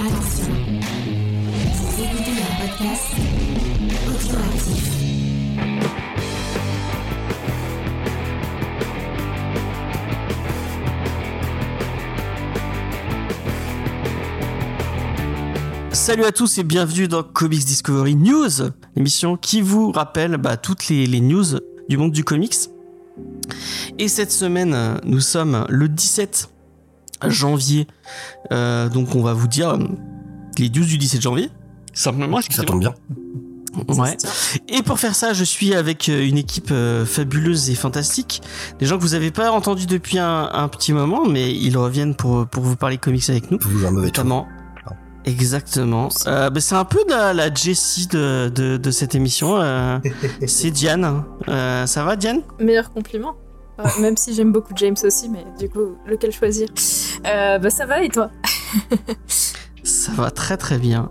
Écoutez un podcast. Salut à tous et bienvenue dans Comics Discovery News, l'émission qui vous rappelle bah, toutes les, les news du monde du comics. Et cette semaine, nous sommes le 17 janvier, Euh, donc on va vous dire euh, les news du 17 janvier. Simplement, Ça tombe bien. Ouais. Et pour faire ça, je suis avec euh, une équipe euh, fabuleuse et fantastique. Des gens que vous avez pas entendus depuis un, un petit moment, mais ils reviennent pour, pour vous parler comics avec nous. Vous un mauvais tour. Notamment. Exactement. Euh, bah, c'est un peu la, la Jessie de, de, de cette émission. euh, c'est Diane. Euh, ça va, Diane? Meilleur compliment. Ouais, même si j'aime beaucoup James aussi, mais du coup, lequel choisir Euh, Bah ça va et toi Ça va très très bien.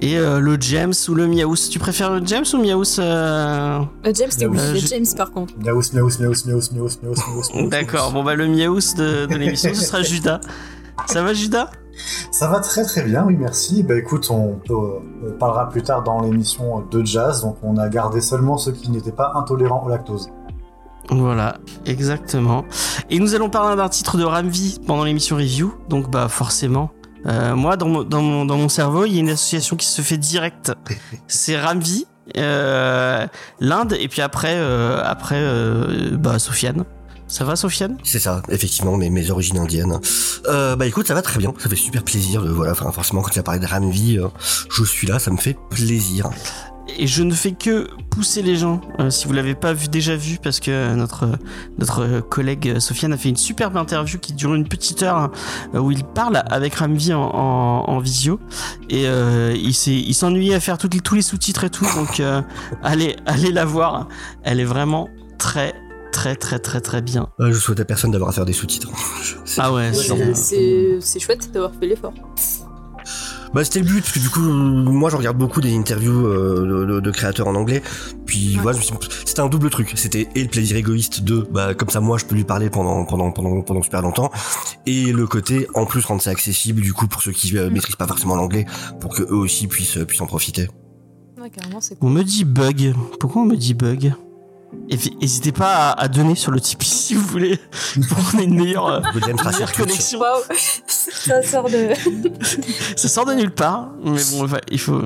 Et euh, le James ou le Miaous Tu préfères le James ou le Miaous euh James, Euh, obligé. je- James par contre. Miaous, miaous, miaous, miaous, miaous, miaous. D'accord. Bon bah le Miaous de, de l'émission, ce sera Judas. Ça va, Judas? Ça va très très bien, oui, merci. Bah écoute, on, peut, on parlera plus tard dans l'émission de jazz, donc on a gardé seulement ceux qui n'étaient pas intolérants au lactose. Voilà, exactement. Et nous allons parler d'un titre de Ramvi pendant l'émission review. Donc bah forcément, euh, moi dans mon, dans, mon, dans mon cerveau, il y a une association qui se fait direct. C'est Ramvi, euh, l'Inde, et puis après, euh, après bah Sofiane. Ça va Sofiane? C'est ça, effectivement, mes, mes origines indiennes. Euh, bah écoute, ça va très bien, ça fait super plaisir. De, voilà, enfin, forcément, quand tu as parlé de Ramvi, euh, je suis là, ça me fait plaisir. Et je ne fais que pousser les gens, euh, si vous l'avez pas vu, déjà vu, parce que notre, notre collègue euh, Sofiane a fait une superbe interview qui dure une petite heure, hein, où il parle avec Ramvi en, en, en visio. Et euh, il s'est- il s'ennuyait à faire toutes les- tous les sous-titres et tout, donc euh, allez, allez la voir. Elle est vraiment très, très, très, très, très bien. Euh, je souhaite à personne d'avoir à faire des sous-titres. Ah ouais, c'est chouette d'avoir fait l'effort. Bah c'était le but, parce que du coup, moi je regarde beaucoup des interviews euh, de, de- de créateurs en anglais, puis voilà, je me suis- c'était un double truc. C'était et le plaisir égoïste de, bah comme ça moi je peux lui parler pendant pendant pendant pendant super longtemps, et le côté en plus rendre ça accessible du coup pour ceux qui euh, maîtrisent pas forcément l'anglais, pour que eux aussi puissent euh, puissent en profiter. Ouais, carrément, c'est cool. On me dit bug. Pourquoi on me dit bug? N'hésitez pas à, à donner sur le Tipeee si vous voulez, pour qu'on ait une meilleure... euh, sera meilleure connexion. Waouh Ça sort de. Ça sort de nulle part, mais bon, enfin, il faut.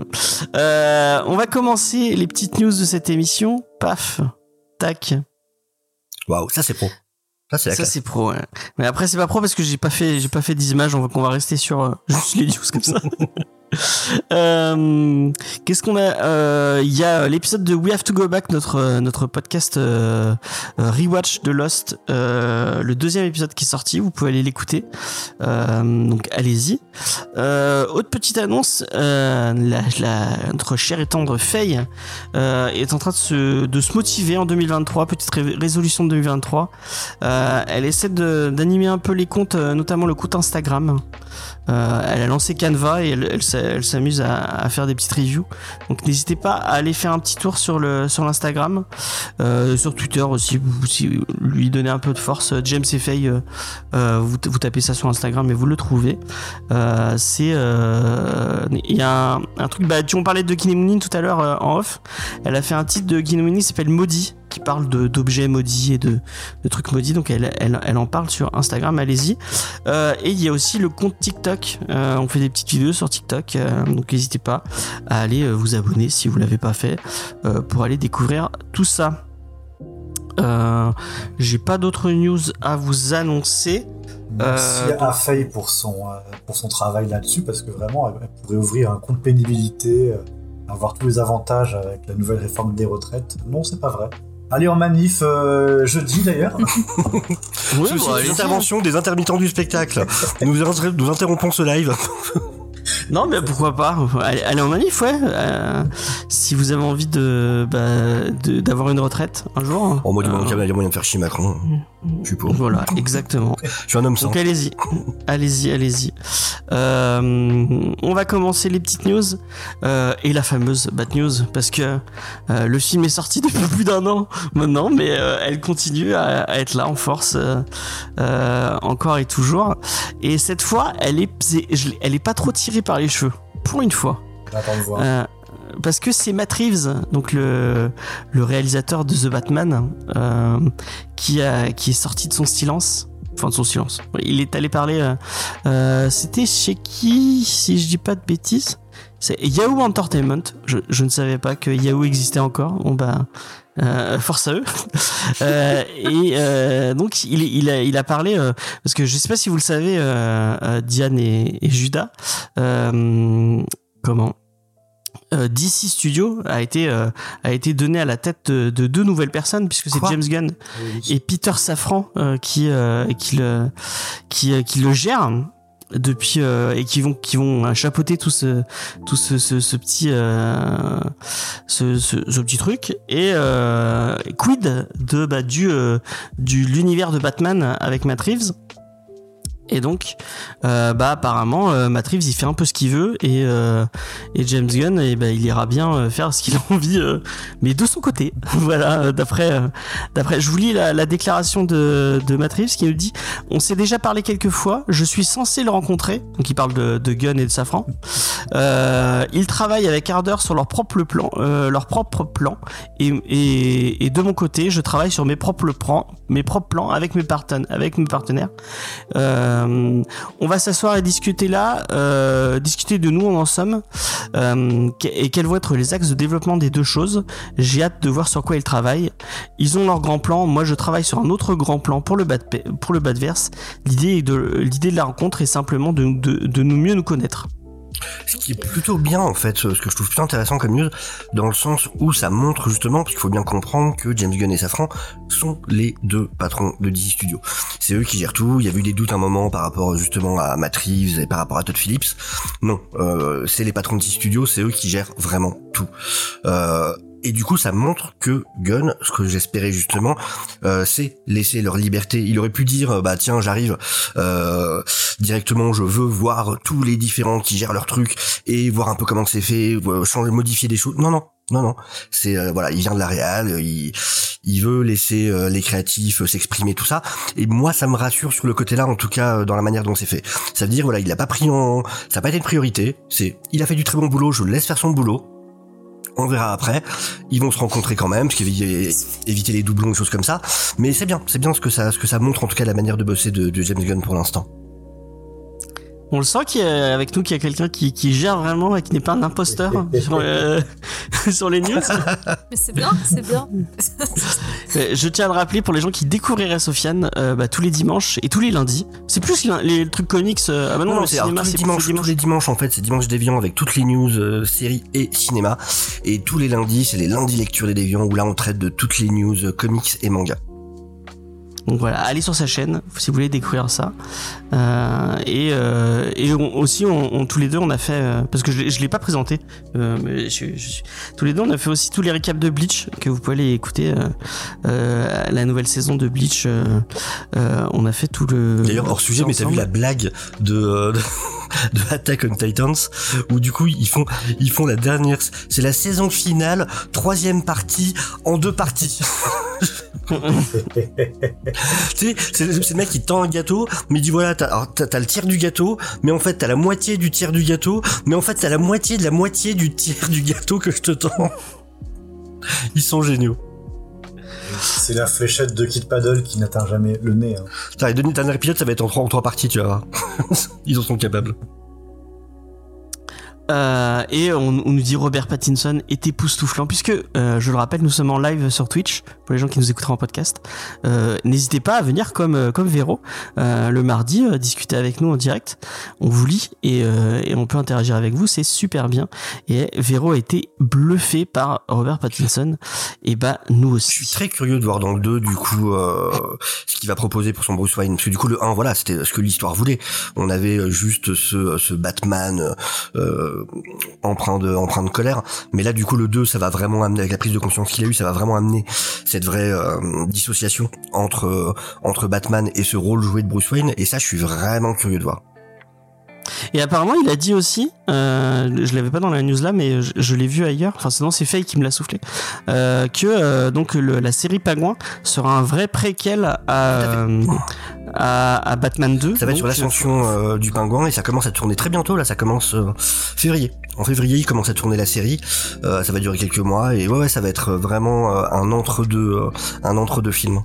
Euh, on va commencer les petites news de cette émission. Paf, tac. Waouh, ça c'est pro. Ça c'est Ça c'est pro. ouais. Mais après c'est pas pro parce que j'ai pas fait, j'ai pas fait des images. On va, qu'on va rester sur euh, juste les news comme ça. Euh, Qu'est-ce qu'on a Euh, Il y a l'épisode de We Have to Go Back, notre euh, notre podcast euh, euh, rewatch de Lost, euh, le deuxième épisode qui est sorti. Vous pouvez aller l'écouter. Euh, donc allez-y. Euh, autre petite annonce, euh, notre chère et tendre Faye euh, est en train de se, de se motiver en 2023, petite ré- résolution de 2023. Euh, elle essaie d'animer un peu les comptes, euh, notamment le compte Instagram. Euh, elle a lancé Canva et elle, elle elle s'amuse à, faire des petites reviews. Donc n'hésitez pas à aller faire un petit tour sur le sur l'Instagram, euh, sur Twitter aussi, vous, lui donner un peu de force. James et Faye, euh, euh, vous, tapez ça sur Instagram et vous le trouvez. C'est il y a un, truc bah tu on parlait de Kinemuni tout à l'heure en off elle a fait un titre de Kinemuni qui s'appelle Maudit qui parle d'objets maudits et de, de trucs maudits. Donc elle, elle, elle en parle sur Instagram. Allez-y. Euh, et il y a aussi le compte TikTok. Euh, on fait des petites vidéos sur TikTok euh, donc n'hésitez pas à aller vous abonner si vous l'avez pas fait pour aller découvrir tout ça. J'ai pas d'autres news à vous annoncer. Merci à Faye pour son, pour son travail là-dessus, parce que vraiment, elle, pourrait ouvrir un compte pénibilité, avoir tous les avantages avec la nouvelle réforme des retraites. Non, c'est pas vrai. Allez en manif euh, jeudi d'ailleurs. Ouais, Ceci, bah, les allez-y. interventions des intermittents du spectacle. nous, inter- nous interrompons ce live. Non, mais pourquoi pas Allez, allez en manif, ouais. Euh, si vous avez envie de bah, de- d'avoir une retraite un jour. En mode, euh, il y a moyen de faire chier Macron. Je suis pour. Voilà, exactement. Je suis un homme sans. Donc allez-y, allez-y, allez-y. Euh, on va commencer les petites news euh, et la fameuse bad news parce que euh, le film est sorti depuis plus d'un an maintenant, mais elle continue à, à être là en force encore et toujours. Et cette fois, elle est, je l'ai- elle est pas trop tirée par les cheveux pour une fois. J'attends de voir. Parce que c'est Matt Reeves, donc le, le réalisateur de The Batman, euh, qui, a, qui est sorti de son silence. Enfin, de son silence. Il est allé parler. euh, euh, C'était chez qui, si je dis pas de bêtises? C'est Yahoo Entertainment. Je, je ne savais pas que Yahoo existait encore. Bon, bah. euh, force à eux. Euh, et euh, donc il, il, a, il a parlé euh, parce que je sais pas si vous le savez, euh, Diane et, et Judas. comment? DC Studio a été euh, a été donné à la tête de, de deux nouvelles personnes puisque c'est James Gunn Oui. et Peter Safran euh, qui euh, qui le qui, euh, qui le gère depuis euh, et qui vont qui vont euh, chapeauter tout ce tout ce, ce, ce petit euh, ce, petit truc et euh, quid de bah, du euh, du l'univers de Batman avec Matt Reeves? Et donc, euh, bah apparemment, euh, il fait un peu ce qu'il veut et euh, et James Gunn, et bah, il ira bien euh, faire ce qu'il a envie, mais de son côté. voilà, d'après je vous lis la, la déclaration de de qui nous dit on s'est déjà parlé quelques fois, je suis censé le rencontrer. Donc il parle de, de Gunn et de Safran. Ils travaillent avec ardeur sur leur propre plan, et, et de mon côté, je travaille sur mes propres plans, mes propres plans avec mes partenaires, avec mes partenaires. On va s'asseoir et discuter là, euh, discuter de nous en sommes euh, et quels vont être les axes de développement des deux choses. J'ai hâte de voir sur quoi ils travaillent. Ils ont leur grand plan. Moi, je travaille sur un autre grand plan pour le bas de, pour le Badverse. L'idée est de l'idée de la rencontre est simplement de, de, de nous mieux nous connaître. Ce qui est plutôt bien en fait, ce que je trouve plutôt intéressant comme news, dans le sens où ça montre justement, parce qu'il faut bien comprendre que James Gunn et Safran sont les deux patrons de DC Studios. C'est eux qui gèrent tout. Il y a eu des doutes un moment par rapport justement à Matt et par rapport à Todd Phillips. Non, euh, c'est les patrons de DC Studios, c'est eux qui gèrent vraiment tout. Euh, et du coup, ça montre que Gunn, ce que j'espérais justement, euh, c'est laisser leur liberté. Il aurait pu dire, euh, bah tiens, j'arrive euh, directement, je veux voir tous les différents qui gèrent leur truc et voir un peu comment c'est fait, changer, modifier des choses. Non, non, non, non. C'est voilà, il vient de la euh, il, il veut laisser les créatifs s'exprimer, tout ça. Et moi, ça me rassure sur le côté-là, en tout cas dans la manière dont c'est fait. Ça veut dire voilà, il a pas pris en, ça a pas été une priorité. C'est, il a fait du très bon boulot, je le laisse faire son boulot. On verra après. Ils vont se rencontrer quand même, parce éviter les doublons, des choses comme ça. Mais c'est bien, c'est bien ce que ça, ce que ça montre en tout cas la manière de bosser de, de James Gunn pour l'instant. On le sent qu'il y a avec nous qu'il y a quelqu'un qui, qui gère vraiment et qui n'est pas un imposteur sur, euh, sur les news. Mais c'est bien, c'est bien. Je tiens à le rappeler pour les gens qui découvriraient Sofiane euh, bah, tous les dimanches et tous les lundis. C'est plus les trucs comics. euh, ah bah non, Non, c'est cinéma c'est dimanches, plus le tous les dimanches en fait, c'est dimanche déviant avec toutes les news, euh, séries et cinéma. Et tous les lundis, c'est les lundis lecture des déviants où là on traite de toutes les news euh, comics et mangas. Donc voilà, allez sur sa chaîne si vous voulez découvrir ça. Euh, et euh, et on- aussi, on, on- tous les deux, on a fait euh, parce que je, je l'ai pas présenté, euh, mais je, je tous les deux, on a fait aussi tous les récaps de Bleach que vous pouvez aller écouter. Euh, euh, la nouvelle saison de Bleach, on a fait tout le. D'ailleurs hors sujet, mais t'as vu la blague de, euh, de de Attack on Titans où du coup ils font ils font la dernière, c'est la saison finale, troisième partie en deux parties. tu sais, c'est le mec qui tend un gâteau, mais il dit voilà, t'as le tiers du gâteau, mais en fait t'as la moitié du tiers du gâteau, mais en fait t'as la moitié de la moitié du tiers du gâteau que je te tends. Ils sont géniaux. C'est la fléchette de Kid Paddle qui n'atteint jamais le nez. hein. Deux derniers épisodes, ça va être en trois, en trois parties, tu vas voir. Ils en sont capables. Euh, et on, on nous dit Robert Pattinson est époustouflant puisque euh, je le rappelle nous sommes en live sur Twitch pour les gens qui nous écouteront en podcast euh, n'hésitez pas à venir comme euh, comme Véro euh, le mardi euh, discuter avec nous en direct on vous lit et, euh, et on peut interagir avec vous c'est super bien et Véro a été bluffé par Robert Pattinson et bah nous Je suis aussi très curieux de voir dans le 2, du coup, euh, ce qu'il va proposer pour son Bruce Wayne. Parce que du coup, le 1, voilà, c'était ce que l'histoire voulait. On avait juste ce, ce Batman empreint, de, empreint de colère. Mais là, du coup, le 2, ça va vraiment amener, avec la prise de conscience qu'il a eu, ça va vraiment amener cette vraie euh, dissociation entre, euh, entre Batman et ce rôle joué de Bruce Wayne. Et ça, je suis vraiment curieux de voir. Et apparemment, il a dit aussi, euh, je l'avais pas dans la news là, mais je, je l'ai vu ailleurs. Enfin, sinon c'est Faye qui me l'a soufflé, euh, que euh, donc le- la série Pingouin sera un vrai préquel à, à, à Batman 2. Ça va être sur l'ascension euh, du pingouin et ça commence à tourner très bientôt. Là, ça commence février. En février, il commence à tourner la série. Ça va durer quelques mois et ouais, ouais, ça va être vraiment un entre deux, un entre deux films.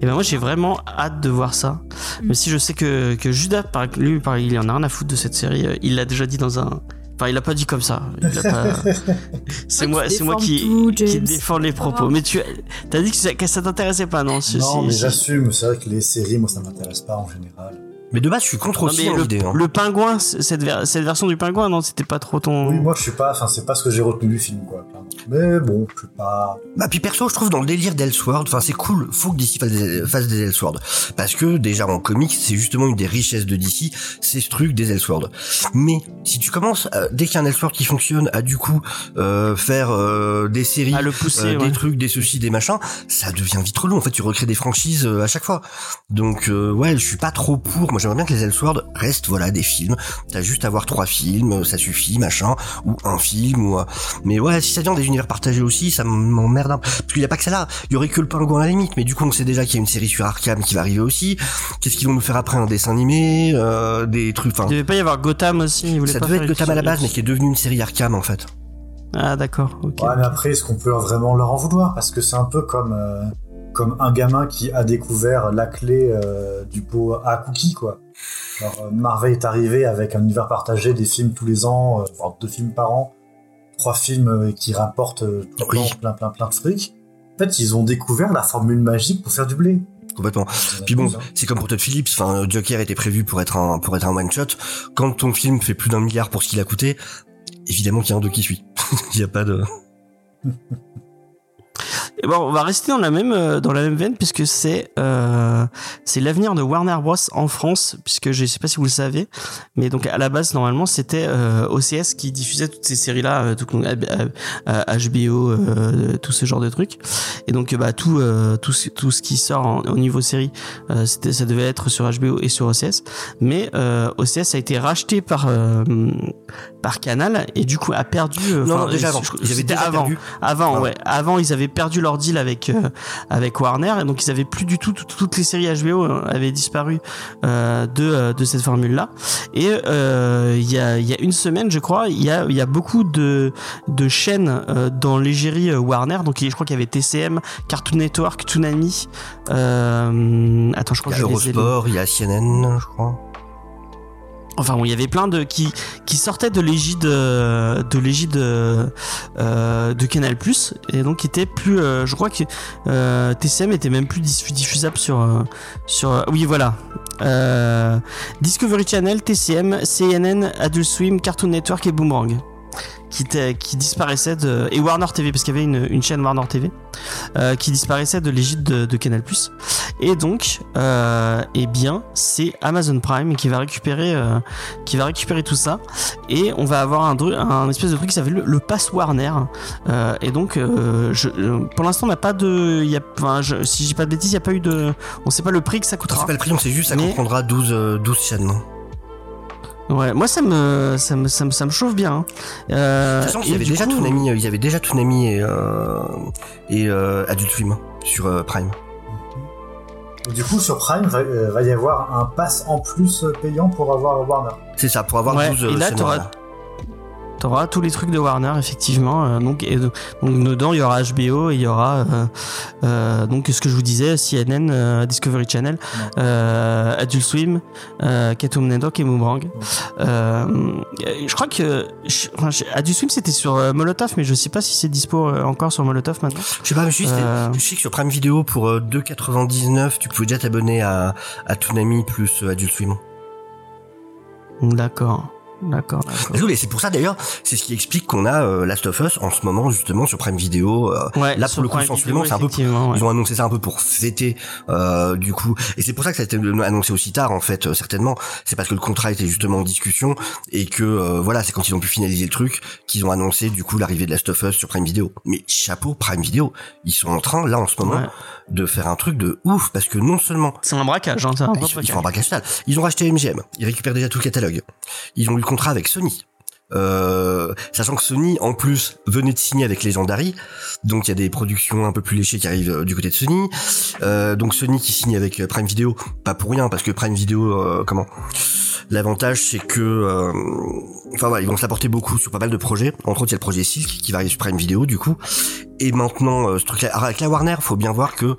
Et ben moi j'ai vraiment hâte de voir ça. Mm. Même si je sais que, que Judas, par, lui, par, il en a rien à foutre de cette série. euh, Il l'a déjà dit dans un. Enfin, il l'a pas dit comme ça. Pas- c'est moi, c'est moi qui, tout, qui James. défend les propos. Mais tu as dit que ça, que ça t'intéressait pas, non? Non, mais j'assume. C'est vrai que les séries, moi, ça m'intéresse pas en général. Mais de base, je suis contre Non, aussi mais le, idée. hein. le pingouin, cette, ver- cette version du pingouin, non, c'était pas trop ton. Oui, moi, je suis pas. Enfin, c'est pas ce que j'ai retenu du film, quoi. Mais bon, je suis pas. Bah puis perso, je trouve dans le délire d'Elseworld, enfin c'est cool, faut que DC fasse des, fasse des Elseworlds. Parce que déjà en comics, c'est justement une des richesses de DC, c'est ce truc des Elseworlds. Mais si tu commences, euh, dès qu'il y a un Elseworld qui fonctionne, à du coup euh, faire euh, des séries, à le pousser, euh, ouais. des trucs, des ceci, des machins, ça devient vite trop long. En fait, tu recrées des franchises euh, à chaque fois. Donc euh, ouais, je suis pas trop pour. Moi, j'aimerais bien que les Elseworlds restent voilà des films. T'as juste à voir trois films, ça suffit, machin, ou un film. Ou euh, mais ouais, si ça vient des univers partagés aussi, ça m'emmerde un peu. Parce qu'il y a pas que ça là. Il y aurait que le pingouin à la limite. Mais du coup, on sait déjà qu'il y a une série sur Arkham qui va arriver aussi. Qu'est-ce qu'ils vont nous faire après un dessin animé, euh, des trucs. Enfin, Il devait pas y avoir Gotham aussi. il voulait ça pas devait faire être Gotham à la base, mais qui est devenu une série Arkham en fait. Ah d'accord. Ok. Ouais, mais après, est-ce qu'on peut vraiment leur en vouloir? Parce que c'est un peu comme, euh, comme un gamin qui a découvert la clé euh, du pot à cookies, quoi. Alors, euh, Marvel est arrivé avec un univers partagé, des films tous les ans, euh, voire deux films par an, trois films qui rapportent tout Oui. temps plein, plein, plein de fric. En fait, ils ont découvert la formule magique pour faire du blé. Complètement. Puis bon, c'est comme pour Todd Phillips. Enfin, Joker était prévu pour être un pour être un one shot. Quand ton film fait plus d'un milliard pour ce qu'il a coûté, évidemment qu'il y a un deux qui suit. Il y a pas de. Et bon, on va rester dans la même euh, dans la même veine puisque c'est euh, c'est l'avenir de Warner Bros en France puisque je sais pas si vous le savez mais donc à la base normalement c'était euh, OCS qui diffusait toutes ces séries là tout euh, euh, HBO euh, tout ce genre de trucs et donc bah tout euh, tout ce- tout ce qui sort en- au niveau série euh, c'était ça devait être sur HBO et sur OCS mais euh, OCS a été racheté par euh, par Canal et du coup a perdu euh, Non, non, déjà avant. Ils avaient déjà avant perdu. avant, Ah. ouais. Avant, ils avaient perdu leur deal avec euh, avec Warner et donc ils avaient plus du tout tout- toutes les séries HBO euh, avaient disparu euh, de de cette formule là. Et il y a y a une semaine, je crois, il y a il y a beaucoup de de chaînes dans l'égérie Warner. Donc je crois qu'il y avait TCM, Cartoon Network, Toonami. Attends, je crois il y a CNN, je crois. Enfin bon, il y avait plein de qui sortaient de l'égide euh, de l'égide euh, de Canal Plus et donc qui étaient plus euh, je crois que TCM était même plus diffu- diffusable sur sur oui voilà. Discovery Channel, TCM, CNN, Adult Swim, Cartoon Network et Boomerang qui, disparaissaient de et Warner TV parce qu'il y avait une, une chaîne Warner TV euh, qui disparaissait de l'égide de, de Canal. Plus et donc euh, eh bien c'est Amazon Prime qui va récupérer euh, qui va récupérer tout ça. Et on va avoir un, un espèce de truc qui s'appelle le, le Pass Warner. Et donc je, pour l'instant on n'a pas de y a enfin, je- si j'ai pas de bêtises il n'y a pas eu de on sait pas le prix que ça coûtera. C'est pas le prix, on sait juste ça comprendra 12, euh, 12 chaînes. Ouais moi ça me ça me ça me, ça me chauffe bien hein. Euh, De toute façon, il et y avait du déjà coup, Toonami, euh, ils avaient déjà Toonami et euh, et euh, Adult Swim sur euh, Prime. Du coup, sur Prime, va, euh, va y avoir un pass en plus euh, payant pour avoir Warner. C'est ça, pour avoir Ouais, 12 et euh, là. T'auras tous les trucs de Warner effectivement. euh, donc, et, donc dedans il y aura HBO et il y aura euh, euh, donc ce que je vous disais CNN, Discovery Channel, Adult Swim, euh, Cartoon Network et Boomerang. Je crois que je- enfin, Adult Swim c'était sur Molotov mais je sais pas si c'est dispo encore sur Molotov maintenant. Je sais pas, mais je sais, c'était- je sais que sur Prime Video pour euh, 2,99, tu pouvais déjà t'abonner à, à Toonami plus Adult Swim. D'accord. D'accord. Désolé, c'est pour ça d'ailleurs, c'est ce qui explique qu'on a euh, Last of Us en ce moment justement sur Prime Video. euh, Ouais, là pour le coup, Video, c'est un peu ouais. Ils ont annoncé ça un peu pour fêter euh, du coup, et c'est pour ça que ça a été annoncé aussi tard en fait, euh, certainement. C'est parce que le contrat était justement en discussion et que euh, voilà, c'est quand ils ont pu finaliser le truc qu'ils ont annoncé du coup l'arrivée de Last of Us sur Prime Video. Mais chapeau Prime Video, ils sont en train là en ce moment Ouais. de faire un truc de ouf parce que non seulement C'est un braquage, hein, ils, ils font un braquage total. Ils ont racheté MGM. Ils récupèrent déjà tout le catalogue. Ils ont eu contrat avec Sony. Euh, sachant que Sony en plus venait de signer avec Legendary, donc il y a des productions un peu plus léchées qui arrivent euh, du côté de Sony. Euh, donc Sony qui signe avec Prime Video, pas pour rien parce que Prime Video, comment? L'avantage c'est que, enfin voilà, ils vont s'apporter beaucoup sur pas mal de projets. Entre autres, il y a le projet Silk qui va arriver sur Prime Video du coup. Et maintenant, ce truc-là, avec la Warner, faut bien voir que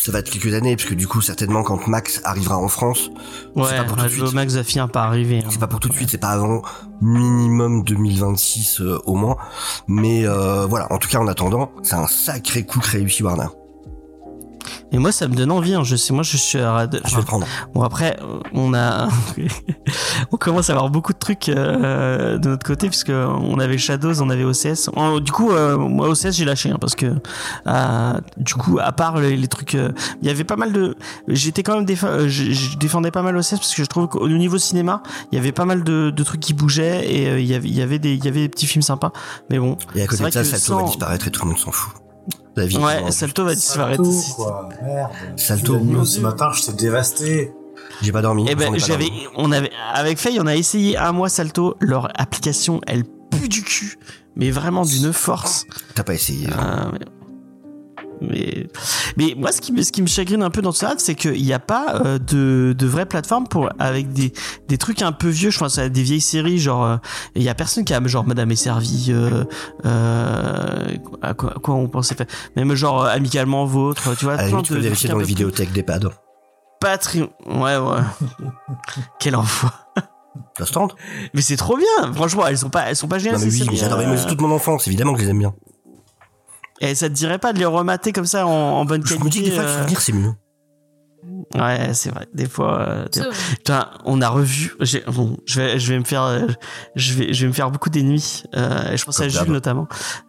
ça va être quelques années, parce que du coup, certainement, quand Max arrivera en France, Ouais, c'est pas pour tout de suite. Max va finir par arriver. hein. C'est pas pour tout de suite, c'est pas avant minimum 2026 euh, au moins. Mais euh, voilà, en tout cas, en attendant, c'est un sacré coup que réussit Warner. Et moi, ça me donne envie. Hein. Je sais, moi, je suis à rad- Je vais le prendre. Bon après, on a, on commence à avoir beaucoup de trucs euh, de notre côté puisque on avait Shadows, on avait OCS. Du coup, euh, moi OCS j'ai lâché hein, parce que, euh, du coup, à part les, les trucs, euh, il y avait pas mal de, j'étais quand même euh, je, je défendais pas mal OCS parce que je trouve qu'au niveau cinéma, il y avait pas mal de, de trucs qui bougeaient et euh, il y avait, il y avait des, il y avait des petits films sympas. Mais bon, Et à côté de ça, que va sans- disparaître et tout le monde s'en fout. La vie. ouais, Salto va disparaître. Salto, quoi. Merde. Salto. Ce matin, j'étais dévasté. J'ai pas dormi. Eh ben, j'avais, on avait, avec Faye, on a essayé un mois Salto. Leur application, elle pue du cul, mais vraiment d'une force. T'as pas essayé. Euh, mais, mais moi, ce qui, me- ce qui me chagrine un peu dans ça, c'est qu'il n'y a pas euh, de, de vraie plateforme pour avec des, des trucs un peu vieux. Je pense à des vieilles séries, genre euh, il y a personne qui a genre Madame est servie. Euh, euh, à, quoi, on pensait faire Même genre euh, amicalement vôtre. Tu vois, À la limite, tu de- peux de vérifier dans les vidéothèques d'EHPAD. patri- Ouais, ouais. Quel enfoiré. Mais c'est trop bien. Franchement, elles sont pas, elles sont pas géniales. Non mais oui, mais j'adore. euh, Mais toute mon enfance, évidemment que je les aime bien. Et ça te dirait pas de les remater comme ça en, en bonne Je qualité me dis que des fois, le euh, souvenir, c'est mieux. Ouais, c'est vrai. Des fois, euh, des-. Putain, on a revu. Bon, je vais, je vais me faire, euh, je vais, je vais me faire beaucoup d'ennemis. Euh, je pense Comme à. Jules notamment.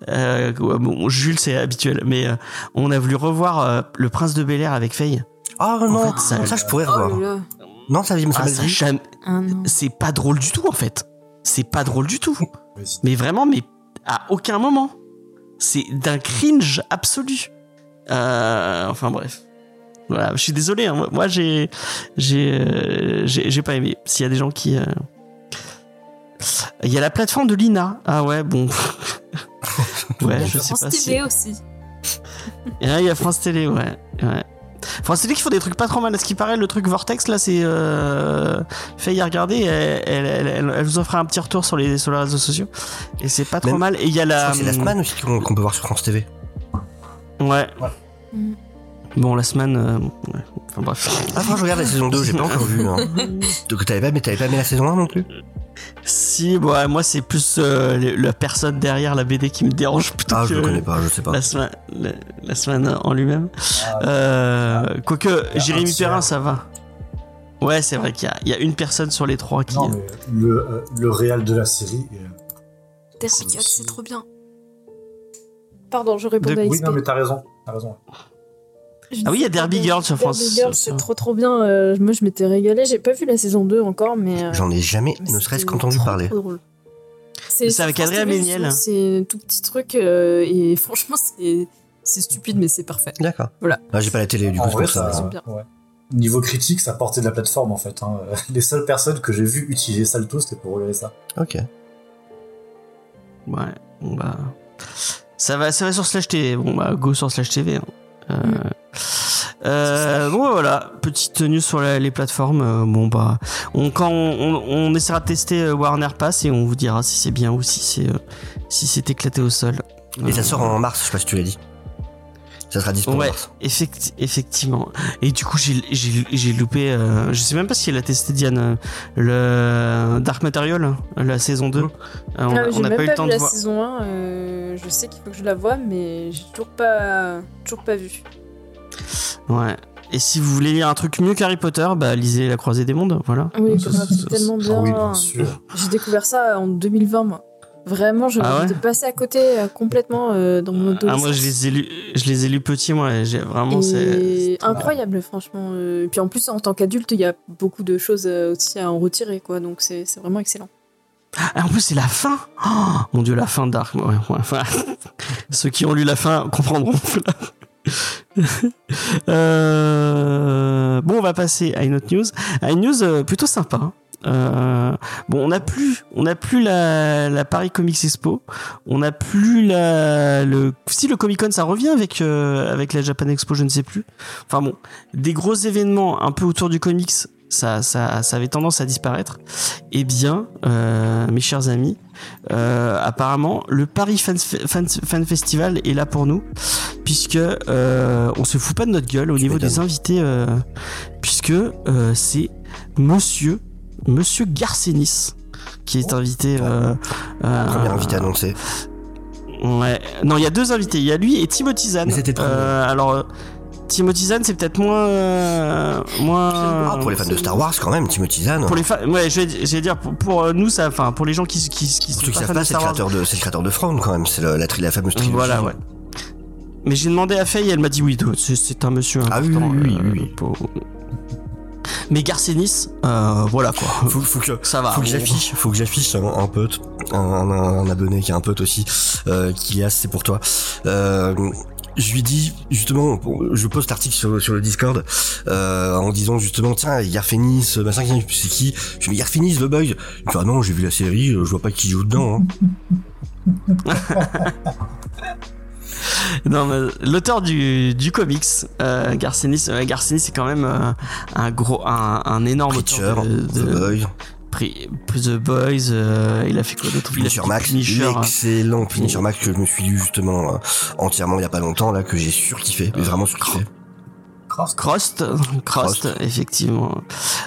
Euh, ouais, bon, Jules, c'est habituel, mais euh, on a voulu revoir euh, le Prince de Bel Air avec Faye. Ah non, fait, ça- ça, je pourrais Oh revoir. là. Non, ça, Ah, ça cham- Ah c'est pas drôle du tout en fait. C'est pas drôle du tout. Mais vraiment, mais à aucun moment. C'est d'un cringe absolu. Euh, enfin bref. Voilà, je suis désolé. hein. Moi- j'ai, j'ai, euh, j'ai, j'ai pas aimé. S'il y a des gens qui, euh, il y a la plateforme de Lina. Ah ouais, bon. ouais, je sais France pas si. TV aussi. Et là, il y a France Télé, ouais. ouais. France Télé qui font des trucs pas trop mal. À ce qui paraît, le truc Vortex, là, c'est. Euh... Fait y regarder. Elle, elle, elle, elle- vous fera un petit retour sur les, sur les réseaux sociaux. Et c'est pas trop Même- mal. Et il y a la. c'est la semaine aussi qu'on peut voir sur France TV. Ouais. Mm. Bon, la semaine. euh, ouais. Enfin bref. Ah, franchement, je regarde la saison 2, j'ai pas encore vu. Hein. Donc t'avais pas, mais pas aimé la saison 1 non plus? Si, bon, ouais, moi, c'est plus euh, la personne derrière la BD qui me dérange plutôt Ah, que je le connais pas, je sais pas. la semaine, la, la semaine en lui-même. Ah, Euh, quoique, Il y a Jérémy. Perrin, ça va. Ouais, c'est vrai qu'il y a, il y a une personne sur les trois qui. Non, mais le, euh, le réel de la série. euh, Girl, c'est trop bien. Pardon, je réponds De- à Oui, non, mais t'as raison. T'as raison. Je Ah oui, il y a Derby Derby- Girl sur France- Derby Girl, c'est trop trop bien. euh, moi, je m'étais régalée. J'ai pas vu la saison 2 encore, mais. euh, J'en ai jamais, mais ne serait-ce qu'entendu parler. trop drôle. C'est avec Adrien Méniel. C'est un tout petit truc euh, et franchement, c'est stupide, mais c'est parfait. D'accord. Voilà. Ah, j'ai pas la télé, du En coup, c'est pour ça. Bien. ouais. Niveau critique, ça portait de la plateforme en fait. hein. Les seules personnes que j'ai vues utiliser Salto, c'était pour relever ça. Ok. Ouais, bon bah. Ça va, ça va sur Slash TV. Bon bah, go sur Slash TV. hein. Euh, euh, bon bah, voilà, petite news sur la- les plateformes. Euh, bon bah, on, quand on, on- on essaiera de tester euh, Warner Pass et on vous dira si c'est bien ou si c'est euh, si c'est éclaté au sol. Et ça sort en mars, je sais pas si tu l'as dit. Ça sera dispo en Ouais, effecti- effectivement. Et du coup, j'ai- j'ai j'ai loupé. euh, je sais même pas si elle a testé Diane euh, le Dark Material, la saison 2. Euh, on Ah, n'a même pas eu le temps vu de la voir. saison 1. euh, je sais qu'il faut que je la voie, mais j'ai toujours pas, toujours pas vu. Ouais. Et si vous voulez lire un truc mieux qu'Harry Potter, bah lisez La Croisée des Mondes, voilà. Oui, c'est- tellement Ah bien. oui, bien. J'ai découvert ça en 2020, moi. Vraiment, je Ah ouais de passer à côté euh, complètement euh, dans mon Ah, moi je les ai lus, je les ai lus petits, moi, j'ai vraiment c'est. Incroyable, franchement. Euh, Et puis en plus, en tant qu'adulte, il y a beaucoup de choses euh, aussi à en retirer, quoi. Donc c'est c'est vraiment excellent. Ah, en plus, c'est la fin. Oh, mon dieu, la fin de Dark. Ouais, ouais, enfin, ceux qui ont lu la fin comprendront. Euh, bon, on va passer à une autre news. À une news euh, plutôt sympa. hein. Euh, bon, on n'a plus, on n'a plus la, la Paris Comics Expo. On n'a plus la, le, si le Comic Con ça revient avec euh, avec la Japan Expo, je ne sais plus. Enfin bon, des gros événements un peu autour du comics, ça, ça, ça avait tendance à disparaître. Eh bien, euh, mes chers amis, apparemment, le Paris Fan, Fan, Fan Festival est là pour nous, puisque on se fout pas de notre gueule au niveau des invités, puisque c'est Monsieur Monsieur Garcenis qui est invité. Euh, euh, Premier invité annoncé. Ouais. Non, il y a deux invités. Il y a lui et Timothy Zahn. C'était. Euh, alors, Timothy Zahn, c'est peut-être moins, euh, moins. Ah, pour les fans de Star Wars, quand même, Timothy Zahn. Pour les fans, ouais, je vais, je vais dire pour, pour, euh, nous, ça, enfin, pour les gens qui, qui, qui Pour sont ceux qui pas savent fans pas, c'est le créateur de, c'est le créateur de quand même. C'est la, tri- la fameuse trilogie. Voilà, ouais. Mais j'ai demandé à Faye, elle m'a dit oui, c'est- un monsieur Ah oui, oui, oui, euh, oui. pour- Mais Garcenis, euh, voilà quoi. Faut, faut que, Ça va. faut que j'affiche, faut que j'affiche un, un pote, un, un, un abonné qui est un pote aussi, euh, qui c'est pour toi. Euh, je lui dis justement, je poste l'article sur, sur le Discord euh, en disant justement tiens Yarfenis, machin, c'est qui? Je lui dis Yarfenis, le boy. Il me ah non j'ai vu la série, je vois pas qui joue dedans. Hein. Non, mais l'auteur du, du comics, euh, Garcenis, euh, Garcenis, c'est quand même euh, un gros, un, un énorme Preacher, auteur de, The de- Boy, Pri- The Boys. euh, il a fait quoi d'autre? Punisher Max, Punisher, l'excellent Punisher Max que je me suis lu justement euh, entièrement il y a pas longtemps là que j'ai surkiffé, mais vraiment surkiffé. Cross. Crost, Crost, Crost. effectivement.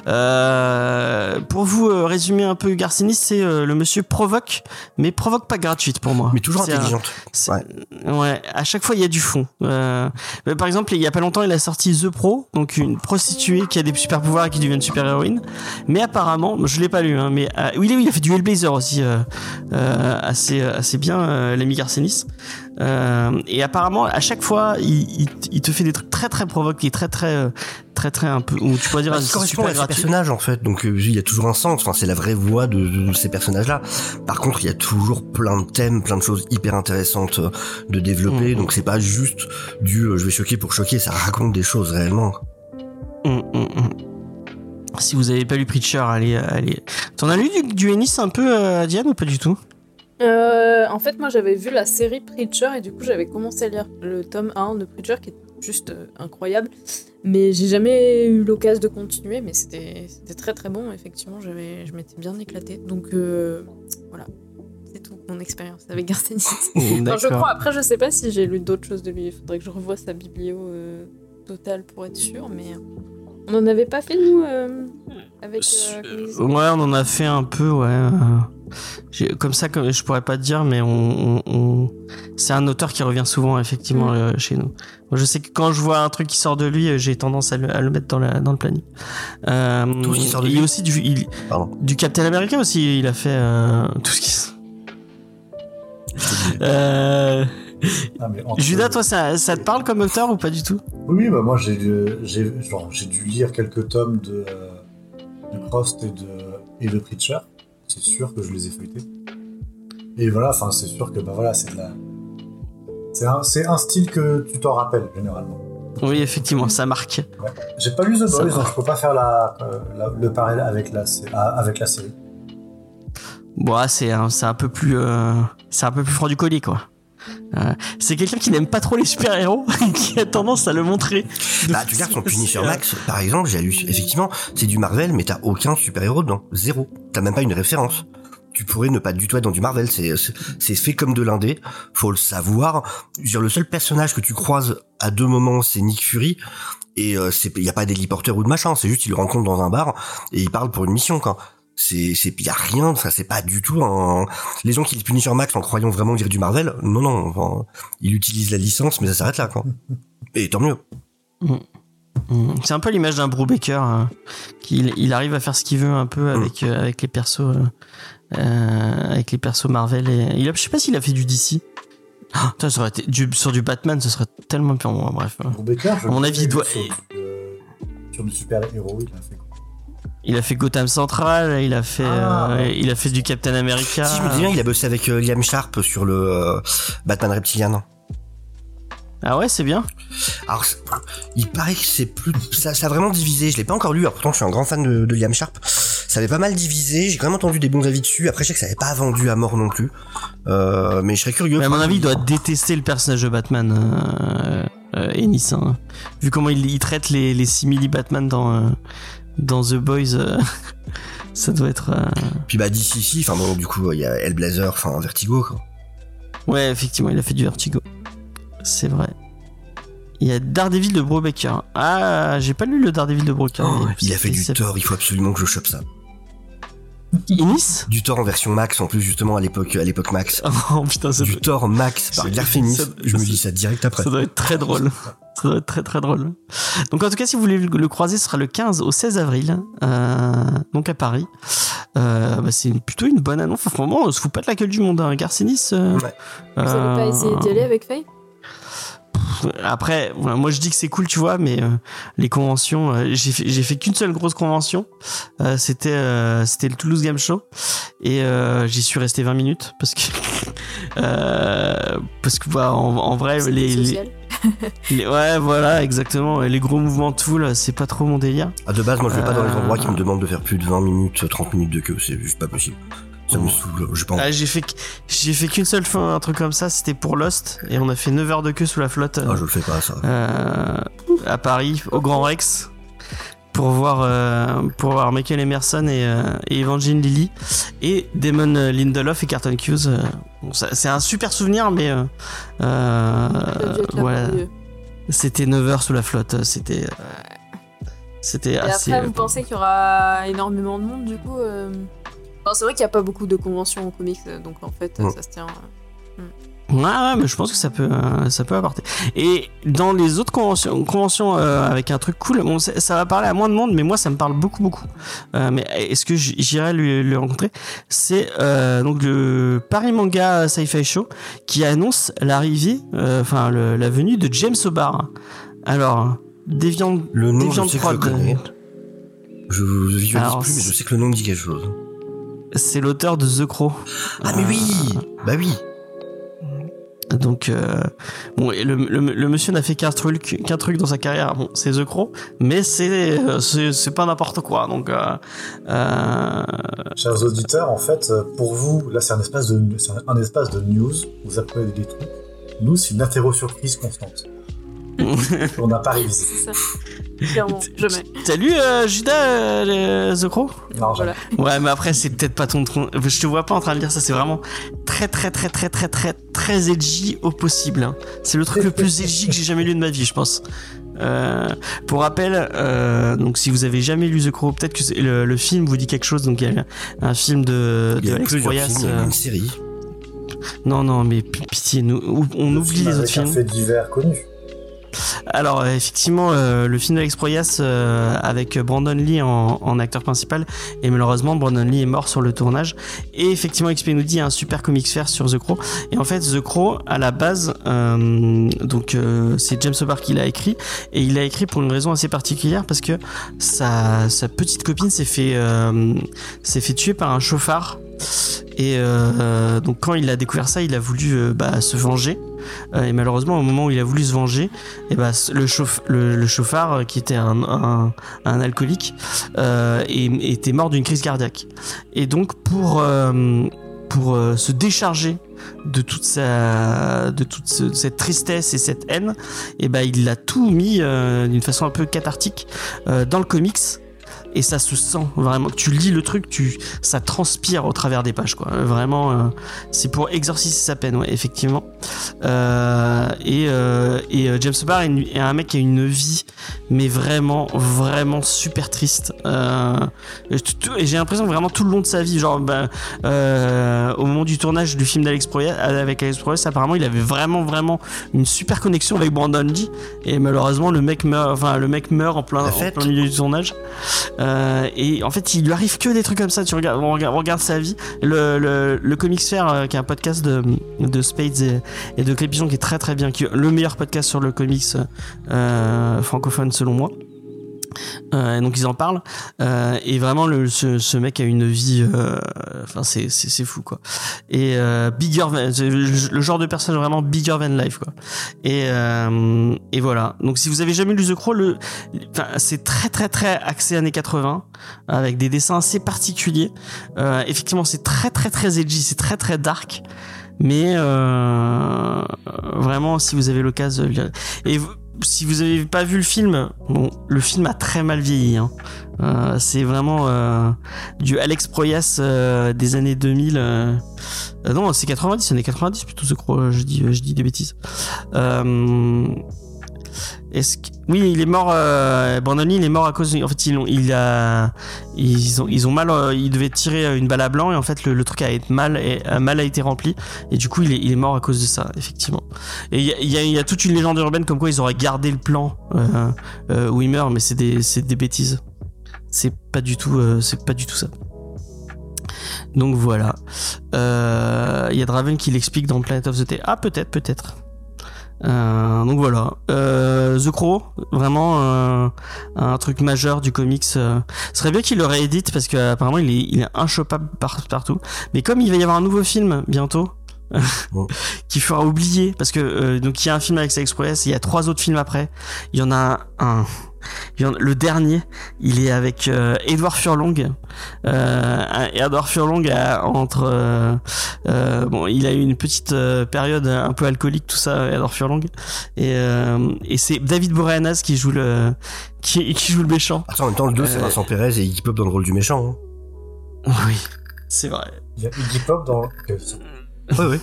Euh, pour vous euh, résumer un peu Garcinis, c'est euh, le monsieur provoque, mais provoque pas gratuite pour moi. Mais toujours un- intelligente. c'est- Ouais. ouais, à chaque fois il y a du fond. Mais par exemple, il y a pas longtemps, il a sorti The Pro, donc une prostituée qui a des super pouvoirs et qui devient une super héroïne. Mais apparemment, je l'ai pas lu, hein, mais oui, il a fait du Hellblazer aussi, assez assez bien, l'ami Garcenis. Euh, et apparemment, à chaque fois, il, il, il te fait des trucs très très provoqués, très très très très un peu, ou tu pourrais dire, Bah, correspond super à ces personnages en fait. Donc euh, il y a toujours un sens enfin c'est la vraie voix de, de ces personnages là par contre il y a toujours plein de thèmes plein de choses hyper intéressantes euh, de développer. Mhm. donc c'est pas juste du euh, je vais choquer pour choquer. Ça raconte des choses réellement. Hum, hum, hum. Si vous avez pas lu Preacher, allez, allez. T'en as lu du, du Ennis un peu, euh, Diane, ou pas du tout? Euh, en fait, moi, j'avais vu la série Preacher et du coup, j'avais commencé à lire le tome 1 de Preacher qui est juste euh, incroyable. Mais j'ai jamais eu l'occasion de continuer, mais c'était très très bon. Effectivement, je m'étais bien éclatée. Donc euh, voilà, c'est tout mon expérience avec Garcenis. Enfin, je crois. Après, je sais pas si j'ai lu d'autres choses de lui. Il faudrait que je revoie sa biblio totale pour être sûr. Mais on n'en avait pas fait nous euh, avec. euh, Ouais, on en a fait un peu, ouais. euh, Comme ça, comme, je pourrais pas te dire, mais on, on- on- c'est un auteur qui revient souvent, effectivement, Mm. euh, chez nous. Moi, je sais que quand je vois un truc qui sort de lui, j'ai tendance à le, à le mettre dans, la, dans le planning. Euh, Tout ce qui sort de lui aussi du, il- Pardon. du Captain America aussi, il a fait euh, tout ce qui. Ah, entre- Judas, toi, ça, ça te parle comme auteur ou pas du tout? Oui, bah moi j'ai dû- lire quelques tomes de, de Prost et de, et de Preacher. C'est sûr que je les ai feuilletés. Et voilà, enfin c'est sûr que bah voilà, c'est de la... C'est un, style que tu t'en rappelles généralement. Oui, effectivement, ça marque. Ouais. J'ai pas lu The Boys, donc je peux pas faire la, euh, la- le parallèle avec la, sé- avec la série. Bon, c'est un, peu plus, euh, c'est un peu plus franc du collier, quoi. Euh, c'est quelqu'un qui n'aime pas trop les super-héros, qui a tendance à le montrer. bah tu regardes son Punisher euh, Max par exemple j'ai lu effectivement c'est du Marvel mais t'as aucun super héros dedans. Zéro. T'as même pas une référence. Tu pourrais ne pas du tout être dans du Marvel. C'est fait comme de l'indé. Faut le savoir. Dire, le seul personnage que tu croises à deux moments c'est Nick Fury. Et euh, c'est y a pas d'héliporteur ou de machin. C'est juste il le rencontre dans un bar et il parle pour une mission quoi c'est c'est y a rien enfin c'est pas du tout un les gens qui lisent Punisher Max en croyant vraiment lire du Marvel non non enfin, il utilise la licence mais ça s'arrête là quoi et tant mieux Mm. C'est un peu l'image d'un Brubaker, hein, qu'il il arrive à faire ce qu'il veut un peu avec euh, avec les persos, euh, euh, avec les persos Marvel. Et il a, je sais pas s'il a fait du DC. Ah, putain, ça aurait été du, sur du Batman, ce serait tellement pire. Bon, bref, Brubaker, je À mon avis, il doit- Sur, euh, sur du super-héros, il a fait quoi? Il a fait Gotham Central, il a fait, Ah, euh, il a fait du Captain America. Si je me dis bien, il a bossé avec euh, Liam Sharp sur le euh, Batman Reptilian. Ah ouais, c'est bien. Alors, il paraît que c'est plus, ça, ça a vraiment divisé. Je l'ai pas encore lu. Alors pourtant, je suis un grand fan de, de Liam Sharp. Ça avait pas mal divisé. J'ai quand même entendu des bons avis dessus. Après, je sais que ça avait pas vendu à mort non plus. Euh, mais je serais curieux. Mais à mon avis, il doit détester le personnage de Batman, euh, euh, Ennis. hein. Vu comment il, il traite les, les simili Batman dans, euh, dans The Boys, euh, ça doit être. euh, Puis bah d'ici ici. Enfin bon, du coup, il y a Hellblazer, enfin Vertigo. Quoi. Ouais, effectivement, il a fait du Vertigo. C'est vrai. Il y a Daredevil de Brubaker. Ah, j'ai pas lu le Daredevil de Brubaker. mais Oh, il a fait du Thor. Il faut absolument que je chope ça. Ennis Du Thor en version Max en plus justement à l'époque à l'époque Max. Oh putain, ça Du Thor Max par ça- Je me dis ça direct après. ça doit être très drôle. Ça doit être très très drôle. Donc en tout cas, si vous voulez le croiser, ce sera le 15 au 16 avril, euh, donc à Paris. Euh, bah, c'est plutôt une bonne annonce. Enfin, vraiment, on se fout pas de la gueule du monde. Hein. Garcinis. euh, Ouais. Vous avez pas euh, essayé d'y aller avec Faye? Après, voilà, moi je dis que c'est cool, tu vois, mais euh, les conventions, euh, j'ai fait, j'ai fait qu'une seule grosse convention. Euh, c'était euh, c'était le Toulouse Game Show et euh, j'y suis resté 20 minutes parce que euh, parce que bah, en, en vrai les, les, social. les- ouais voilà exactement les gros mouvements de foule c'est pas trop mon délire. Ah, de base, moi je vais pas dans les endroits qui me demandent de faire plus de 20 minutes, 30 minutes de queue. C'est juste pas possible. Ça me saoule. J'ai pas envie. Ah, j'ai fait j'ai fait qu'une seule fois un truc comme ça, c'était pour Lost et on a fait 9 heures de queue sous la flotte. Ah, je le fais pas ça. euh, à Paris, au Grand Rex, pour voir, euh, pour voir Michael Emerson et, euh, et Evangeline Lilly, et Damon Lindelof et Carton Hughes. bon, c'est un super souvenir, mais euh, euh, voilà, c'était 9 heures sous la flotte. C'était, euh, c'était Et assez. après, euh, vous pensez qu'il y aura énormément de monde du coup euh C'est vrai qu'il n'y a pas beaucoup de conventions en comics, donc en fait, ça se tient. euh, Ouais, ouais, mais je pense que ça peut, euh, ça peut apporter. Et dans les autres conventions, conventions euh, avec un truc cool, bon, ça va parler à moins de monde, mais moi, ça me parle beaucoup, beaucoup. Euh, mais est-ce que j'irai le, le rencontrer? C'est euh, donc le Paris Manga Sci-Fi Show qui annonce l'arrivée, enfin le- la venue de James O'Barr. Alors, Deviant, Le nom, je sais que je le Prod, connais. Je ne visualise Alors, plus, mais je sais que le nom me dit quelque chose. C'est l'auteur de The Crow. Ah, mais oui Bah oui Donc, euh, bon, et le, le, le monsieur n'a fait qu'un truc, qu'un truc dans sa carrière. Bon, c'est The Crow, mais c'est, euh, c'est, pas n'importe quoi. Donc, euh, euh, Chers auditeurs, en fait, pour vous, là, c'est un espace de, c'est un espace de news. Vous appelez des trucs. Nous, c'est une interro surprise constante. On n'a pas révisé. Clairement, jamais. t'as lu euh, Judas euh, The Crow? Non, Voilà. Ouais, mais après, c'est peut-être pas ton, Je te vois pas en train de dire ça. C'est vraiment très, très, très, très, très, très, très edgy au possible. hein. C'est le truc le plus edgy que j'ai jamais lu de ma vie, je pense. Euh, pour rappel, euh, donc si vous avez jamais lu The Crow, peut-être que le, le film vous dit quelque chose. Donc il y a un film de, Il y de a Alex Proyas. films, euh, une série. Non, non, mais pitié, nous, ou- on Le oublie film les avec autres un films. fait divers connu. Alors effectivement, euh, le film d'Alex Proyas euh, avec Brandon Lee en, acteur principal, et malheureusement Brandon Lee est mort sur le tournage. Et effectivement, XP nous dit un super comics faire sur The Crow. Et en fait, The Crow, à la base, euh, donc c'est James O'Barr qui l'a écrit, et il l'a écrit pour une raison assez particulière parce que sa, sa petite copine s'est fait s'est fait tuer par un chauffard. Et euh, donc quand il a découvert ça, il a voulu euh, bah, se venger. Euh, et malheureusement, au moment où il a voulu se venger, et bah, le, chauffard, qui était un, alcoolique, était mort d'une crise cardiaque. Et donc, pour, se décharger de toute, cette tristesse et cette haine, et bah, il a tout mis d'une façon un peu cathartique dans le comics. Et ça se sent vraiment. Tu lis le truc, tu, ça transpire au travers des pages, quoi. Vraiment, euh, c'est pour exorciser sa peine, ouais, effectivement. Euh, et euh, et James Barr est, un mec qui a une vie, mais vraiment, vraiment super triste. Et j'ai l'impression que vraiment tout le long de sa vie, genre, euh, au moment du tournage du film d'Alex Proyas, avec Alex Proyas, apparemment, il avait vraiment, vraiment une super connexion avec Brandon Lee. Et malheureusement, le mec meurt, enfin, le mec meurt en plein, en plein milieu du tournage. Euh, et en fait, il lui arrive que des trucs comme ça. Tu regardes, on regarde, sa vie. Le, le, Comics Fair, euh, qui est un podcast de, de Spades et, de Clépigeon, qui est très très bien, qui est le meilleur podcast sur le comics euh, francophone selon moi. Euh, donc ils en parlent. Euh, et vraiment le, ce, ce mec a une vie euh, enfin c'est c'est fou quoi. Et euh, bigger le, le genre de personne vraiment bigger than life quoi. Et euh, et voilà. Donc si vous avez jamais lu The Crow le c'est très très très axé années 80 avec des dessins assez particuliers. Effectivement c'est très très très edgy c'est très très dark. Mais vraiment si vous avez l'occasion et vous- si vous avez pas vu le film, bon, le film a très mal vieilli. Hein. Euh, c'est vraiment euh, du Alex Proyas euh, des années 2000. euh, euh, non, c'est 90, années 90 plutôt, je crois. Je je dis des bêtises. Euh. Oui, il est mort. Euh, il est mort à cause. En fait, ils ont, il a, ils ont, ils ont mal. euh, ils devaient tirer une balle à blanc et en fait, le, truc a été mal, et, a mal a été rempli et du coup, il est, il mort à cause de ça, effectivement. Et il y a, il y a- il toute une légende urbaine comme quoi ils auraient gardé le plan euh, euh, où il meurt, mais c'est des, bêtises. C'est pas du tout, euh, c'est pas du tout ça. Donc voilà. Euh, Il y a Draven qui l'explique dans Planet of the Day. Ah peut-être, peut-être. Euh, donc voilà. Euh, The Crow, vraiment euh, un truc majeur du comics. Euh, ce serait bien qu'il le réédite parce que apparemment il est, il est partout. Mais comme il va y avoir un nouveau film bientôt. Bon. qui fera oublier parce que euh, donc il y a un film avec Sex Express il y a trois autres films après il y en a un il y en a- le dernier il est avec euh, Edward Furlong euh, Edward Furlong a, entre euh, euh, bon il a eu une petite période un peu alcoolique tout ça Edward Furlong et et c'est David Boreanaz qui joue le qui, qui joue le méchant Attends, en même temps, le 2, c'est Vincent Perez et Iggy Pop dans le rôle du méchant. Hein. oui c'est vrai Il y a Iggy Pop dans. Ouais, ouais.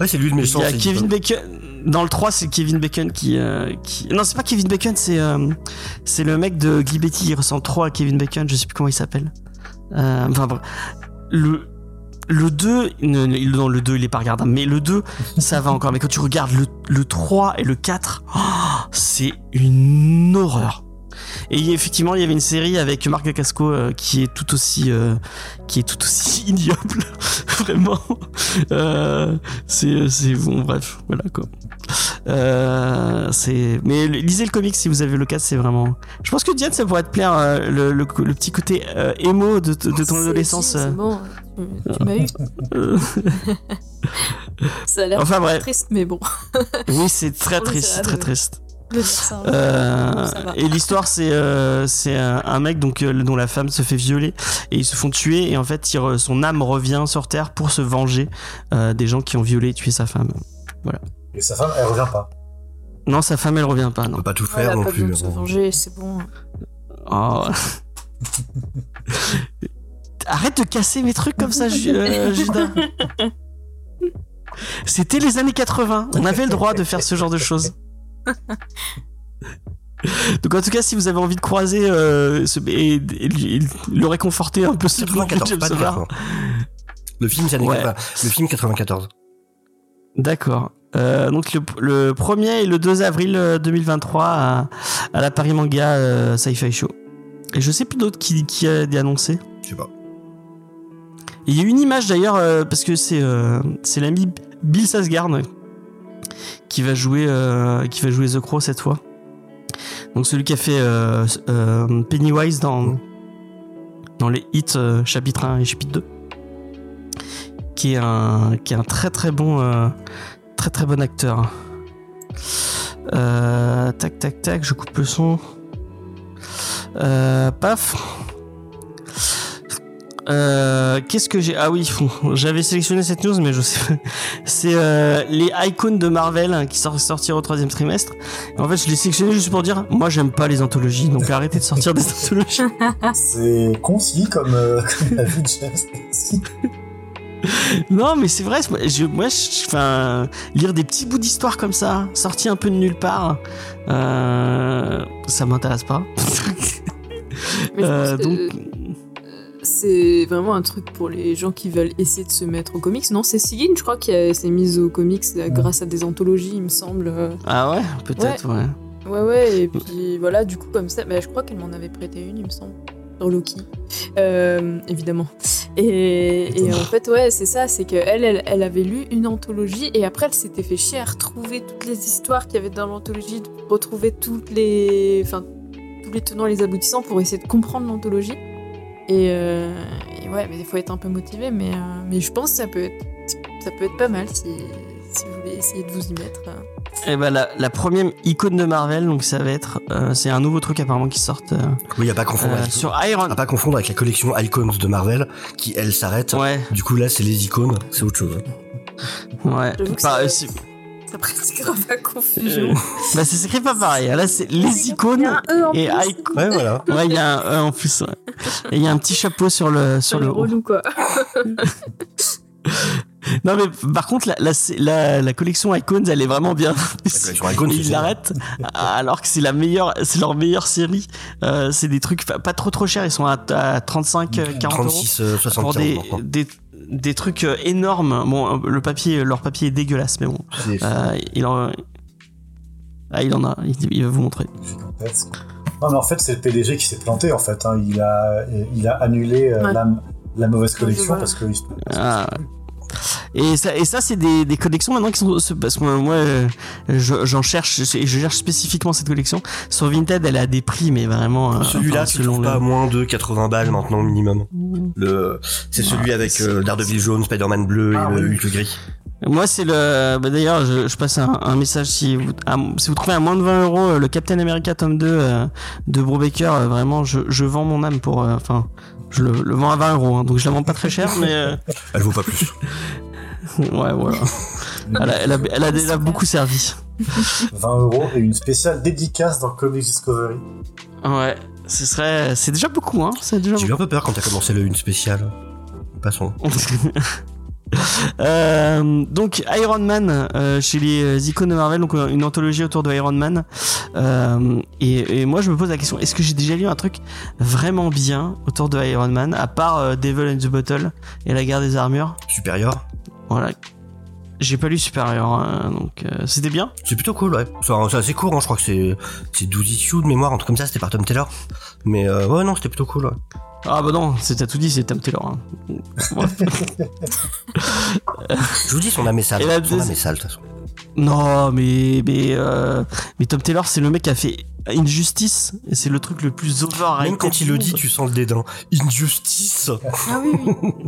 Ouais, c'est lui le méchant. Il y a Kevin. Bacon. Dans le 3, c'est Kevin Bacon qui, euh, qui. Non, c'est pas Kevin Bacon, c'est euh, c'est le mec de Guy Betty. Il ressemble trop à Kevin Bacon. Je sais plus comment il s'appelle. Euh, enfin, bref. le le 2, ne- ne- non, le 2, il est pas regardable, mais le 2, ça va encore. Mais quand tu regardes le, le 3 et le 4, oh, c'est une horreur. Et effectivement, il y avait une série avec Marc Dacasco euh, qui est tout aussi, euh, qui est tout aussi ignoble, vraiment. Euh, c'est, c'est bon, bref, voilà quoi. C'est, mais lisez le comic si vous avez l'occasion, c'est vraiment. Je pense que Diane, ça pourrait te plaire le, le, le petit côté émo de, de ton C'est- adolescence. C'est bon, tu, m'as eu. Ça a l'air enfin bref, triste, mais bon. oui, c'est très triste, très triste. Ça. Euh, Ça et l'histoire c'est euh, c'est un, un mec donc euh, dont la femme se fait violer et ils se font tuer et en fait il son âme revient sur terre pour se venger euh, des gens qui ont violé et tué sa femme. Et sa femme, elle revient pas. Non, sa femme elle revient pas On non. peut pas tout faire non pas plus. se hein. venger, c'est bon. Oh. Arrête de casser mes trucs comme ça, Ju- euh, Judas. C'était les années 80. On avait le droit de faire ce genre de choses. Donc en tout cas, si vous avez envie de croiser euh, ce, et, et lui- et le réconforter un peu sur le 94, James pas de Bond. 80. Le film, c'est années Ouais. 80. Le film 94. D'accord. Euh, donc le, le 1er et le 2 avril euh, 2023 à, à la Paris Manga euh, Sci-Fi Show. Et je sais plus d'autres qui, qui a annoncé. Je sais pas. Il y a une image d'ailleurs euh, parce que c'est euh, c'est l'ami Bill Sasgard qui va jouer euh, qui va jouer The Crow cette fois. Donc celui qui a fait euh, euh, Pennywise dans dans les hits chapitre 1 et chapitre 2 qui est un qui est un très très bon très très bon acteur. Tac tac tac, je coupe le son. Paf. Euh, Qu'est-ce que j'ai Ah oui, j'avais sélectionné cette news, mais je sais. pas. C'est euh, les icônes de Marvel hein, qui sortent sortir au troisième trimestre. Et en fait, je l'ai sélectionné juste pour dire, moi, j'aime pas les anthologies, donc arrêtez de sortir des anthologies. C'est concis comme, euh, comme la vie de James. Non, mais c'est vrai. Je, moi, je, enfin, lire des petits bouts d'histoire comme ça, sortis un peu de nulle part, euh, ça m'intéresse pas. Mais je Euh, pense que donc, c'est vraiment un truc pour les gens qui veulent essayer de se mettre aux comics. Non, c'est Sigyn, je crois, qui s'est mise aux comics grâce à des anthologies, il me semble. euh. ah ouais, peut-être, ouais. Ouais, ouais, et puis voilà, du coup, comme ça, bah, je crois qu'elle m'en avait prêté une, il me semble, sur Loki, Euh, évidemment. Et, et en fait, ouais, c'est ça, c'est qu'elle, elle, elle avait lu une anthologie, et après, elle s'était fait chier à retrouver toutes les histoires qu'il y avait dans l'anthologie, retrouver toutes les. Enfin, tous les tenants et les aboutissants pour essayer de comprendre l'anthologie. Et, euh, et ouais, mais il faut être un peu motivé, mais, euh, mais je pense que ça peut être, ça peut être pas mal si, si vous voulez essayer de vous y mettre. Et ben la, la première icône de Marvel, donc ça va être, euh, c'est un nouveau truc apparemment qui sort euh, Oui, y a pas à confondre euh, avec, sur Iron. à pas confondre avec la collection Icons de Marvel, qui elle s'arrête. Ouais, Du coup là, c'est les icônes, c'est autre chose. ouais. J'avoue que Bah, Ça prête grave à confusion. euh, bah, c'est écrit pas pareil. Là, c'est les icônes E et icônes. Ouais, voilà. Ouais, il y a un E en plus. ouais. Et il y a un petit chapeau sur le sur C'est le haut. relou, quoi. Non mais par contre la la, la, la collection Icons elle est vraiment bien. Icons, ils l'arrêtent alors que c'est la meilleure c'est leur meilleure série. Euh, c'est des trucs pas pas trop trop chers, ils sont à, à 35 euh, 40 euros 36, euh, pour 75 des, des des trucs euh, énormes. Bon euh, le papier leur papier est dégueulasse mais bon. C'est- Euh, il en ah, il en a, il, il va vous montrer. gigantesque. Non, mais en fait, c'est le PDG qui s'est planté, en fait. hein. Il, a, il a annulé euh, Ouais. la, la mauvaise collection parce que. il- Ah. Et ça, et ça c'est des, des collections maintenant qui sont parce que moi euh, je- j'en cherche je, je cherche spécifiquement cette collection sur Vinted elle à des prix mais vraiment euh, Celui-là, enfin, tu le trouves pas à moins de 80 balles maintenant minimum. Le, c'est celui avec euh, Daredevil jaune, Spider-Man bleu Ah et le oui. Hulk gris. Moi, c'est le. Bah, D'ailleurs, je, je passe un, un message si vous, à- si vous trouvez à moins de 20 euros euh, le Captain America tome 2 euh, de Brubaker, euh, vraiment, je, je vends mon âme pour. euh, Enfin, je le, le vends à 20 euros, hein, donc je la vends pas très cher, mais euh, Elle vaut pas plus. ouais, voilà. Elle a, elle a, elle a déjà beaucoup servi. 20 euros et une spéciale dédicace dans Comics Discovery. Ouais, ce serait. C'est déjà beaucoup, hein. Déjà J'ai eu un peu peur quand t'as commencé le une spéciale. Passons. Euh, donc Iron Man euh, chez les euh, icônes de Marvel, donc une anthologie autour de Iron Man. Euh, et, et moi je me pose la question est-ce que j'ai déjà lu un truc vraiment bien autour de Iron Man, à part Devil in the Bottle et la guerre des armures? Supérieur. Voilà. J'ai pas lu Supérieur, hein, donc c'était bien? C'est plutôt cool, ouais. C'est assez court, hein. je crois que c'est c'est 12 issues de mémoire, un truc comme ça, c'était par Tom Taylor. Mais ouais, non, c'était plutôt cool, ouais. Ah bah non, c'est t'as tout dit, c'est Tom Taylor. hein. Je vous dis, son âme est sale. Et la Son âme deuxi- est sale, de toute façon. Non, mais mais euh, mais Tom Taylor, c'est le mec qui a fait Injustice, et c'est le truc le plus overrated. Même quand il le dit, tu sens le dédain. Injustice Ah oui, oui.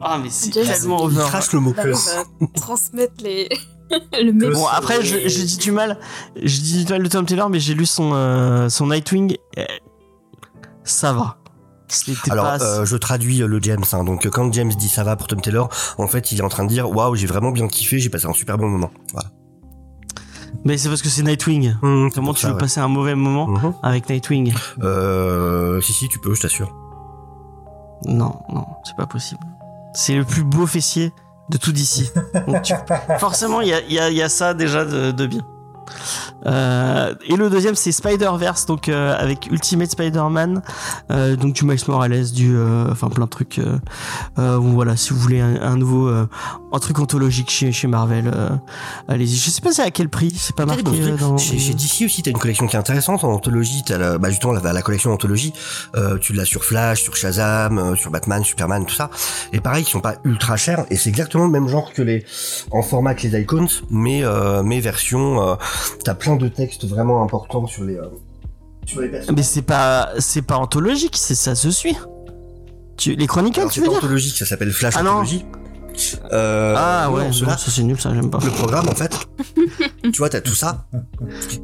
Ah mais c'est tellement Il over. crache le mot. Va transmettre les... le mec. Bon après je, je dis du mal, je dis du mal de Tom Taylor mais j'ai lu son euh, son Nightwing, et ça va. Alors, euh, je traduis euh, le James. Hein. Donc, euh, quand James dit ça va pour Tom Taylor, en fait, il est en train de dire waouh, j'ai vraiment bien kiffé, j'ai passé un super bon moment. Voilà. mais c'est parce que c'est Nightwing. C'est Comment tu ça, veux ouais. passer un mauvais moment Mhm. avec Nightwing Euh, si si, tu peux, je t'assure. Non, non, c'est pas possible. C'est le plus beau fessier de tout d'ici. Tu- Forcément, il y a, il y, a, il y a ça déjà de, de bien. Euh, et le deuxième c'est Spider-Verse donc euh, avec Ultimate Spider-Man euh, donc du Miles Morales du euh, enfin plein de trucs euh, euh, voilà si vous voulez un, un nouveau euh, un truc anthologique chez, chez Marvel euh, allez-y je sais pas c'est à quel prix c'est pas marqué euh, dans Chez, chez DC aussi, t'as une collection qui est intéressante en anthologie. T'as la, bah justement la, la collection anthologie. Euh, tu l'as sur Flash, sur Shazam, euh, sur Batman, Superman, tout ça. Et pareil, ils sont pas ultra chers. Et c'est exactement le même genre que les en format que les Icons, mais euh, mais version. Euh, t'as plein de textes vraiment importants sur les euh, sur les personnages. mais c'est pas c'est pas anthologique c'est ça se suit tu les chroniques Alors, tu c'est veux pas dire anthologique, ça s'appelle Flash Ah non. Anthologie. Euh, ah ouais, non, ça c'est nul, ça j'aime pas. le programme en fait tu vois t'as tout ça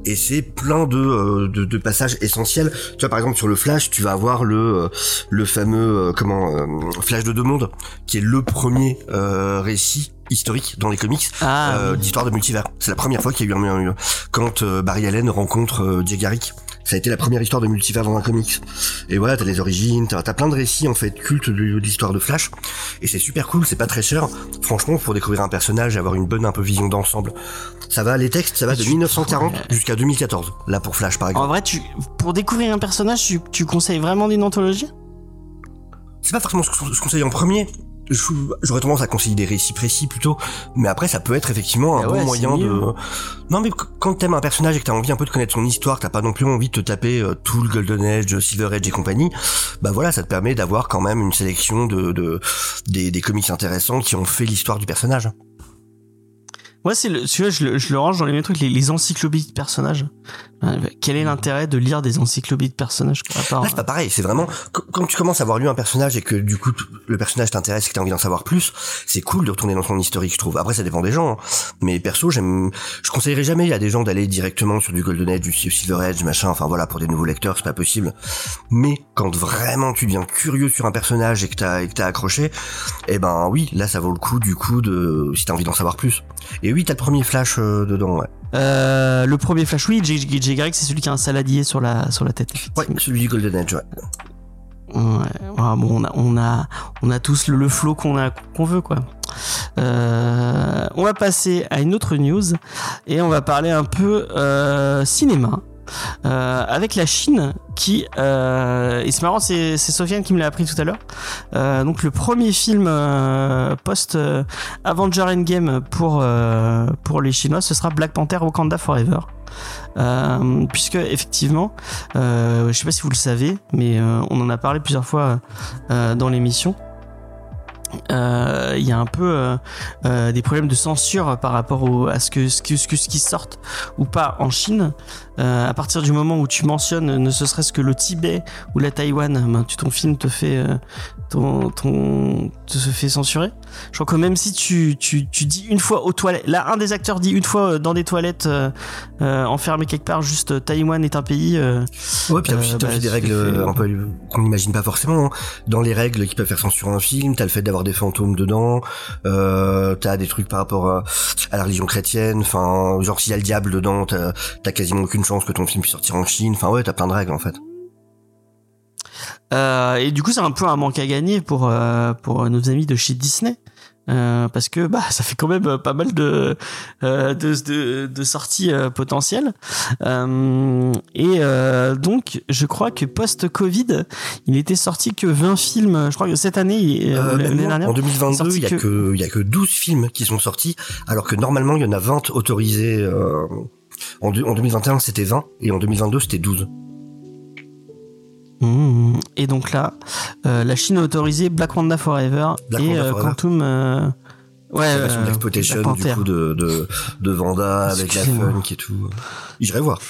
et c'est plein de, euh, de de passages essentiels tu vois par exemple sur le Flash tu vas avoir le euh, le fameux euh, comment euh, Flash de deux mondes qui est le premier euh, récit historique dans les comics Ah, euh, oui. d'histoire de multivers c'est la première fois qu'il y a eu un, un- quand euh, Barry Allen rencontre euh, Jay Garrick ça a été la première histoire de multivers dans un comics. Et voilà, t'as les origines, t'as as plein de récits en fait cultes de, de l'histoire de Flash. Et c'est super cool, c'est pas très cher. Franchement, pour découvrir un personnage et avoir une bonne un peu vision d'ensemble. Ça va, les textes, ça va de Tu- 1940 Ouais. jusqu'à 2014. Là pour Flash par En exemple. vrai, tu, pour découvrir un personnage, tu, tu conseilles vraiment d'une anthologie? C'est pas forcément ce que je conseille en premier. Je- J'aurais tendance à conseiller des récits précis plutôt, mais après ça peut être effectivement un Ah bon ouais, moyen de. Non mais qu- quand t'aimes un personnage et que t'as envie un peu de connaître son histoire, t'as pas non plus envie de te taper euh, tout le Golden Age, Silver Age et compagnie, bah voilà, ça te permet d'avoir quand même une sélection de, de des, des comics intéressants qui ont fait l'histoire du personnage. Ouais, c'est le, celui-là, je le, je le range dans les mêmes trucs, les, les encyclopédies de personnages. Quel est l'intérêt de lire des encyclopédies de personnages part, Là, c'est pas pareil. C'est vraiment qu- quand tu commences à avoir lu un personnage et que du coup le personnage t'intéresse et que t'as envie d'en savoir plus, c'est cool de retourner dans son historique, je trouve. Après, ça dépend des gens. hein. Mais perso, j'aime, je conseillerais jamais à des gens d'aller directement sur du Golden Age, du Silver Age, machin. Enfin voilà, pour des nouveaux lecteurs, c'est pas possible. Mais quand vraiment tu deviens curieux sur un personnage et que t'as et que t'as accroché, eh ben oui, là ça vaut le coup du coup de si t'as envie d'en savoir plus. Et oui, t'as le premier flash euh, dedans. Ouais. Euh, le premier Flash, oui, J. J. J. Garrick, c'est celui qui a un saladier sur la, sur la tête. Ouais, celui du Golden Age. Ouais. Ouais, ouais, bon, on a, on a, on a tous le, le flow qu'on a, qu'on veut, quoi. Euh, on va passer à une autre news et on va parler un peu euh, cinéma. Euh, avec la Chine qui euh, et c'est marrant c'est Sofiane qui me l'a appris tout à l'heure. Euh, donc le premier film post Avenger Endgame pour pour les Chinois ce sera Black Panther Wakanda Forever. Puisque effectivement euh, je sais pas si vous le savez mais on en a parlé plusieurs fois dans l'émission euh, il y a un peu euh, euh, des problèmes de censure par rapport à ce que ce, qui sorte ou pas en Chine. À partir du moment où tu mentionnes ne ce serait-ce que le Tibet ou la Taïwan, ben, ton film te fait ton, ton te se fait censurer. Je crois que même si tu, tu, tu dis une fois aux toilettes, là un des acteurs dit une fois euh, dans des toilettes euh, euh, enfermé quelque part, juste euh, Taïwan est un pays. euh, Ouais, puis t'as Euh, bah, des règles fait, un peu qu'on n'imagine pas forcément. hein. Dans les règles qui peuvent faire censurer un film, t'as le fait d'avoir des fantômes dedans, euh, t'as des trucs par rapport à, à la religion chrétienne, enfin, genre s'il y a le diable dedans, t'as t'as quasiment aucune chance que ton film puisse sortir en Chine. Enfin ouais, t'as plein de règles en fait. Euh, et du coup, c'est un peu un manque à gagner pour euh, pour nos amis de chez Disney. Euh, parce que bah ça fait quand même pas mal de euh, de, de, de sorties euh, potentielles Euh, et euh, donc je crois que post Covid il était sorti que 20 films je crois que cette année l'année dernière en 2022, sorti il y a que- que il y a que 12 films qui sont sortis, alors que normalement il y en a 20 autorisés. euh, en, en 2021 c'était 20 et en 2022 c'était 12. Mmh. et donc là euh, la Chine a autorisé Black Panther Forever Black et Panther euh, Forever. Quantum euh, ouais la version d'exploitation du coup de de, de Vanda avec la funk et tout. J'irai voir.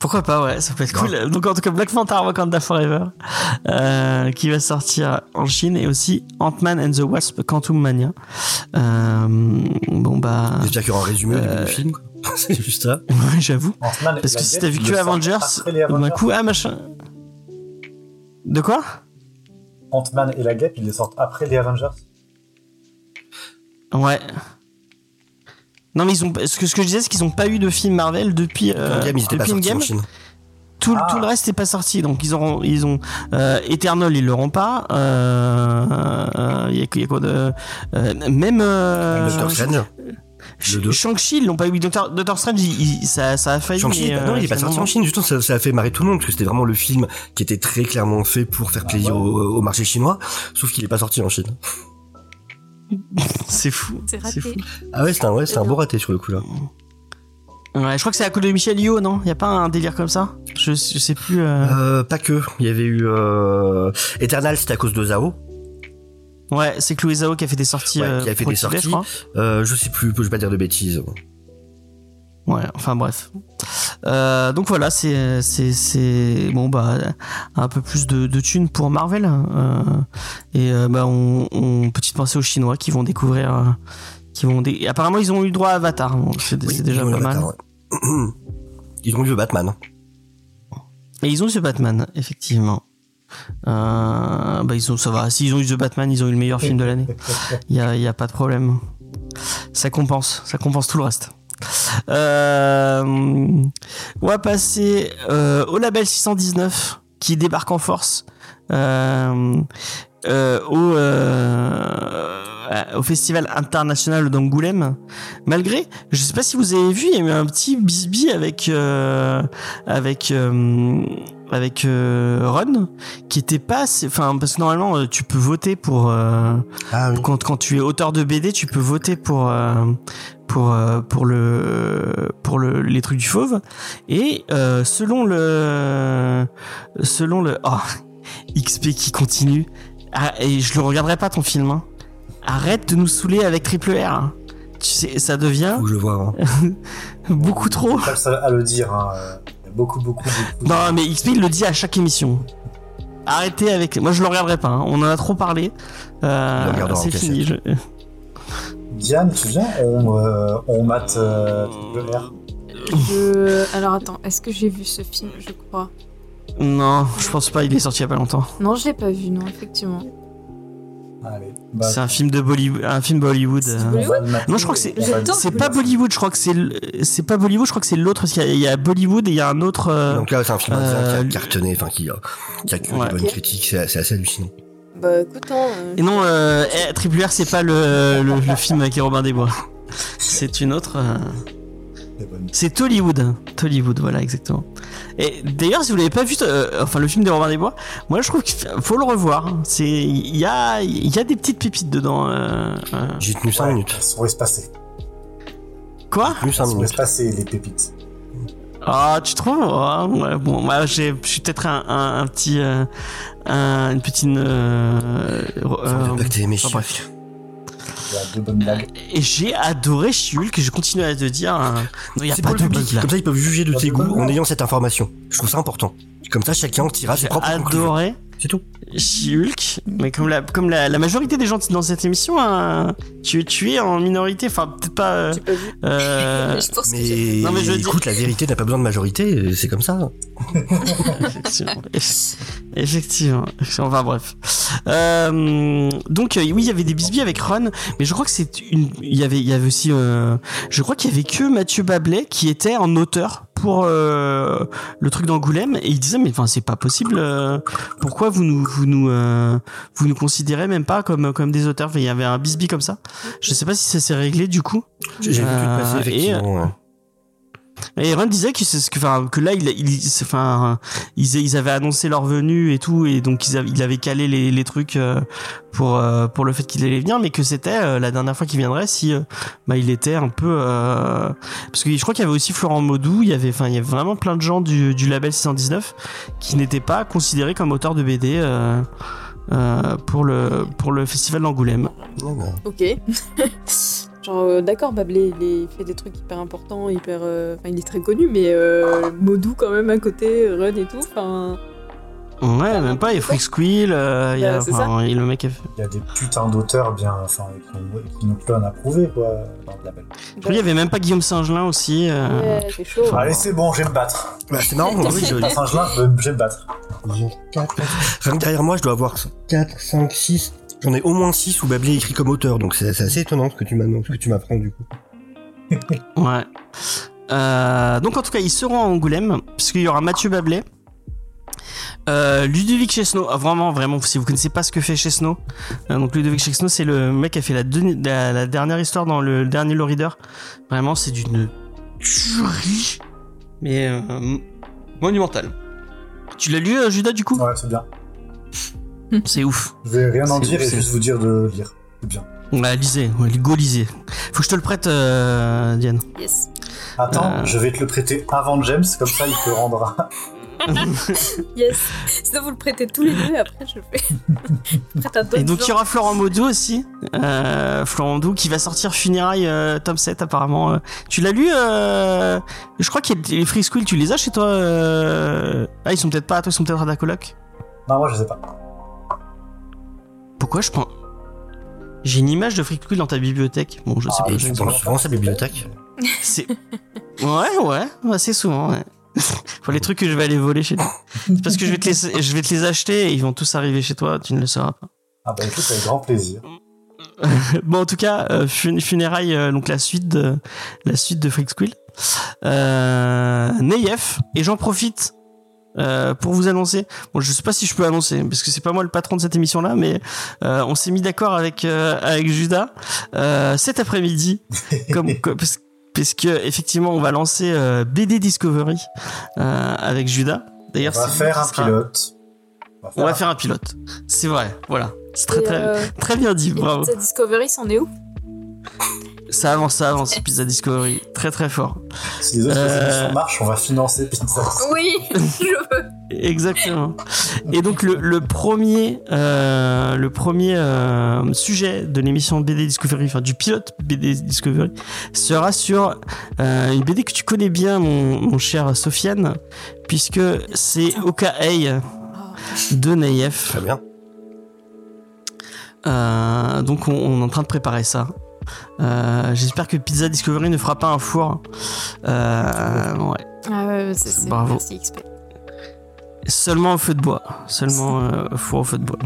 Pourquoi pas, ouais, ça peut être cool. Donc en tout cas, Black Panther Wakanda Forever, euh, qui va sortir en Chine, et aussi Ant-Man and the Wasp Quantum Mania. Euh, bon bah, J'espère qu'il y aura un résumé au début Euh, du film. quoi. C'est juste ça. ouais, j'avoue. Ant-Man et Parce que si t'as vu que Avengers, d'un Avengers. coup, ah machin. De quoi? Ant-Man et la Guêpe, ils les sortent après les Avengers. Ouais. Non mais ils ont, ce que, ce que je disais, c'est qu'ils ont pas eu de film Marvel depuis, euh, Endgame, ils étaient pas depuis sortis en Endgame. Chine. Tout, Ah. tout le reste n'est pas sorti, donc ils auront, ils ont euh, Eternal, ils l'auront pas. Euh, euh, Il y, a, il y a quoi de euh, même euh, Doctor Strange. Shang-Chi, ils l'ont pas eu. Doctor, Doctor Strange, il- il- ça, ça a failli. Shang-Chi, mais, bah non, euh, il est pas sorti en Chine. Justement, ça, ça a fait marrer tout le monde parce que c'était vraiment le film qui était très clairement fait pour faire plaisir au, au marché chinois. Sauf qu'il est pas sorti en Chine. C'est fou. C'est C'est raté. fou. Ah ouais, c'est un, ouais, c'est un beau raté sur le coup là. Ouais, je crois que c'est à cause de Michel Yo, non? Il y a pas un délire comme ça? Je, je sais plus. euh, Euh, pas que. Il y avait eu euh... Eternal, c'était à cause de Zao. Ouais, c'est Chloé Zhao qui a fait des sorties. Ouais, qui a fait des sorties. je crois. Euh, je sais plus, je vais pas dire de bêtises. Ouais, enfin bref. Euh, donc voilà, c'est c'est c'est bon bah un peu plus de, de thunes pour Marvel euh, et euh, bah on, on petite pensée aux Chinois qui vont découvrir qui vont dé- apparemment ils ont eu le droit à Avatar, c'est Oui, déjà pas mal. Avatar, ouais. Ils ont eu le Batman. Et ils ont eu The Batman, effectivement. Bah ils ont ça va. S'ils ont eu The Batman, ils ont eu le meilleur film de l'année. Il y a, y a pas de problème. Ça compense, ça compense tout le reste. Euh, on va passer euh, au label 619 qui débarque en force euh, euh, au, euh, au festival international d'Angoulême. Malgré, je sais pas si vous avez vu, il y a eu un petit bisbis avec euh, avec avec euh, Run qui était pas, enfin parce que normalement euh, tu peux voter pour euh, Ah oui. quand, quand tu es auteur de BD, tu peux voter pour euh, pour pour le pour le les trucs du fauve et selon le selon le oh, XP qui continue ah, et je le regarderai pas ton film hein. arrête de nous saouler avec triple R hein. tu sais ça devient Faut que je le vois. hein. beaucoup trop seul à le dire. Hein. Euh, beaucoup, beaucoup, beaucoup. non mais XP il le dit à chaque émission arrêtez avec moi je le regarderai pas hein. on en a trop parlé Euh, c'est fini je- Diane, tu viens On, euh, on mate euh. Je... Alors attends, est-ce que j'ai vu ce film Je crois? non je pense pas il est sorti il y a pas longtemps Non, je l'ai pas vu, non, effectivement. Allez. Bah, C'est un film de Bollywood, un film Bollywood. C'est euh. Bollywood Non, je crois que c'est- pas Bollywood, je crois que c'est le- c'est pas Bollywood, je crois que c'est l'autre parce qu'il y, a- il y a Bollywood et il y a un autre. euh, Donc là, c'est un film euh, qui a cartonné, enfin qui a, qui a que Ouais. des bonnes critiques, c'est assez hallucinant. Bah écoute, hein, euh, Et non, euh, eh, Triple R, c'est pas le, le, le film avec Robin des Bois. C'est une autre. C'est Tollywood. Tollywood, voilà, exactement. Et d'ailleurs, si vous l'avez pas vu, euh, enfin le film de Robin des Bois, moi je trouve qu'il faut le revoir. C'est, il y a, il y a des petites pépites dedans. euh, euh. J'ai tenu 5 Ouais, minutes. Elles sont espacées. Quoi Tenu 5 Elles sont minutes. espacées, les pépites. Ah, tu trouves ouais, Bon, moi, j'ai- je suis peut-être un, un, un petit, euh, un- une petite. Euh, Ça euh, pas que aimé bref. Il y a deux bonnes blagues. Et j'ai adoré Shulk, je continue à te dire. hein, non, y a C'est pas pour de public. là. Comme ça, ils peuvent juger de tes goûts en ayant cette information. Je trouve ça important. Comme ça, chacun tirera ses J'ai propres conclusions. C'est tout. Shulk, mais comme la, comme la, la majorité des gens dans cette émission, hein, tu, tu es en minorité, enfin peut-être pas. euh, euh, Mais je pense que j'ai- Mais, Non, mais je veux dire- écoute, la vérité n'a pas besoin de majorité, c'est comme ça. effectivement. effectivement. Enfin bref. Euh, donc euh, oui, il y avait des bisbis avec Ron, mais je crois que c'est une. Il y avait, il y avait aussi. euh, je crois qu'il y avait que Mathieu Bablet qui était en auteur pour euh, le truc d'Angoulême et il disait mais enfin c'est pas possible. euh, vous nous vous nous euh, vous nous considérez même pas comme comme des auteurs Il y avait un bisbis comme ça. Je sais pas si ça s'est réglé du coup. J'ai vu le truc passer, Euh, et, effectivement. ouais. Et Ron disait que c'est ce que, enfin, que là, il, il, c'est- enfin, ils, ils avaient annoncé leur venue et tout, et donc ils avaient, il avait calé les, les trucs euh, pour euh, pour le fait qu'il allait venir, mais que c'était euh, la dernière fois qu'il viendrait si, euh, bah, il était un peu, euh, parce que je crois qu'il y avait aussi Florent Maudou, il y avait, enfin, il y avait vraiment plein de gens du, du label 619 qui n'étaient pas considérés comme auteurs de BD. Euh, euh, pour le pour le festival d'Angoulême. Ok. Genre, euh, d'accord, Bablé, il, fait des trucs hyper importants, hyper. euh, Enfin, il est très connu, mais euh, Modou quand même à côté, Run et tout. Enfin, Ouais, même pas. Il y a Freak Squill, euh, il y a, enfin, le mec. a fait- Il y a des putains d'auteurs bien, enfin, qui ont, qui n'ont plus rien à prouver, quoi. Je crois qu'il y avait même pas Guillaume Saint-Gelin aussi. euh, ouais, c'est chaud. Enfin, Allez, c'est bon, je vais me battre. Bah, c'est marrant, oui, je- Saint-Gelin, je vais me battre. Rien que derrière moi, je dois avoir 4, 5, 6. J'en ai au moins 6 où Bablé écrit comme auteur, donc c'est assez étonnant ce que tu m'apprends du coup. Ouais. Euh, donc en tout cas, ils seront à Angoulême, puisqu'il y aura Mathieu Bablet. Euh, Ludovic Chesneau, ah, vraiment, vraiment, si vous connaissez pas ce que fait Chesneau, euh, donc Ludovic Chesneau, c'est le mec qui a fait la, deni- la, la dernière histoire dans le, dernier Low Reader. Vraiment, c'est d'une tuerie, mais euh, monumentale. Tu l'as lu, euh, Judas, du coup? Ouais, c'est bien. C'est ouf. Je vais rien en dire et c'est- juste vous dire de lire. C'est bien. Ouais, lisez, ouais, go lisez. Faut que je te le prête, euh, Diane. Yes. Attends, Euh. je vais te le prêter avant James, comme ça il te rendra. Yes. Sinon, vous le prêtez tous les deux et après, je fais. Prête à d'autres Et donc il y aura Florent Maudou aussi, euh, Florent Maudou qui va sortir Funérailles euh, tome 7 apparemment. Tu l'as lu euh, Je crois que les Free School, tu les as chez toi euh... Ah ils sont peut-être pas à toi, ils sont peut-être à ta coloc. Non, moi je sais pas. Pourquoi je prends J'ai une image de School dans ta bibliothèque. Bon je sais Ah, pas. tu penses souvent à sa bibliothèque C'est ouais ouais assez souvent. Ouais. Pour les trucs que je vais aller voler chez toi. C'est parce que je vais te les je vais te les acheter et ils vont tous arriver chez toi. Tu ne le sauras pas. Ah bah écoute, avec grand plaisir. bon, en tout cas, euh, Fun- Funérailles, euh, donc la suite de la suite de Freak Squill. Euh, Neyef, et j'en profite euh, pour vous annoncer. Bon, je sais pas si je peux annoncer parce que c'est pas moi le patron de cette émission-là, mais euh, on s'est mis d'accord avec euh, avec Judas euh, cet après-midi, comme, comme- parce, parce que effectivement, on va lancer euh, BD Discovery euh, avec Judas. On D'ailleurs, va c'est lui faire un pilote. On va faire un pilote. C'est vrai. Voilà. C'est très très euh, très bien dit. et Bravo. Discovery, c'en est où? Ça avance, ça avance, Pizza Discovery. Très très fort. Si les autres Euh, émissions marchent, on va financer Pizza. Oui, je veux. Exactement. Et donc le, le premier, euh, le premier euh, sujet de l'émission BD Discovery, enfin du pilote BD Discovery, sera sur euh, une BD que tu connais bien, mon, mon cher Sofiane, puisque c'est Okaei de Nayef. Très bien. Euh, donc on, on est en train de préparer ça. Euh, J'espère que Pizza Discovery ne fera pas un four. Euh, ouais. Ah ouais, c'est c'est- Bravo. Merci XP. Seulement au feu de bois. Seulement euh, four au feu de bois.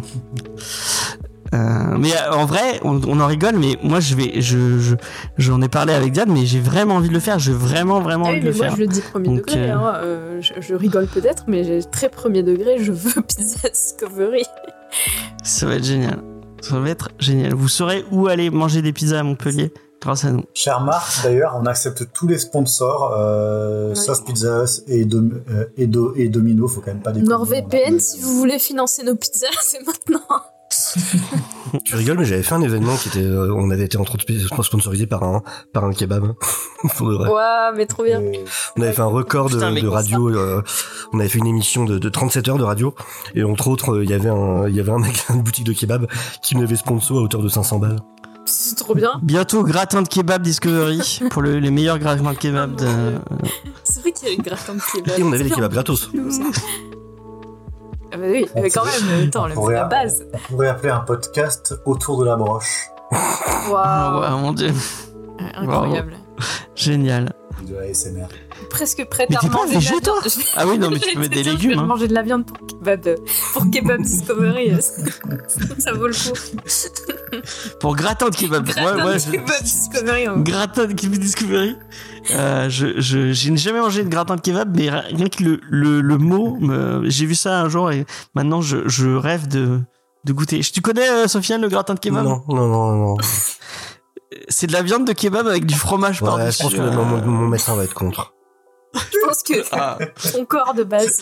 Euh, mais en vrai, on, on en rigole, mais moi je vais, je, je, j'en ai parlé avec Diane, mais j'ai vraiment envie de le faire. J'ai vraiment, vraiment Ah envie de le moi faire. je le dis premier Donc, degré. hein, je, je rigole peut-être, mais j'ai très premier degré. Je veux Pizza Discovery. Ça va être génial. Ça va être génial. Vous saurez où aller manger des pizzas à Montpellier grâce à nous. Cher Marc, d'ailleurs, on accepte tous les sponsors, euh, Oui. sauf Pizza Hut et, Dom- euh, et, Do- et Domino, faut quand même pas déconner. NordVPN, si vous voulez financer nos pizzas, c'est maintenant. Tu rigoles, mais j'avais fait un événement qui était, euh, on avait été entre autres sponsorisé par un, par un kebab. Pour de vrai. Ouah, mais trop bien. Et- On avait fait un record de, Putain, radio. euh, on avait fait une émission de, de 37 heures de radio. Et entre autres, euh, il y avait un, il y avait un mec, une boutique de kebab qui nous avait sponsor à hauteur de 500 balles. C'est trop bien. Bientôt gratin de kebab Discovery pour le- les meilleurs gratins de kebab de. C'est vrai qu'il y a une gratin de kebab. Et on avait des C'est kebabs gratos. Ah bah oui, mais quand même, attends, On la base. On pourrait appeler un podcast autour de la broche. Waouh. Ah ouais, mon dieu. Incroyable. Génial. De la SMR. Presque prête Mais à manger toi Ah oui, non, mais tu peux mettre des dire, Je légumes. vais hein. manger de la viande pour kebab, pour kebab Discovery. ça vaut le coup. Pour gratin de kebab. Gratin Ouais, ouais, de je- kebab Discovery. hein. Gratin de kebab Discovery. Euh, je, je, je n'ai jamais mangé de gratin de kebab, mais rien que le, le, le mot, me- j'ai vu ça un jour et maintenant je, je rêve de, de goûter. Tu connais, euh, Sofiane, le gratin de kebab? Non, non, non, non. C'est de la viande de kebab avec du fromage Ouais, par-dessus. je pense que euh. mon, mon médecin va être contre. Je pense que Ah. ton corps de base.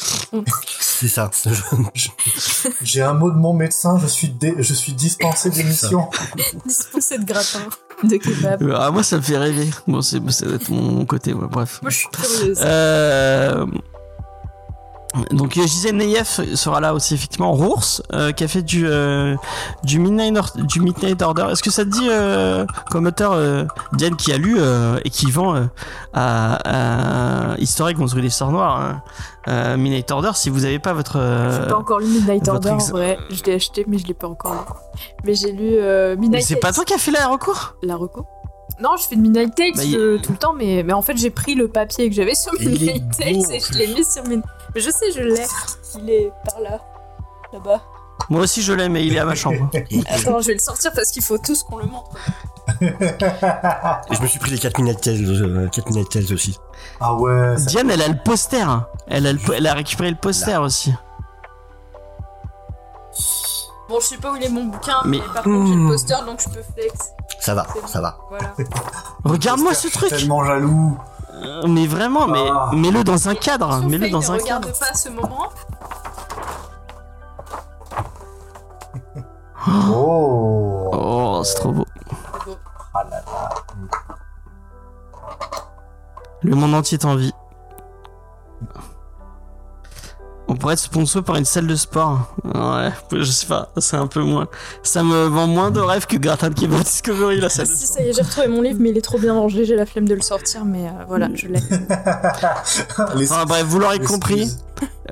C'est ça. J'ai un mot de mon médecin, je suis, dé- je suis dispensé d'émission. Dispensé de gratin de kebab. Euh, Ah, moi, ça me fait rêver. Bon, c'est, ça doit être mon, mon côté, ouais, bref. Moi, je suis curieuse. Euh, donc euh, Gisèle Neyef sera là aussi effectivement Rours euh, qui a fait du euh, du Midnight Or- du Midnight Order est-ce que ça te dit euh, comme auteur Diane qui a lu et qui vend à, à historique construit des sorts noirs hein, Midnight Order si vous n'avez pas votre J'ai pas encore lu Midnight Order en vrai. Je l'ai acheté, mais je l'ai pas encore lu. Mais j'ai lu euh, mais Midnight c'est pas toi qui as fait la recours La reco? Non, je fais de Midnight Tales Bah, il- tout le temps, mais, mais en fait, j'ai pris le papier que j'avais sur Midnight Tales et je l'ai mis sur Midnight. Mais je sais, je l'ai. Il est par là. Là-bas. moi aussi je l'ai mais il est à ma chambre Attends, je vais le sortir parce qu'il faut tous qu'on le montre. Et je me suis pris les 4 Midnight Tales, euh, 4 Midnight Tales aussi. Ah ouais, ça- Diane elle a le poster hein. elle a, le elle a récupéré le poster aussi Bon, je sais pas où il est mon bouquin, Mais- mais, par contre, j'ai le Mmh. poster donc je peux flex. Ça va, bon. ça va. Voilà. regarde-moi je ce suis truc tellement jaloux. Euh, mais vraiment mais Ah. mets-le dans un cadre mets-le dans ne un regarde cadre pas ce moment. Oh. Oh, c'est trop beau. Ah. Le monde entier est en vie. Pourrait être sponsor par une salle de sport. Ouais, je sais pas, c'est un peu moins. Ça me vend moins de rêves que Gratin de Kebab Discovery, la salle de Si, sport. ça y est, j'ai retrouvé mon livre, mais il est trop bien rangé, j'ai la flemme de le sortir, mais euh, voilà, je l'ai. Enfin bref, vous l'aurez compris.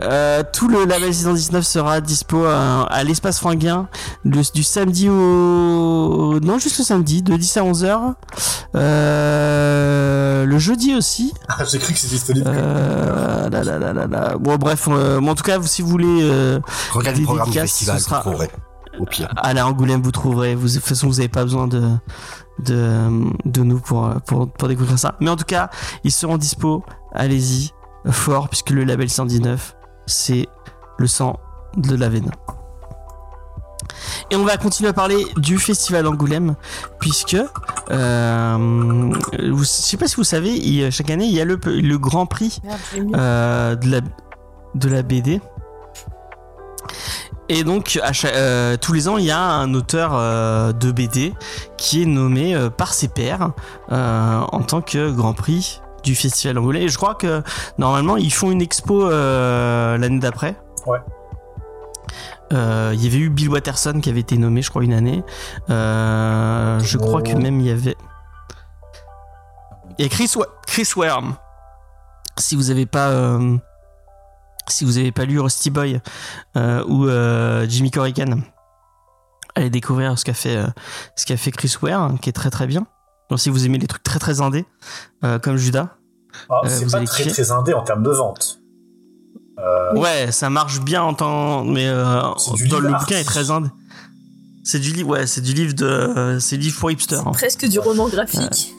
Euh, tout le label 619 sera dispo à, à l'espace Franguin le- du samedi au non juste le samedi de 10 à 11h euh, le jeudi aussi Ah, J'ai cru que c'était disponible. euh, là, là, là, là, là. bon bref euh, bon, en tout cas si vous voulez euh, Regardez Des le programme du dédicaces, festival, ce sera- vous trouverez. Au pire. à Angoulême vous trouverez. Vous, de toute façon vous n'avez pas besoin de de, de nous pour, pour, pour découvrir ça. Mais en tout cas ils seront dispo. Allez-y fort puisque le label 119 c'est le sang de la veine. Et on va continuer à parler du festival d'Angoulême puisque euh, je sais pas si vous savez il- chaque année il y a le, le grand prix euh, de, la, de la BD. Et donc, à chaque- euh, tous les ans, il y a un auteur euh, de BD qui est nommé euh, par ses pairs en tant que Grand Prix du Festival Angoulême. Et je crois que normalement, ils font une expo l'année d'après. Ouais. Il y avait eu Bill Watterson qui avait été nommé, je crois, une année. Je crois que Oh. même il y avait. Il y a Chris, Wa- Chris Worm. Si vous avez pas. Si vous avez pas lu Rusty Boy euh, ou euh, Jimmy Corrigan, allez découvrir ce qu'a fait, euh, ce qu'a fait Chris Ware, qui est très très bien. Donc si vous aimez les trucs très très indés, euh, comme Judas, Ah, euh, c'est pas très très indé en termes de vente. Euh, ouais, ça marche bien en temps, mais euh, C'est du dans le livre bouquin est très indé. C'est du livre, ouais, c'est du livre de, euh, c'est du livre pour hipster. hein. Presque du roman graphique.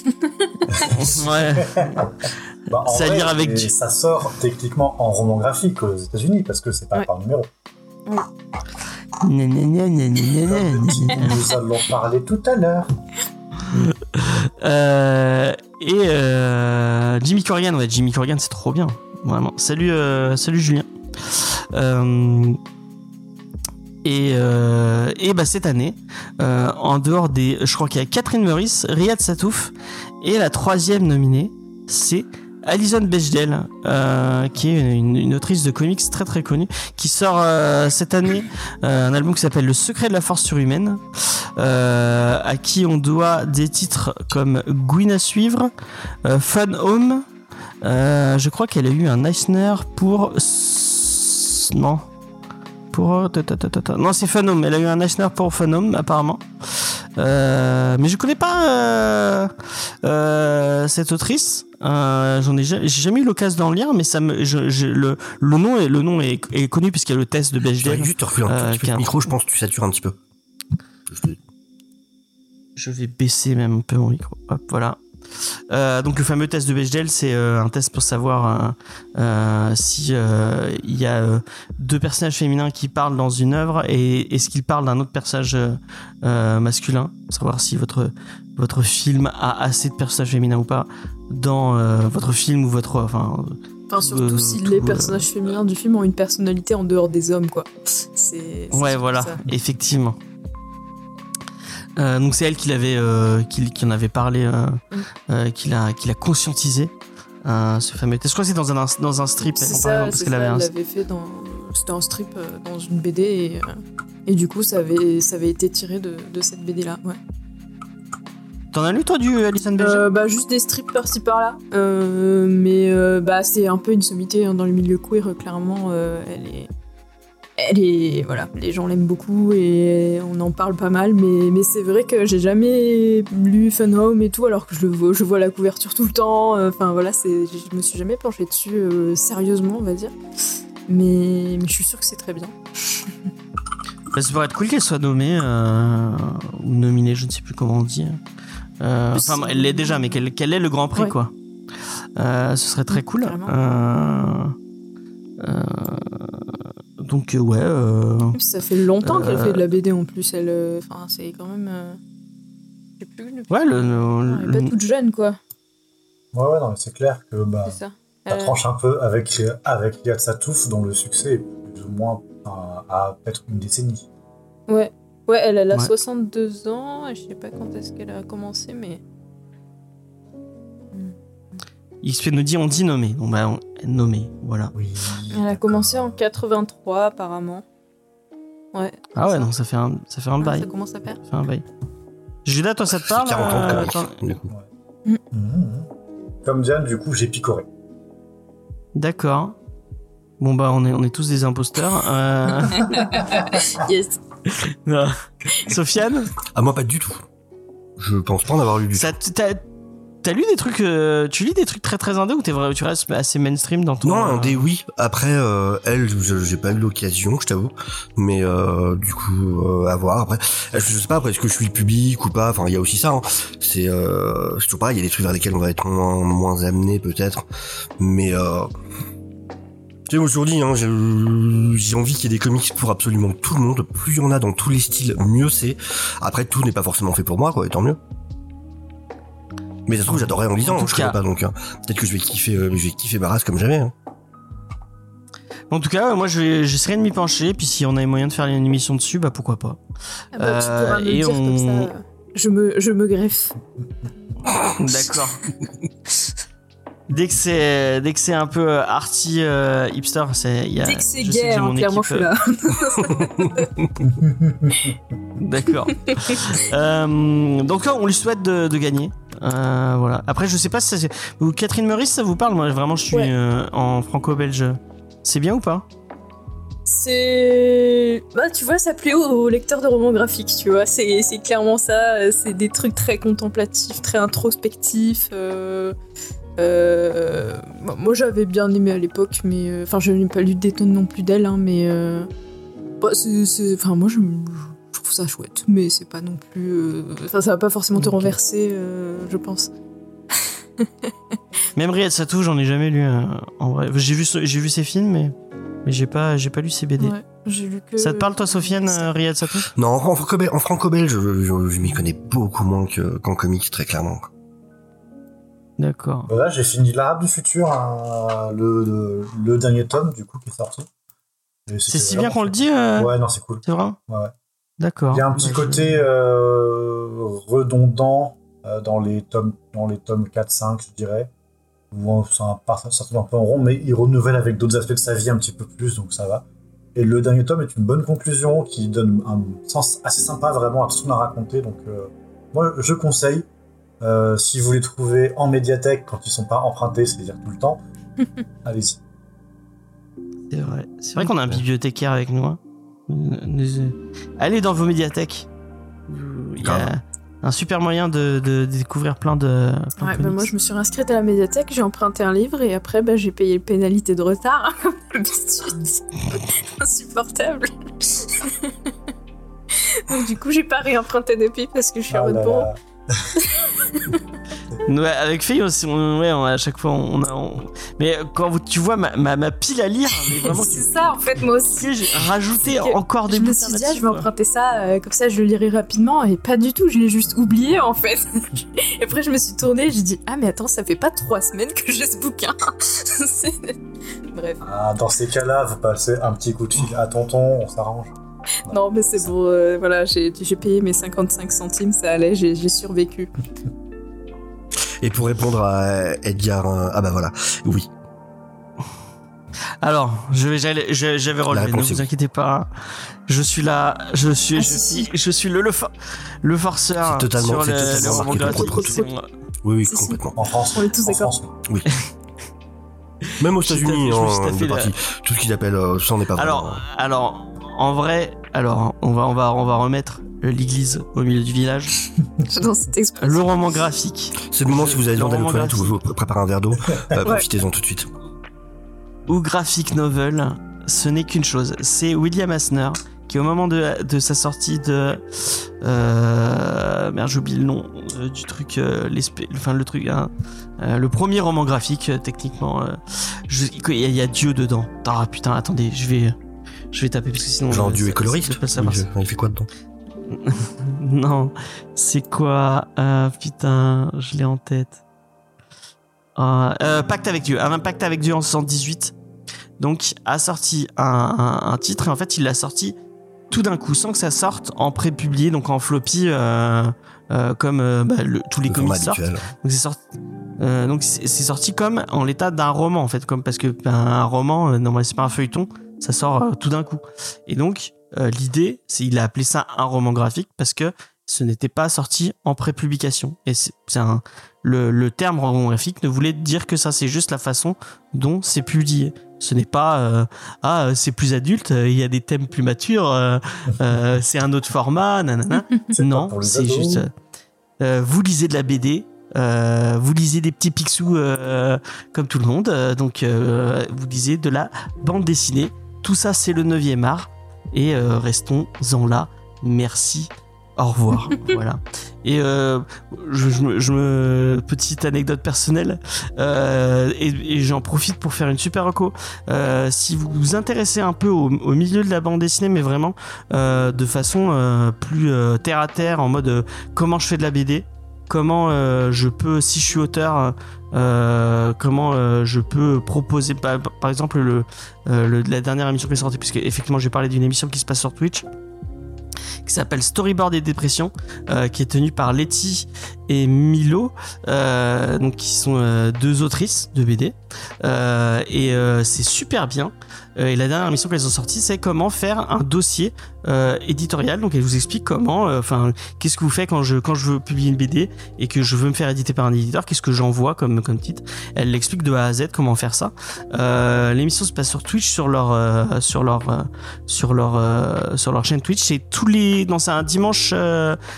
Ouais. bah, vrai, avec Ça sort techniquement en roman graphique aux États-Unis parce que c'est pas Ouais. par numéro. Nous allons parler tout à l'heure. Euh, et euh, Jimmy Corrigan, ouais, Jimmy Corrigan, c'est trop bien, vraiment. Salut, euh, salut Julien. Euh, et, euh, et bah cette année, euh, en dehors des, je crois qu'il y a Catherine Meurice, Riyad Satouf, et la troisième nominée, c'est Alison Bechdel, euh, qui est une, autrice de comics très très connue, qui sort euh, cette année euh, un album qui s'appelle Le secret de la force surhumaine, à qui on doit des titres comme Gwyn à suivre, Fun Home. je crois qu'elle a eu un Eisner pour non pour non c'est Fun Home. Elle a eu un Eisner pour Fun Home apparemment. Euh, mais je connais pas euh, euh, cette autrice. J'en ai, jamais eu l'occasion d'en lire, mais ça me, je, je- le, le nom est, le nom est, est connu puisqu'il y a le test de J'aurais Bechdel. juste te reculer un petit peu le micro, je pense que tu satures un petit peu. Je te- Je vais baisser même un peu mon micro. Hop, voilà. Euh, donc le fameux test de Bechdel, c'est euh, un test pour savoir euh, euh, si il y a deux personnages féminins qui parlent dans une œuvre et est-ce qu'ils parlent d'un autre personnage masculin, pour savoir si votre votre film a assez de personnages féminins ou pas dans votre film ou votre enfin Enfin, surtout si les personnages féminins du film ont une personnalité en dehors des hommes, quoi. C'est. Ouais, voilà, ça. effectivement. Euh, donc c'est elle qui l'avait, euh, qui, qui en avait parlé, euh, Mm. qui l'a, qui l'a conscientisé. ce fameux test. Je crois que c'est dans un dans un strip. C'est parlait, ça, parce qu'elle avait elle un- l'avait fait dans. C'était un strip dans une BD et, et du coup, ça avait, ça avait été tiré de, de cette BD-là. Ouais. T'en as lu toi du Alison Belger Euh, bah, juste des strips par-ci par-là. Mais bah, c'est un peu une sommité hein, dans le milieu queer, clairement. elle est. Elle est. Voilà, les gens l'aiment beaucoup et on en parle pas mal. Mais, mais c'est vrai que j'ai jamais lu Fun Home et tout, alors que je, le vois, je vois la couverture tout le temps. euh, Enfin voilà, je me suis jamais penchée dessus euh, sérieusement, on va dire. Mais, mais je suis sûre que c'est très bien. Bah, ça pourrait être cool qu'elle soit nommée euh, ou nominée, je ne sais plus comment on dit. Euh, Enfin, elle l'est déjà, mais qu'elle qu'elle ait le Grand Prix, Ouais. quoi. Ce serait très cool. Euh, euh, donc euh, ouais. euh, ça fait longtemps qu'elle Euh. fait de la BD en plus. Elle, euh, enfin, c'est quand même. euh, je sais plus. depuis- Ouais, le, le- Elle est pas toute jeune, quoi. Ouais, ouais, non, mais c'est clair que bah, C'est ça. ça Euh, tranche un peu avec, avec Satouf, dont le succès est plus ou moins à, à peut-être une décennie. Ouais. Ouais, elle, elle a Ouais. 62 ans. et Je sais pas quand est-ce qu'elle a commencé, mais. XP nous dit on dit nommé. Donc bah on... nommé, voilà. Oui. Elle a commencé en 83 apparemment. Ouais. Ah ouais, non, ça fait un, ça fait un Ah, bail. ça commence à faire. Ça fait un bail. Judas, toi, ça te parle 40 ans de euh, du coup. Mhm. Comme Diane, du coup, j'ai picoré. D'accord. Bon bah on est, on est tous des imposteurs. Euh... Yes. Sofiane, Ah, moi, pas du tout. Je pense pas en avoir lu du tout. ça, t- t'as, lu des trucs, euh, tu lis des trucs très très indés ou t'es tu restes assez mainstream dans ton. Non, euh, des oui. Après, euh, elle, je- j'ai pas eu l'occasion, je t'avoue. Mais euh, du coup, euh, à voir. Après, je sais pas, après, est-ce que je suis le public ou pas? Enfin, il y a aussi ça. hein. C'est euh, toujours pareil. Il y a des trucs vers lesquels on va être moins, moins amené, peut-être. Mais euh, tu sais, hein, j'ai j'ai envie qu'il y ait des comics pour absolument tout le monde. Plus il y en a dans tous les styles, mieux c'est. Après, tout n'est pas forcément fait pour moi, quoi. Et tant mieux. Mais ça se trouve, j'adorerais en lisant. En tout je connais cas- pas, donc hein. peut-être que je vais kiffer, euh, je vais kiffer race comme jamais. Hein. En tout cas, moi, je j'essaierai de m'y pencher. Puis si on a les moyens de faire une émission dessus, bah pourquoi pas. Ah bah, tu pourras me Euh, et dire comme on- ça. Je me, je me greffe. D'accord. Dès que c'est dès que c'est un peu euh, arty euh, hipster, c'est il y a. Dès que c'est gay, hein, mon clairement, équipe, je suis là. D'accord. Euh, donc là, on lui souhaite de, de gagner. Euh, voilà. Après, je sais pas si ça, Catherine Meurice, ça vous parle Moi, vraiment, je suis Ouais. euh, en franco-belge. C'est bien ou pas? C'est. Bah, tu vois, ça plaît aux, lecteurs de romans graphiques, tu vois. C'est c'est clairement ça. C'est des trucs très contemplatifs, très introspectifs. euh, moi, j'avais bien aimé à l'époque, mais. Enfin, je n'ai pas lu des tonnes non plus d'elle, hein, mais. bah, c'est- Enfin, moi, je trouve ça chouette, mais c'est pas non plus. euh, Enfin, ça va pas forcément te renverser, euh, je pense. Même Riyad Satou, j'en ai jamais lu euh, en vrai. J'ai vu j'ai vu ses films, mais mais j'ai pas j'ai pas lu ses BD. Ouais, j'ai lu que. Ça te parle toi, Sofiane, euh, Riyad Satou? Non, en, en franco-belge, je, je- je m'y connais beaucoup moins que- qu'en comics, très clairement. D'accord. Voilà, j'ai fini l'Arabe du futur, hein, le, le, le dernier tome, du coup, qui est sorti. C'est si bien qu'on le dit. euh, Ouais, non, c'est cool. C'est vrai? Ouais, ouais. D'accord. Il y a un petit Bah, côté euh, redondant euh, dans, les tomes, dans les tomes 4-5, je dirais. Où on- ça ça tourne un peu en rond, mais il renouvelle avec d'autres aspects de sa vie un petit peu plus, donc ça va. Et le dernier tome est une bonne conclusion qui donne un sens assez sympa vraiment à tout ce qu'on a raconté. Donc, euh, moi, je conseille. Euh, si vous les trouvez en médiathèque quand ils sont pas empruntés, c'est-à-dire tout le temps, allez-y. C'est vrai. C'est vrai qu'on a un bibliothécaire avec nous. hein. Euh, Allez dans vos médiathèques. Il y a un super moyen de, de découvrir plein de. plein de Ouais, bah comics. moi je me suis inscrite à la médiathèque, j'ai emprunté un livre et après bah, j'ai payé le pénalité de retard. Insupportable. Donc du coup j'ai pas réemprunté depuis parce que je suis en Ah mode là bon. là. Ouais, avec Faye aussi, on, ouais, on- à chaque fois, on a. on- Mais quand vous- tu vois ma, ma, ma pile à lire, C'est ça en fait moi aussi. j'ai rajouté encore des Je me suis dit, ah, je vais emprunter ça, euh, comme ça je le lirai rapidement, et pas du tout, je l'ai juste oublié en fait. et après je me suis tournée, j'ai dit, ah mais attends, ça fait pas trois semaines que j'ai ce bouquin. Bref. Ah, dans ces cas-là, vous passez un petit coup de fil à tonton, on s'arrange. Non, mais c'est bon, euh, voilà, j'ai j'ai payé mes 55 centimes, ça allait, j'ai j'ai survécu. Et pour répondre à Edgar, euh, ah bah voilà, oui. Alors, je vais, j'avais relevé, ne vous oui. inquiétez pas. Je suis là, je suis, Ah, je, si, suis je suis le, le, for- le forceur C'est totalement- sur c'est le, totalement le roman marqué C'est moi. Oui, oui, Si, complètement. En France. On est tous en d'accord. France. Même aux États-Unis, tout hein, tout à de fait partie. tout ce qu'ils appellent, euh, ça on est pas vraiment. Alors, alors, en vrai, alors, on va, on va, on va remettre l'église au milieu du village. Dans cette expression. Le roman graphique C'est le moment si vous avez d'aller aux roman toilettes ou vous préparez un verre d'eau, euh, profitez-en tout de suite. ou graphic novel, ce n'est qu'une chose. C'est William Asner qui, au moment de, de sa sortie de, euh, merde, j'oublie le nom euh, du truc, euh, l'espé- enfin le truc, hein, euh, le premier roman graphique euh, techniquement. euh, je- il y, y a Dieu dedans. Ah putain, attendez, je vais, je vais taper parce que sinon. Genre du écoloriste il, fait quoi dedans Non, c'est quoi euh, Putain, je l'ai en tête. Ah, euh, Pacte avec Dieu. Un pacte avec Dieu en 78. Donc, a sorti un, un- un titre et en fait, il l'a sorti tout d'un coup, sans que ça sorte en pré-publié, donc en floppy, euh, euh, comme euh, bah, le- tous les Le comics sortent. habituel. Donc c'est sorti. Euh, donc c'est sorti comme en l'état d'un roman en fait, comme parce que ben, un roman, normalement c'est pas un feuilleton, ça sort euh, tout d'un coup. Et donc euh, l'idée, c'est il a appelé ça un roman graphique parce que ce n'était pas sorti en prépublication. Et c'est un le, le terme roman graphique ne voulait dire que ça, c'est juste la façon dont c'est publié. Ce n'est pas euh, ah c'est plus adulte, il y a des thèmes plus matures, euh, euh, c'est un autre format, nanana. Non, c'est juste. vous lisez de la BD, euh, vous lisez des petits pixous euh, comme tout le monde, euh, donc vous lisez de la bande dessinée. Tout ça, c'est le 9e art. Et euh, restons-en là. Merci. Au revoir. voilà. Et euh, je, je me- je me petite anecdote personnelle euh, et, et j'en profite pour faire une super reco. Euh, si vous vous intéressez un peu au, au milieu de la bande dessinée, mais vraiment de façon plus terre à terre, en mode comment je fais de la BD, comment euh, je peux, si je suis auteur, euh, comment euh, je peux proposer, par, exemple, le, le- la dernière émission qui est sortie, puisque effectivement j'ai parlé d'une émission qui se passe sur Twitch qui s'appelle Storyboard et Dépression, qui est tenue par Letty Milo, euh, donc qui sont euh, deux autrices de BD, euh, et c'est super bien. Et la dernière émission qu'elles ont sortie, c'est comment faire un dossier éditorial. Donc elle vous explique comment, enfin, qu'est-ce que vous faites quand je quand je veux publier une BD et que je veux me faire éditer par un éditeur, qu'est-ce que j'envoie comme comme titre. Elle l'explique de A à Z comment faire ça. L'émission se passe sur Twitch, sur leur sur leur sur leur sur leur chaîne Twitch. C'est tous les non c'est un dimanche,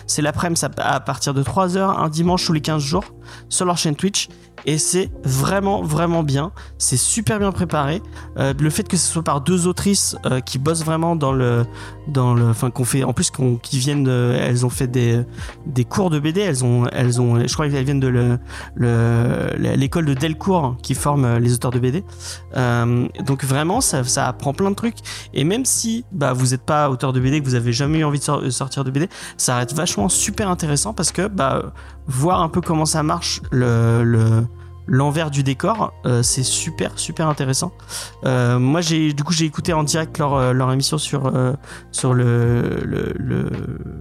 c'est l'après-midi à partir de 3 heures, un dimanche tous les 15 jours sur leur chaîne Twitch. Et c'est vraiment vraiment bien. C'est super bien préparé. Euh, le fait que ce soit par deux autrices euh, qui bossent vraiment dans le dans le enfin qu'on fait en plus qu'on qui viennent de- elles ont fait des des cours de BD elles ont elles ont je crois qu'elles viennent de le le- l'école de Delcourt qui forme euh, les auteurs de BD donc vraiment ça apprend plein de trucs et même si bah vous n'êtes pas auteur de BD que vous avez jamais eu envie de sor- sortir de BD ça reste vachement super intéressant parce que bah voir un peu comment ça marche le le l'envers du décor. Euh, c'est super super intéressant. Euh, moi j'ai du coup j'ai écouté en direct leur euh, émission sur le le,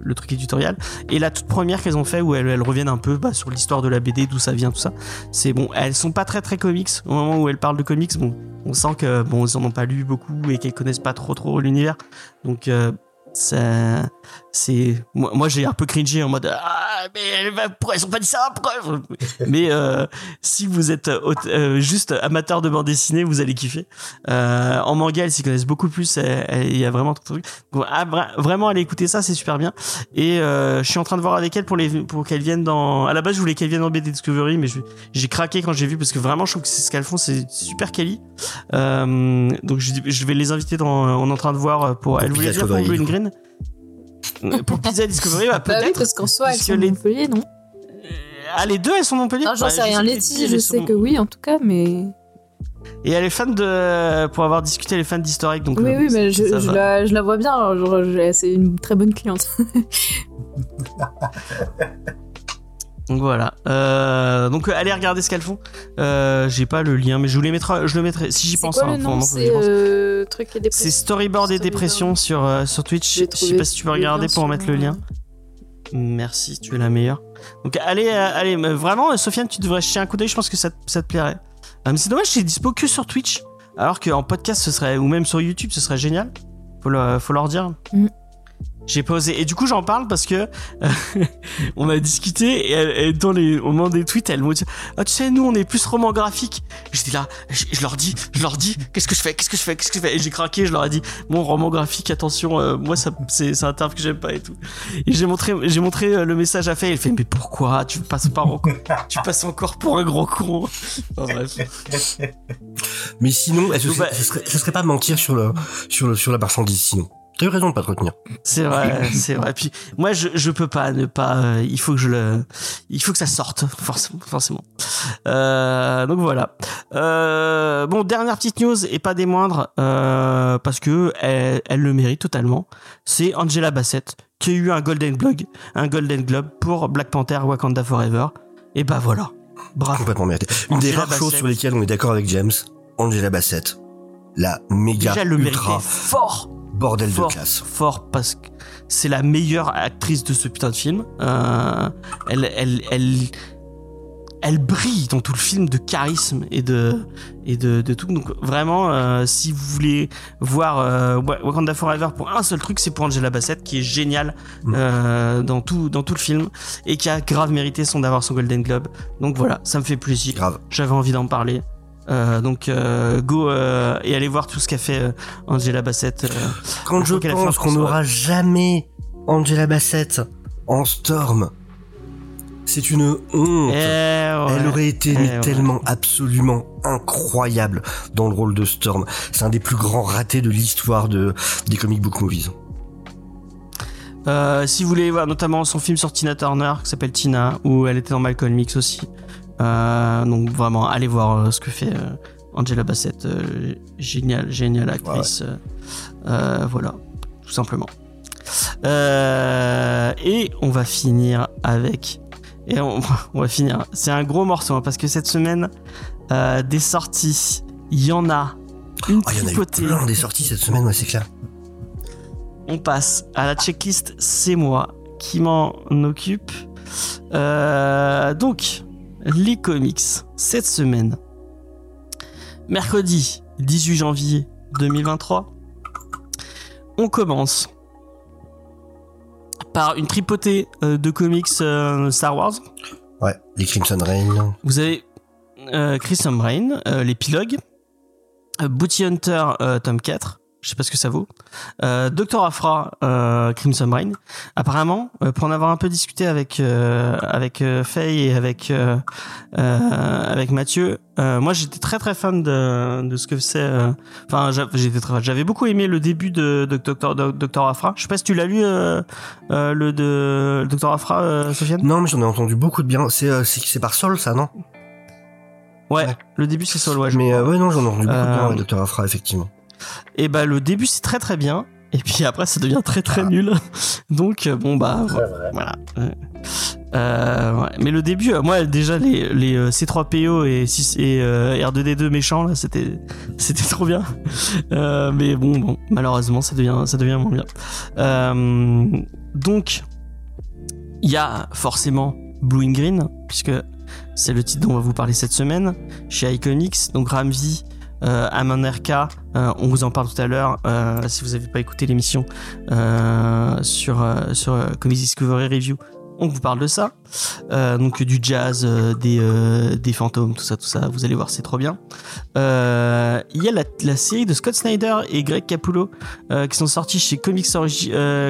le truc éditorial. Et la toute première qu'elles ont fait où elles, reviennent un peu bah, sur l'histoire de la BD d'où ça vient tout ça c'est bon elles sont pas très très comics. Au moment où elles parlent de comics bon on sent que bon ont pas lu beaucoup et qu'elles connaissent pas trop trop l'univers. Donc ça c'est moi, moi j'ai un peu cringé en mode ah mais pourquoi elles ont pas dit ça pourquoi mais euh, si vous êtes euh, euh, juste amateur de bande dessinée vous allez kiffer. Euh, en manga elles s'y connaissent beaucoup plus il y a vraiment tout truc Bon, ah, vra- vraiment aller écouter ça c'est super bien. Et je suis en train de voir avec elles pour les pour qu'elles viennent dans à la base je voulais qu'elles viennent dans BD Discovery mais j'ai craqué quand j'ai vu parce que vraiment je trouve que c'est ce qu'elles font c'est super quali. Donc je, je vais les inviter dans on est en train de voir pour, elles voulaient dire pour Green Euh, pour Pizza Discovery bah, Bah oui, peut-être parce qu'en soi, elles sont les- Montpellier, non ah les deux elles sont Montpellier Non, j'en Bah, sais rien. Letty, je sont- sais que oui, en tout cas, mais. et elle est fan de pour avoir discuté elle est fan d'historique donc Oui, euh, oui, mais je, je la, je la vois bien. c'est une très bonne cliente. Donc voilà. Euh, donc euh, allez regarder ce qu'elles font. Euh, j'ai pas le lien, mais je vous les mettrai. Je le mettrai si j'y C'est pense. hein, C'est pense. euh, truc et C'est dépression. Storyboard et dépression sur euh, sur Twitch. Je sais pas si tu peux regarder pour en mettre le lien. Merci, tu es la meilleure. Donc allez, euh, allez, mais vraiment, Sofiane, tu devrais jeter un coup d'œil. Je pense que ça, te- ça te plairait. Mais c'est dommage, c'est dispo que sur Twitch, alors qu'en podcast, ce serait ou même sur YouTube, ce serait génial. Faut, le, faut leur dire. Mm. J'ai pas osé. Et du coup, j'en parle parce que euh, on a discuté et, elle- et dans les, au moment des tweets, elles m'ont dit Ah, tu sais, nous, on est plus roman graphique. J'étais là, je, je leur dis, je leur dis, qu'est-ce que je fais, qu'est-ce que je fais, qu'est-ce que je fais? Et j'ai craqué, je leur ai dit Mon roman graphique, attention, euh, moi, ça, c'est, c'est un terme que j'aime pas et tout. Et j'ai montré, j'ai montré euh, le message à Faye. Elle fait Mais pourquoi? Tu passes pas en- tu passes encore pour un gros con. Enfin, bref. Mais sinon, Bah, ce serait, ce serait pas mentir sur le, sur le, sur la marchandise sinon T'as eu raison de pas te retenir. C'est vrai, c'est vrai. Puis moi, je je peux pas ne pas. euh, il faut que je le. Il faut que ça sorte forcément, forcément. Euh, donc voilà. Euh, bon, dernière petite news et pas des moindres parce que elle, elle le mérite totalement. C'est Angela Bassett qui a eu un Golden Globe, un Golden Globe pour Black Panther Wakanda Forever. Et bah voilà. Bravo. Complètement mérité. Une des rares choses sur lesquelles on est d'accord avec James, Angela Bassett, la méga Déjà, elle le ultra fort. Bordel fort, de classe. fort parce que c'est la meilleure actrice de ce putain de film. Euh, elle, elle, elle, elle brille dans tout le film de charisme et de et de, de tout. Donc vraiment, euh, si vous voulez voir euh, Wa- Wakanda Forever pour un seul truc, c'est pour Angela Bassett qui est géniale Mm. euh, dans tout dans tout le film et qui a grave mérité son d'avoir son Golden Globe. Donc voilà, ça me fait plaisir. Grave. J'avais envie d'en parler. Euh, donc euh, go euh, et allez voir tout ce qu'a fait Angela Bassett. Quand Je pense qu'on n'aura jamais Angela Bassett en Storm, c'est une honte. Eh, ouais. Elle aurait été Eh, mais ouais. tellement absolument incroyable dans le rôle de Storm. C'est un des plus grands ratés de l'histoire de des comic book movies. Si vous voulez voir notamment son film sur Tina Turner qui s'appelle Tina, où elle était dans Malcolm X aussi. Euh, donc vraiment, allez voir euh, ce que fait euh, Angela Bassett. Génial, géniale actrice. Voilà, tout simplement. Et on va finir avec. Et on, on va finir. C'est un gros morceau hein, parce que cette semaine, euh, des sorties, il y en a une Oh, il y en a eu plein des sorties cette semaine, ouais, c'est clair. On passe à la checklist, c'est moi qui m'en occupe. Euh, donc, les comics, cette semaine. Mercredi 18 janvier 2023. On commence par une tripotée euh, de comics euh, Star Wars. Ouais, les Crimson Rain. Vous avez euh, Crimson Rain, euh, l'épilogue, Booty Hunter, euh, tome 4, je sais pas ce que ça vaut, euh, Doctor Afra, euh, Crimson Rain. Apparemment, euh, pour en avoir un peu discuté avec euh, avec euh, Faye et avec euh, euh, avec Mathieu, euh, moi j'étais très très fan de, de ce que c'est. Enfin, j'étais très, j'avais beaucoup aimé le début de, de Doctor de Doctor Afra. Je sais pas si tu l'as lu euh, euh, le de Doctor Afra, euh, Sofiane? Non, mais j'en ai entendu beaucoup de bien. C'est euh, c'est par Sol, ça, non? Ouais, Ouais. le début c'est Sol, ouais. Mais euh, ouais, non, j'en ai entendu beaucoup de bien, Dr. Afra, effectivement. Et bah le début c'est très très bien et puis après ça devient très très nul. Donc euh, bon bah voilà. Euh, ouais. Mais le début, euh, moi déjà les, les euh, C3PO et, 6, et euh, R2D2 méchants là, c'était c'était trop bien. Euh, mais bon bon malheureusement ça devient ça devient moins bien. Donc il y a forcément Blue and Green puisque c'est le titre dont on va vous parler cette semaine chez iComics. Donc Ramsey euh, Amon RK, euh, on vous en parle tout à l'heure. euh, si vous n'avez pas écouté l'émission euh, sur euh, sur Comics Discovery Review, on vous parle de ça. Donc du jazz, des des fantômes, tout ça, tout ça. Vous allez voir, c'est trop bien. Il y a la, la série de Scott Snyder et Greg Capullo qui sont sortis chez Comics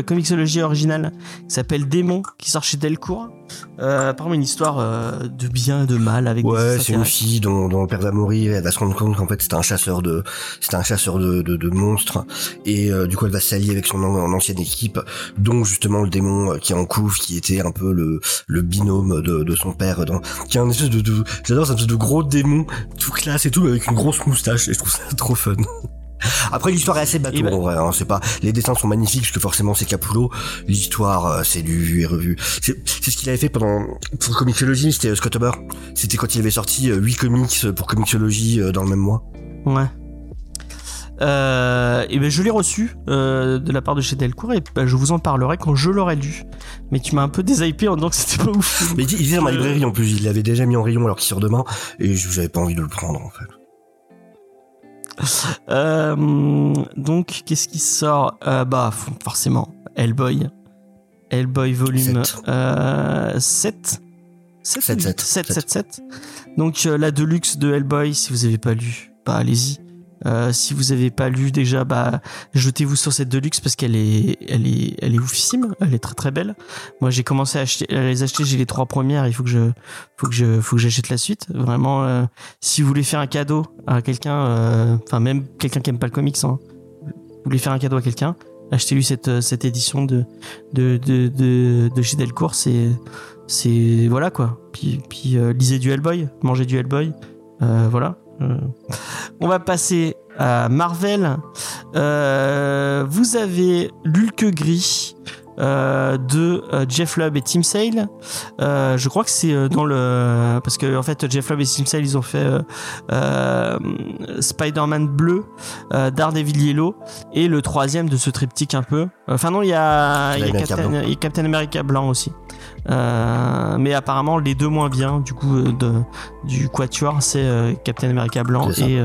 Comixology Original, qui s'appelle Démon, qui sort chez Delcourt. Euh, apparemment une histoire euh, de bien et de mal avec Ouais, c'est une fille dont, dont le père va mourir. Elle va se rendre compte qu'en fait c'était un chasseur de, c'était un chasseur de, de, de monstres. Et euh, du coup, elle va s'allier avec son an- ancienne équipe, dont justement le démon euh, qui est en couve, qui était un peu le, le binôme de, de son père, dans, qui est un espèce de, de j'adore, c'est un espèce de gros démon, tout classe et tout, mais avec une grosse moustache. Et je trouve ça trop fun. Après l'histoire est assez bateau Et bah- en vrai, hein, c'est pas les dessins sont magnifiques parce que forcément c'est Capullo, l'histoire euh, c'est du vu et revu. C'est ce qu'il avait fait pendant pour Comixology, c'était euh, Scott Huber. C'était quand il avait sorti euh, 8 comics pour Comixology euh, dans le même mois. Ouais. Euh, et ben je l'ai reçu euh, de la part de chez Delcourt et ben, je vous en parlerai quand je l'aurai lu. Mais tu m'as un peu déhypé en disant que c'était pas ouf. Mais il il est dans ma Euh. librairie en plus, il l'avait déjà mis en rayon alors qu'il sort demain et je- j'avais pas envie de le prendre en fait. Euh, donc qu'est-ce qui sort? Euh, Bah forcément Hellboy. Hellboy volume Sept. euh, 7. 7, Sept, sept. 7, Sept. 7, 7. Donc euh, la Deluxe de Hellboy, si vous avez pas lu, bah allez-y. Euh, si vous avez pas lu déjà, bah jetez-vous sur cette Deluxe parce qu'elle est, elle est, elle est oufissime. Elle est très très belle. Moi j'ai commencé à, acheter, à les acheter, j'ai les trois premières. Il faut que je, faut que je, faut que j'achète la suite. Vraiment, euh, si vous voulez faire un cadeau à quelqu'un, euh, enfin même quelqu'un qui aime pas le comics, hein, vous voulez faire un cadeau à quelqu'un, achetez-lui cette, euh, cette édition de, de, de, de, de chez Delcourt. C'est, c'est voilà quoi. Puis, puis euh, lisez du Hellboy, mangez du Hellboy. Euh, voilà. On va passer à Marvel. Euh, vous avez l'Hulk gris euh, de euh, Jeff Lubb et Tim Sale. Euh, je crois que c'est dans le parce que en fait Jeff Lubb et Tim Sale ils ont fait Spider-Man bleu, Daredevil yellow et le troisième de ce triptyque un peu. Enfin non il y a, il y a Captain America Captain, blanc. il y a Captain America blanc aussi. Euh, mais apparemment, les deux moins bien du coup euh, de, du Quatuor, c'est euh, Captain America blanc ça. et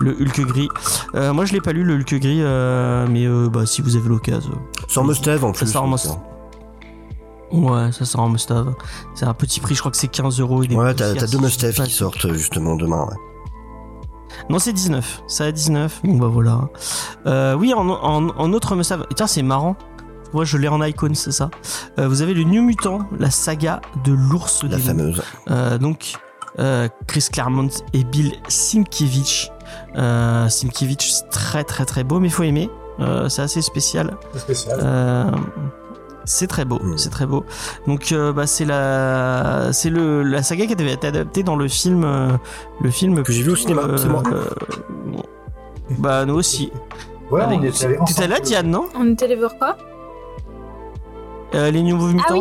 le Hulk gris. Moi, je l'ai pas lu le Hulk gris, mais bah, si vous avez l'occasion. Sans must-have en plus. sort en donc, must- Ouais, ça sort en must-have. C'est un petit prix, je crois que c'est 15 euros. Ouais, t'as deux pas qui sortent justement demain. Ouais. Non, c'est 19. Ça a 19. Bon, bah voilà. Euh, oui, en, en, en autre must-have. Et Tiens, c'est marrant. Moi, je l'ai en icône, c'est ça. Euh, vous avez le New Mutant, la saga de l'ours La fameuse. Euh, donc, euh, Chris Claremont et Bill Simkiewicz. Euh, Simkiewicz, c'est très très très beau, mais faut aimer. Euh, c'est assez spécial. C'est spécial. Euh, c'est très beau, Mm. c'est très beau. Donc euh, bah, c'est la c'est le la saga qui avait été adaptée dans le film euh, le film Que j'ai vu au cinéma, euh, bah nous aussi. ouais, Avec- on était allés T'étais ensemble. là Diane non? On était allé voir quoi? Euh, Les Nouveaux Mutants. Ah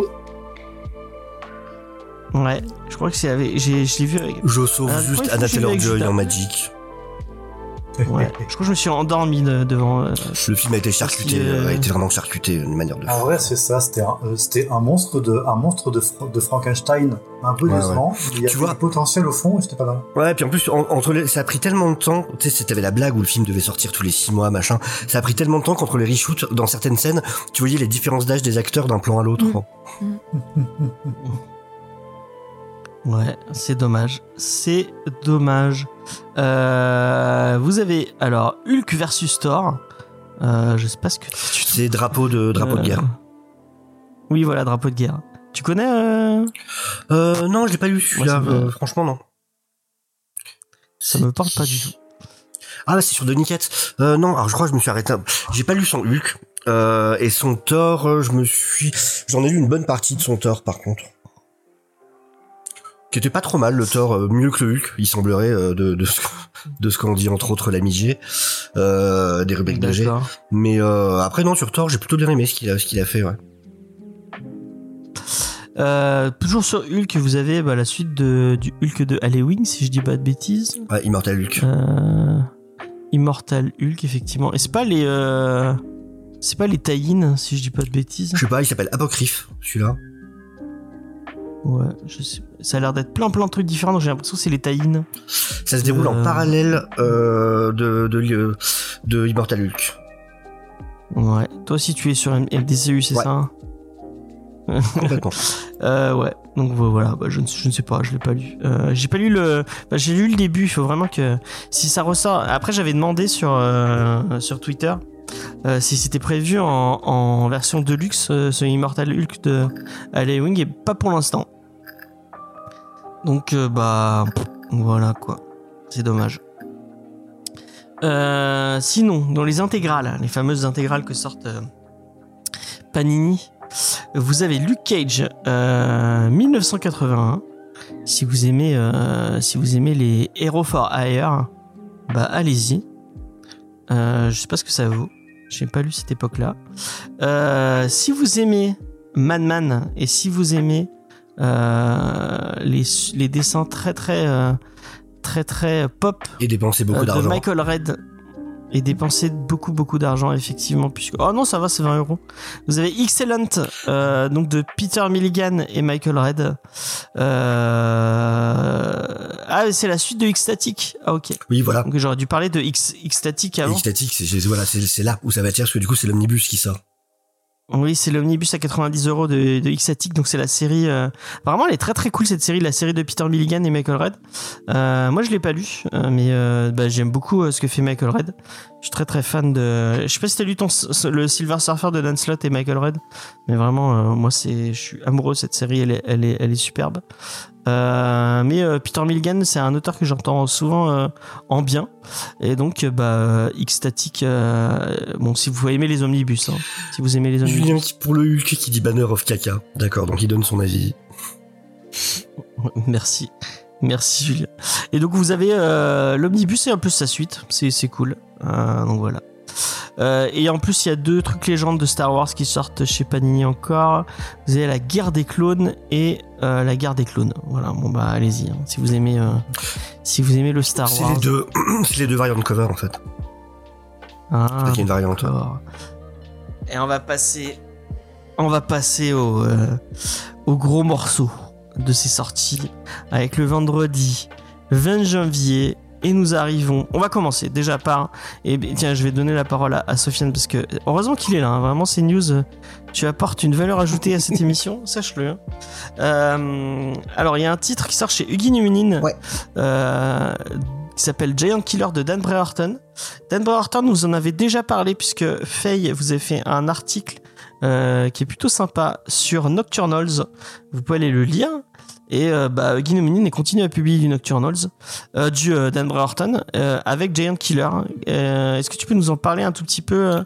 oui. Ouais, je crois que c'est avec j'ai je l'ai vu avec Je sauve Ah, juste Taylor-Joy Judas. en Magic. Ouais. Je crois que je me suis endormi de- devant euh, Le film a été charcuté, euh, a été vraiment charcuté d'une manière de. En vrai, c'est ça. C'était un, euh, c'était un monstre de, un monstre de, Fra- de Frankenstein, un peu Ouais, décevant. Il y a Tu du vois- potentiel au fond, et c'était pas mal. Ouais, puis en plus, en- entre les, ça a pris tellement de temps. Tu sais, t'avais la blague où le film devait sortir tous les six mois, machin. Ça a pris tellement de temps qu'entre les reshoots, dans certaines scènes, tu voyais les différences d'âge des acteurs d'un plan à l'autre. Mm. Ouais, c'est dommage. C'est dommage. Euh, vous avez alors Hulk versus Thor. Euh, je sais pas ce que tu C'est drapeau de drapeau de Euh, guerre. Oui, voilà, drapeau de guerre. Tu connais euh, Euh, non, je l'ai pas lu celui-là. Ouais, euh, franchement, non. Ça me parle pas du tout. Ah, bah, c'est sur Denis Ketz. Euh, non, alors je crois que je me suis arrêté. J'ai pas lu son Hulk. Euh, et son Thor, je me suis. J'en ai lu une bonne partie de son Thor, par contre. Qui était pas trop mal, le Thor, euh, mieux que le Hulk, il semblerait, euh, de, de ce, de ce qu'en dit entre autres l'ami G, euh, des rubriques d'AG. Mais euh, après, non, sur Thor, j'ai plutôt bien aimé ce qu'il a, ce qu'il a fait, ouais. Euh, toujours sur Hulk, vous avez bah, la suite de, du Hulk de Halloween, si je dis pas de bêtises. Ouais, Immortal Hulk. Immortal Hulk, effectivement. Et c'est pas les. c'est pas les tie si je dis pas de bêtises. Je sais pas, il s'appelle Apocryphe, celui-là. Ouais, je sais. Ça a l'air d'être plein plein de trucs différents, donc j'ai l'impression que c'est les tie Ça se déroule en Euh. parallèle euh, de, de, de, de Immortal Hulk. Ouais. Toi aussi, tu es sur MDCU, c'est Ouais. ça hein? Complètement. Euh, ouais. Donc vo- voilà, bah, je, ne, je ne sais pas, je l'ai pas lu. Euh, j'ai pas lu le, bah, j'ai lu le début. Il faut vraiment que si ça ressort. Après, j'avais demandé sur euh, sur Twitter euh, si c'était prévu en, version deluxe euh, ce Immortal Hulk de Halloween et pas pour l'instant. Donc euh, bah voilà quoi. C'est dommage. Sinon, dans les intégrales, les fameuses intégrales que sortent Panini, vous avez Luke Cage euh, 1981. Si vous aimez, si vous aimez les Hero for Hire, bah allez-y. Je sais pas ce que ça vaut. J'ai pas lu cette époque-là. Euh, si vous aimez Madman et si vous aimez euh, les, les dessins très très euh, très très pop Et dépenser beaucoup euh, de d'argent. Michael Red et dépenser beaucoup beaucoup d'argent effectivement puisque oh non ça va c'est 20 euros. Vous avez Excellent euh, donc de Peter Milligan et Michael Red. Euh... ah c'est la suite de X-Static. Ah ok. Oui, voilà. donc j'aurais dû parler de X X-Static Et avant Static, c'est voilà, c'est c'est là où ça va tirer parce que du coup c'est l'omnibus qui sort. Oui, c'est l'omnibus à 90 euros de, de donc c'est la série. Euh... Apparemment, elle est très très cool cette série, la série de Peter Milligan et Michael Red. Euh, moi, je l'ai pas lu, euh, mais euh, bah, j'aime beaucoup euh, ce que fait Michael Red. Je suis très très fan de. Je sais pas si t'as lu ton le Silver Surfer de Dan Slott et Michael Red, mais vraiment, euh, moi, c'est, je suis amoureux de cette série. Elle est, elle est, elle est superbe. Euh, mais euh, Peter Milligan, c'est un auteur que j'entends souvent euh, en bien, et donc bah X-Static. bon, si vous aimez les omnibus, hein, si vous aimez les omnibus. Julien qui pour le Hulk qui dit banner of caca. D'accord, donc il donne son avis. Merci. Merci Julien. Et donc vous avez l'omnibus et en plus sa suite, c'est c'est cool. Donc voilà. Euh, et en plus il y a deux trucs légendes de Star Wars qui sortent chez Panini encore. Vous avez la guerre des clones et euh, la guerre des clones. Voilà, bon bah allez-y. hein. Si vous aimez, euh, si vous aimez le Star C'est Wars. les deux, c'est les deux variantes de cover en fait. Ah, Il y a une variante. Et on va passer, on va passer au, au gros morceau de ces sorties avec le vendredi 20 janvier et nous arrivons. On va commencer déjà par. Et tiens, je vais donner la parole à, à Sofiane parce que heureusement qu'il est là. hein. Vraiment, ces news, euh, tu apportes une valeur ajoutée à cette émission, sache-le. hein. Euh, alors, il y a un titre qui sort chez Huguin Munin Ouais. euh, qui s'appelle Giant Killer de Dan Brereton. Dan Brereton nous en avait déjà parlé puisque Faye vous a fait un article euh, qui est plutôt sympa sur Nocturnals. Vous pouvez aller le lire. Et euh, bah, Guy continue à publier du Nocturnals, euh, du euh, Dan Brereton, euh, avec Giant Killer. Euh, Est-ce que tu peux nous en parler un tout petit peu, euh,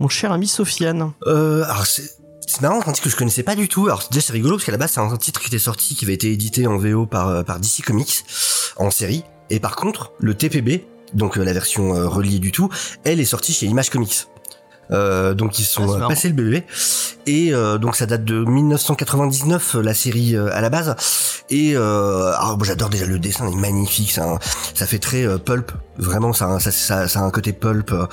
mon cher ami Sofiane? Alors c'est marrant, c'est un titre que je connaissais pas du tout. Alors déjà c'est rigolo parce qu'à la base c'est un titre qui était sorti, qui avait été édité en VO par par DC Comics en série. Et par contre le TPB, donc la version reliée du tout, elle est sortie chez Image Comics. Euh, donc ils Ah, sont c'est euh, passés le bébé. Et euh, donc ça date de 1999 euh, la série euh, à la base. Et euh, alors, moi, j'adore déjà le dessin il est magnifique ça, ça fait très euh, pulp vraiment ça, a un- ça, ça, ça a un côté pulp euh,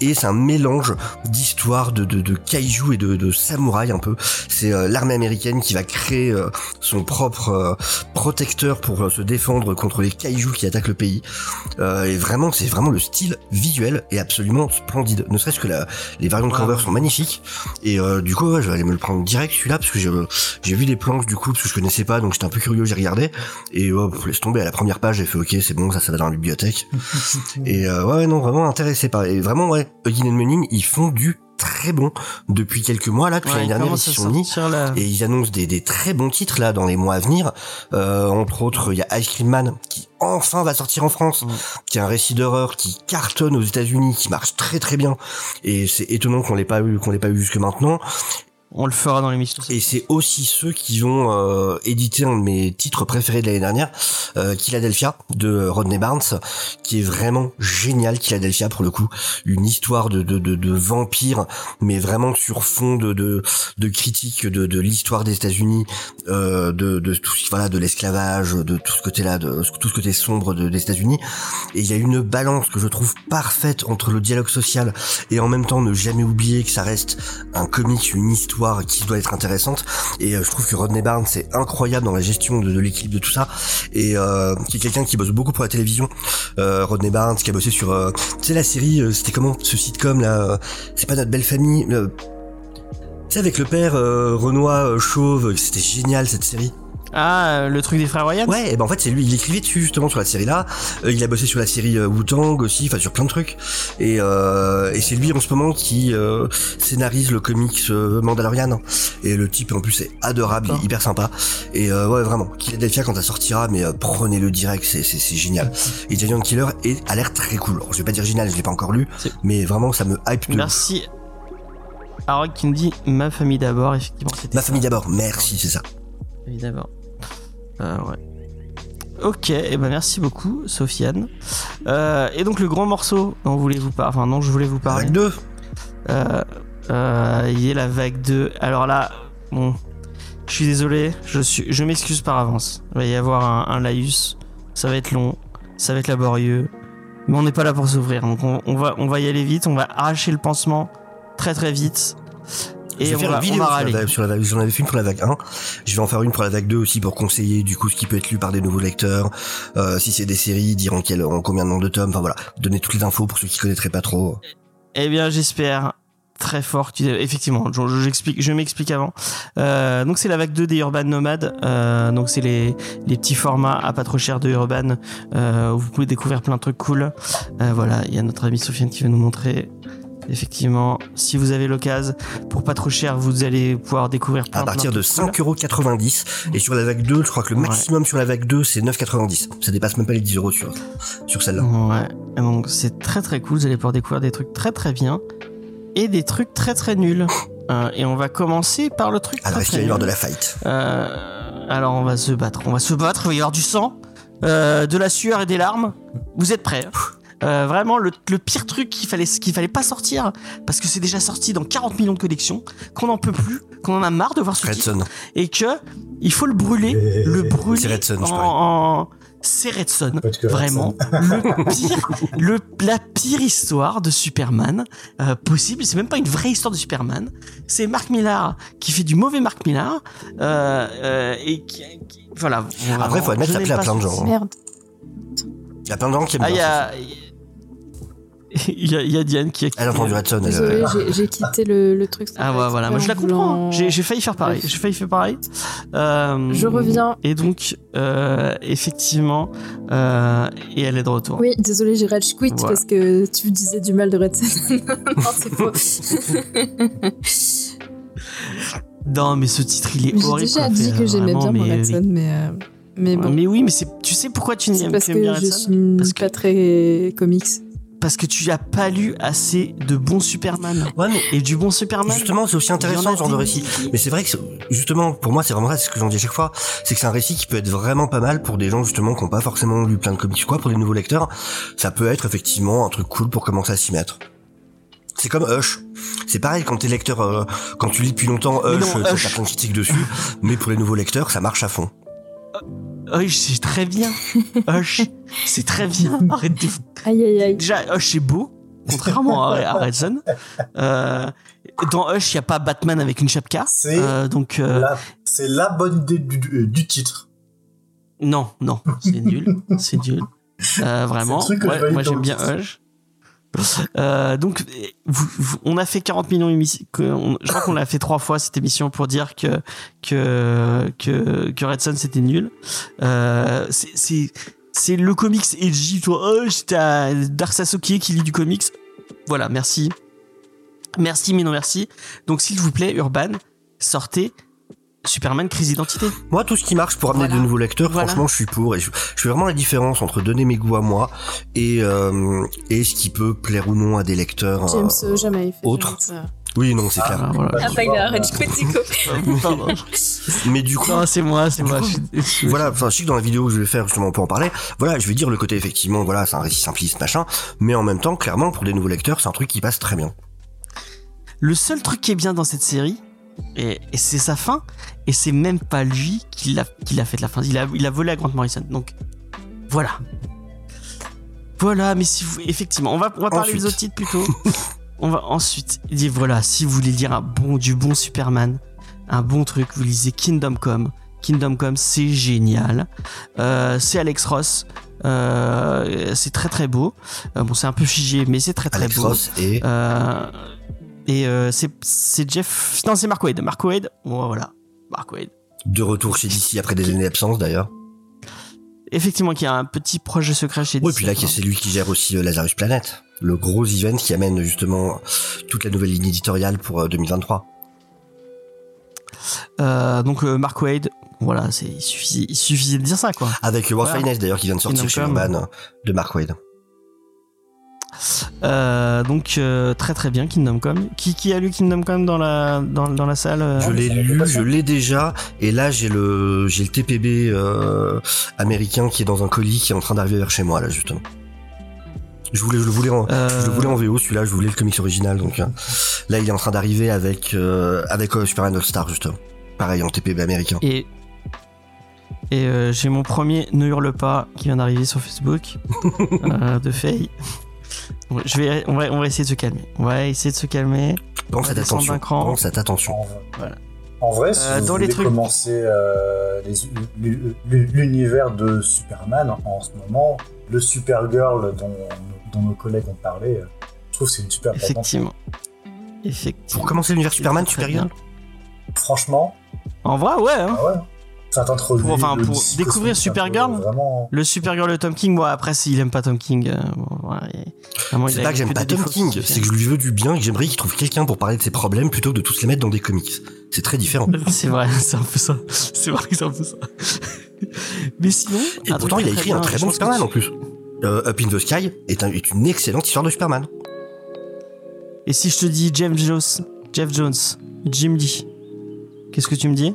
et c'est un mélange d'histoire de, de, de kaiju et de, de samouraï un peu. C'est euh, l'armée américaine qui va créer euh, son propre euh, protecteur pour euh, se défendre contre les kaiju qui attaquent le pays. Euh, et vraiment c'est vraiment le style visuel est absolument splendide. Ne serait-ce que la, les variants de ouais. sont magnifiques. Et euh, du coup ouais, je vais aller me le prendre direct celui-là parce que j'ai vu des planches du coup parce que je connaissais pas donc j'étais un peu curieux j'ai regardé et oh, pff, laisse tomber à la première page j'ai fait ok c'est bon ça ça va dans la bibliothèque. Et euh, ouais non vraiment intéressé par et vraiment ouais Huggin and Munning ils font du très bon depuis quelques mois là depuis l'année dernière ils sont mis sortir la- et ils annoncent des, des très bons titres là dans les mois à venir. Euh, entre autres, il y a Ice Cream Man qui enfin va sortir en France, Mm. qui est un récit d'horreur qui cartonne aux États-Unis, qui marche très très bien. Et c'est étonnant qu'on l'ait pas eu, qu'on l'ait pas eu jusque maintenant. On le fera dans l'émission. Et c'est aussi ceux qui vont euh, éditer un de mes titres préférés de l'année dernière, euh, Philadelphia de Rodney Barnes, qui est vraiment génial. Philadelphia pour le coup, une histoire de de, de, de vampire, mais vraiment sur fond de de, de critique de, de l'histoire des États-Unis, euh, de de tout voilà de l'esclavage, de tout ce côté-là, de tout ce côté sombre de, des États-Unis. Et il y a une balance que je trouve parfaite entre le dialogue social et en même temps ne jamais oublier que ça reste un comic, une histoire qui doit être intéressante. Et euh, je trouve que Rodney Barnes c'est incroyable dans la gestion de, de l'équipe de tout ça. Et euh, qui est quelqu'un qui bosse beaucoup pour la télévision. Euh, Rodney Barnes qui a bossé sur, tu sais la série, c'était comment ce sitcom là C'est pas notre belle famille. sais avec le père euh, Renoir euh, chauve, c'était génial cette série. Ah, euh, le truc des frères Ryan Ouais, et ben en fait c'est lui, il écrivait dessus justement sur la série là. Euh, il a bossé sur la série euh, Wu-Tang aussi, enfin sur plein de trucs. Et, euh, et c'est lui en ce moment qui scénarise le comics Mandalorian. Et le type en plus est adorable, hyper sympa. Et ouais vraiment, Philadelphia quand ça sortira, mais prenez-le direct, c'est c'est c'est génial. Et Giant Killer est, a l'air très cool. Alors, je vais pas dire génial, je l'ai pas encore lu, C'est- mais vraiment ça me hype de. Merci. Harold qui me dit ma famille d'abord, effectivement, c'était Ma ça. famille d'abord, merci, c'est ça. Ma famille d'abord. Euh, ouais. Ok, et ben merci beaucoup, Sofiane. Euh, et donc le grand morceau dont voulez-vous parler, enfin non, je voulais vous parler. Avec deux. Euh, euh, il y a la vague 2. Alors là, bon, je suis désolé, je, suis, je m'excuse par avance. Il va y avoir un, un laïus, ça va être long, ça va être laborieux, mais on n'est pas là pour s'ouvrir. Donc on, on va, on va y aller vite, on va arracher le pansement très très vite. Je Et vais on faire va, une on vidéo va sur la, vague- sur la vague. J'en avais fait une pour la vague 1. Je vais en faire une pour la vague 2 aussi pour conseiller du coup ce qui peut être lu par des nouveaux lecteurs. Euh, si c'est des séries, dire en, quel, en combien de nombre de tomes. Enfin voilà, donner toutes les infos pour ceux qui connaîtraient pas trop. Eh bien, j'espère très fort. Effectivement, je, je- j'explique, je m'explique avant. Euh, donc c'est la vague 2 des Urban Nomades. Euh, donc c'est les, les petits formats à pas trop cher de Urban euh, où vous pouvez découvrir plein de trucs cool. Voilà, il y a notre amie Sofiane qui va nous montrer. Effectivement, si vous avez l'occasion, pour pas trop cher, vous allez pouvoir découvrir plein À partir plein de trucs cool. 5,90€ et sur la vague 2, je crois que le Ouais. maximum sur la vague 2 c'est 9,90€. Ça dépasse même pas les 10 euros sur, sur celle-là. Ouais, et donc c'est très très cool, vous allez pouvoir découvrir des trucs très très bien et des trucs très très nuls. Euh, et on va commencer par le truc Alors est-ce qu'il y de la fight Euh, alors on va se battre, on va se battre, il va y avoir du sang, euh, de la sueur et des larmes. Vous êtes prêts hein? Euh, Vraiment le, le pire truc qu'il fallait qu'il fallait pas sortir parce que c'est déjà sorti dans 40 millions de collections, qu'on n'en peut plus, qu'on en a marre de voir ce Red titre et que il faut le brûler, Et- le brûler C'est Red Son, je en, en- c'est Red Son. Peut-être que Vraiment, le pire, le, la pire histoire de Superman euh, possible. C'est même pas une vraie histoire de Superman. C'est Mark Millar qui fait du mauvais Mark Millar. Euh, euh, et qui, qui- voilà. Après, faut admettre, n'aime plaît à plein de gens. hein. Merde. Il y a plein de gens qui aiment Ah, il y bien ça. a, il y a, il y a Diane qui a. Elle a entendu Red Son. elle, Désolée, euh, j'ai- j'ai quitté le, le truc. Ah ouais, voilà, moi je la en comprends. voulant- J'ai j'ai failli faire pareil. J'ai failli faire pareil. Euh, Je reviens. Et donc, euh, effectivement, euh, et elle est de retour. Oui, désolé, j'ai rage quit Voilà. parce que tu disais du mal de Red Sun. non, c'est faux. Non, mais ce titre, il est J'ai horrible. déjà quoi, dit que j'aimais bien mon mais- Red Sun, mais, euh, mais bon. Mais oui, mais c'est, tu sais pourquoi tu n'aimes parce bien que Red je suis Parce que- pas très comics. Parce que tu as pas lu assez de bons Superman. Ouais, mais Et du bon Superman. justement, c'est aussi intéressant ce genre de récit. Mais c'est vrai que, justement, pour moi, c'est vraiment ça, c'est ce que j'en dis à chaque fois, c'est que c'est un récit qui peut être vraiment pas mal pour des gens, justement, qui n'ont pas forcément lu plein de comics quoi, pour des nouveaux lecteurs. Ça peut être, effectivement, un truc cool pour commencer à s'y mettre. C'est comme Hush. C'est pareil quand t'es lecteur, euh, quand tu lis depuis longtemps Hush, euh, t'as plein de critiques dessus, mais pour les nouveaux lecteurs, ça marche à fond. Hush, c'est très bien. Hush, c'est très bien. Arrêtez. Aïe aïe aïe. Déjà, Hush, c'est beau. Contrairement à, à Red Son. Euh, dans Hush, il n'y a pas Batman avec une chapka. C'est Euh, donc, euh, La- C'est la bonne idée du, du- du titre. non, non, c'est nul. C'est nul. Euh, vraiment. C'est le truc que je Ouais, valide moi, j'aime bien. Hush. Euh, donc, on a fait 40 millions on- Je crois qu'on l'a fait trois fois cette émission pour dire que que que, que Red Son c'était nul. Euh, c'est c'est le comics edgy. Toi, oh, t'as Dark qui lit du comics. Voilà, merci, merci, mais non merci. Donc, s'il vous plaît, Urban, sortez Superman crise d'identité. Moi, tout ce qui marche pour amener Voilà. de nouveaux lecteurs, Voilà. franchement, je suis pour. Et je, je fais vraiment la différence entre donner mes goûts à moi et, euh, et ce qui peut plaire ou non à des lecteurs. euh, James, euh, jamais il fait autre. jamais ça. Oui, non, c'est clair. Ah, voilà. Bah, Ah tu bah il a Nico. Pardon. Mais du coup, Non, c'est moi, c'est moi. coup, je suis- voilà, enfin, je sais que dans la vidéo que je vais faire, justement, on peut en parler. Voilà, je vais dire le côté, effectivement, voilà, c'est un récit simpliste, machin. Mais en même temps, clairement, pour des nouveaux lecteurs, c'est un truc qui passe très bien. Le seul truc qui est bien dans cette série, et, et c'est sa fin, et c'est même pas lui qui l'a, qui l'a fait de la fin. Il a, il a volé à Grant Morrison. Donc, voilà. Voilà, mais si vous. Effectivement, on va, on va parler Ensuite. des autres titres plutôt. on va ensuite. Dit voilà, si vous voulez lire un bon, du bon Superman, un bon truc, vous lisez Kingdom Come. Kingdom Come, c'est génial. Euh, c'est Alex Ross. Euh, c'est très très beau. Euh, bon, c'est un peu figé, mais c'est très très Alex beau. Ross et et euh, c'est Jeff. Non, c'est Mark Wade. Mark Wade. Voilà. Mark Wade. de retour chez DC après des années d'absence, d'ailleurs. Effectivement, qui a un petit projet secret chez Oui, DC. puis là, c'est lui qui gère aussi euh, Lazarus Planet. Le gros event qui amène, justement, toute la nouvelle ligne éditoriale pour euh, 2023. Euh, donc Mark Wade. Voilà, il suffisait, il suffisait de dire ça quoi. Avec World Voilà. Finest, d'ailleurs, qui vient de sortir chez. Urban, de Mark Wade. Euh, donc euh, très très bien Kingdom Come. Qui, qui a lu Kingdom Come dans la dans, dans la salle euh Je l'ai lu, je l'ai déjà, et là j'ai le j'ai le TPB euh, américain qui est dans un colis qui est en train d'arriver vers chez moi là justement. Je voulais je le voulais en Euh, je le voulais en VO celui-là, je voulais le comics original donc là il est en train d'arriver avec euh, avec euh, Superman All Star justement. Pareil en TPB américain. Et et euh, j'ai mon premier Ne hurle pas qui vient d'arriver sur Facebook euh, de Faye. Bon, je vais, on va, on va essayer de se calmer. On va essayer de se calmer. Ta descendre attention. ta attention. En, Voilà. en vrai, si Euh, vous dans les voulez trucs- commencer euh, l'univers de Superman en ce moment, le Supergirl dont, dont nos collègues ont parlé, euh, je trouve que c'est une super. Effectivement. Effectivement. Pour commencer l'univers Superman, Supergirl. Franchement, En vrai, ouais. hein. ah ouais. Pour- enfin, découvrir Supergirl, Vraiment. Le Supergirl de Tom King, bon après s'il aime pas Tom King, euh, bon, ouais, C'est pas que j'aime pas Tom King, c'est que je lui veux du bien et que j'aimerais qu'il trouve quelqu'un pour parler de ses problèmes plutôt que de tous les mettre dans des comics. C'est très différent. C'est vrai, c'est un peu ça. C'est vrai que c'est un peu ça. Mais sinon, Et pourtant, il a écrit un très bon Superman tu- en plus. Euh, Up in the Sky est, un- est une excellente histoire de Superman. Et si je te dis Jeff Jones, Jeff Jones, Jim Lee, qu'est-ce que tu me dis?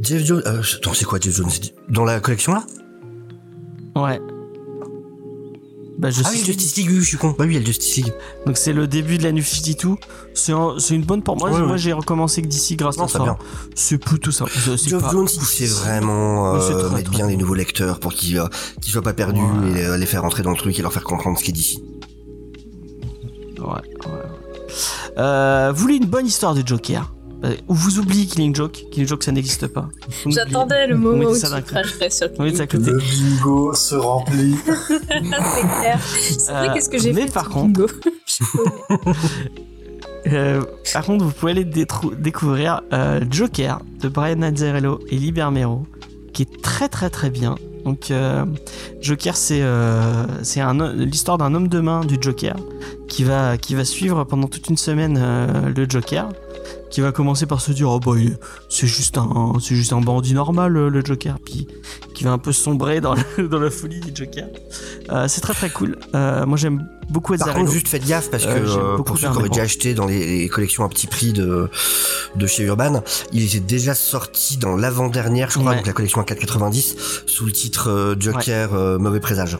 Jeff Jones. Euh, attends, c'est quoi Jeff Jones? Dans la collection là? Ouais. Bah, je Ah oui, Justice League, oui, je suis con. Bah oui, il y a Justice League. Donc c'est le début de la New 52. C'est un- c'est une bonne pour moi. Ouais, moi ouais. j'ai recommencé que d'ici grâce Non, à c'est ça. bien. C'est plutôt ça. Geoff pas Jones, il sait vraiment euh, très, mettre très bien les nouveaux lecteurs pour qu'ils euh, qu'ils soient pas perdus Ouais. et euh, les faire rentrer dans le truc et leur faire comprendre ce qu'est d'ici. Ouais, ouais. Euh, vous voulez une bonne histoire de Joker? Ou vous oubliez Killing Joke Killing Joke ça n'existe pas. J'attendais le moment où ça tu cracherais sur à côté. Le bingo se remplit. C'est clair. C'est vrai, Euh, qu'est-ce que j'ai mais fait par contre-. Euh, par contre, vous pouvez aller découvrir euh, Joker de Brian Azzarello et Lee Bermero, qui est très très très bien. Donc, euh, Joker, c'est euh, l'histoire d'un homme de main du Joker qui va qui va suivre pendant toute une semaine euh, le Joker, qui va commencer par se dire oh bah c'est juste un c'est juste un bandit normal euh, le Joker, puis qui va un peu sombrer dans le- dans la folie du Joker. Euh, c'est très très cool. Euh, moi j'aime beaucoup Par Azzarello. contre, juste faites gaffe parce que Euh, pour ceux qui auraient déjà acheté dans les, les collections à petit prix de, de chez Urban, il était déjà sorti dans l'avant-dernière, je crois, Ouais. donc la collection à 4,90 sous le titre Joker euh, Mauvais Présage.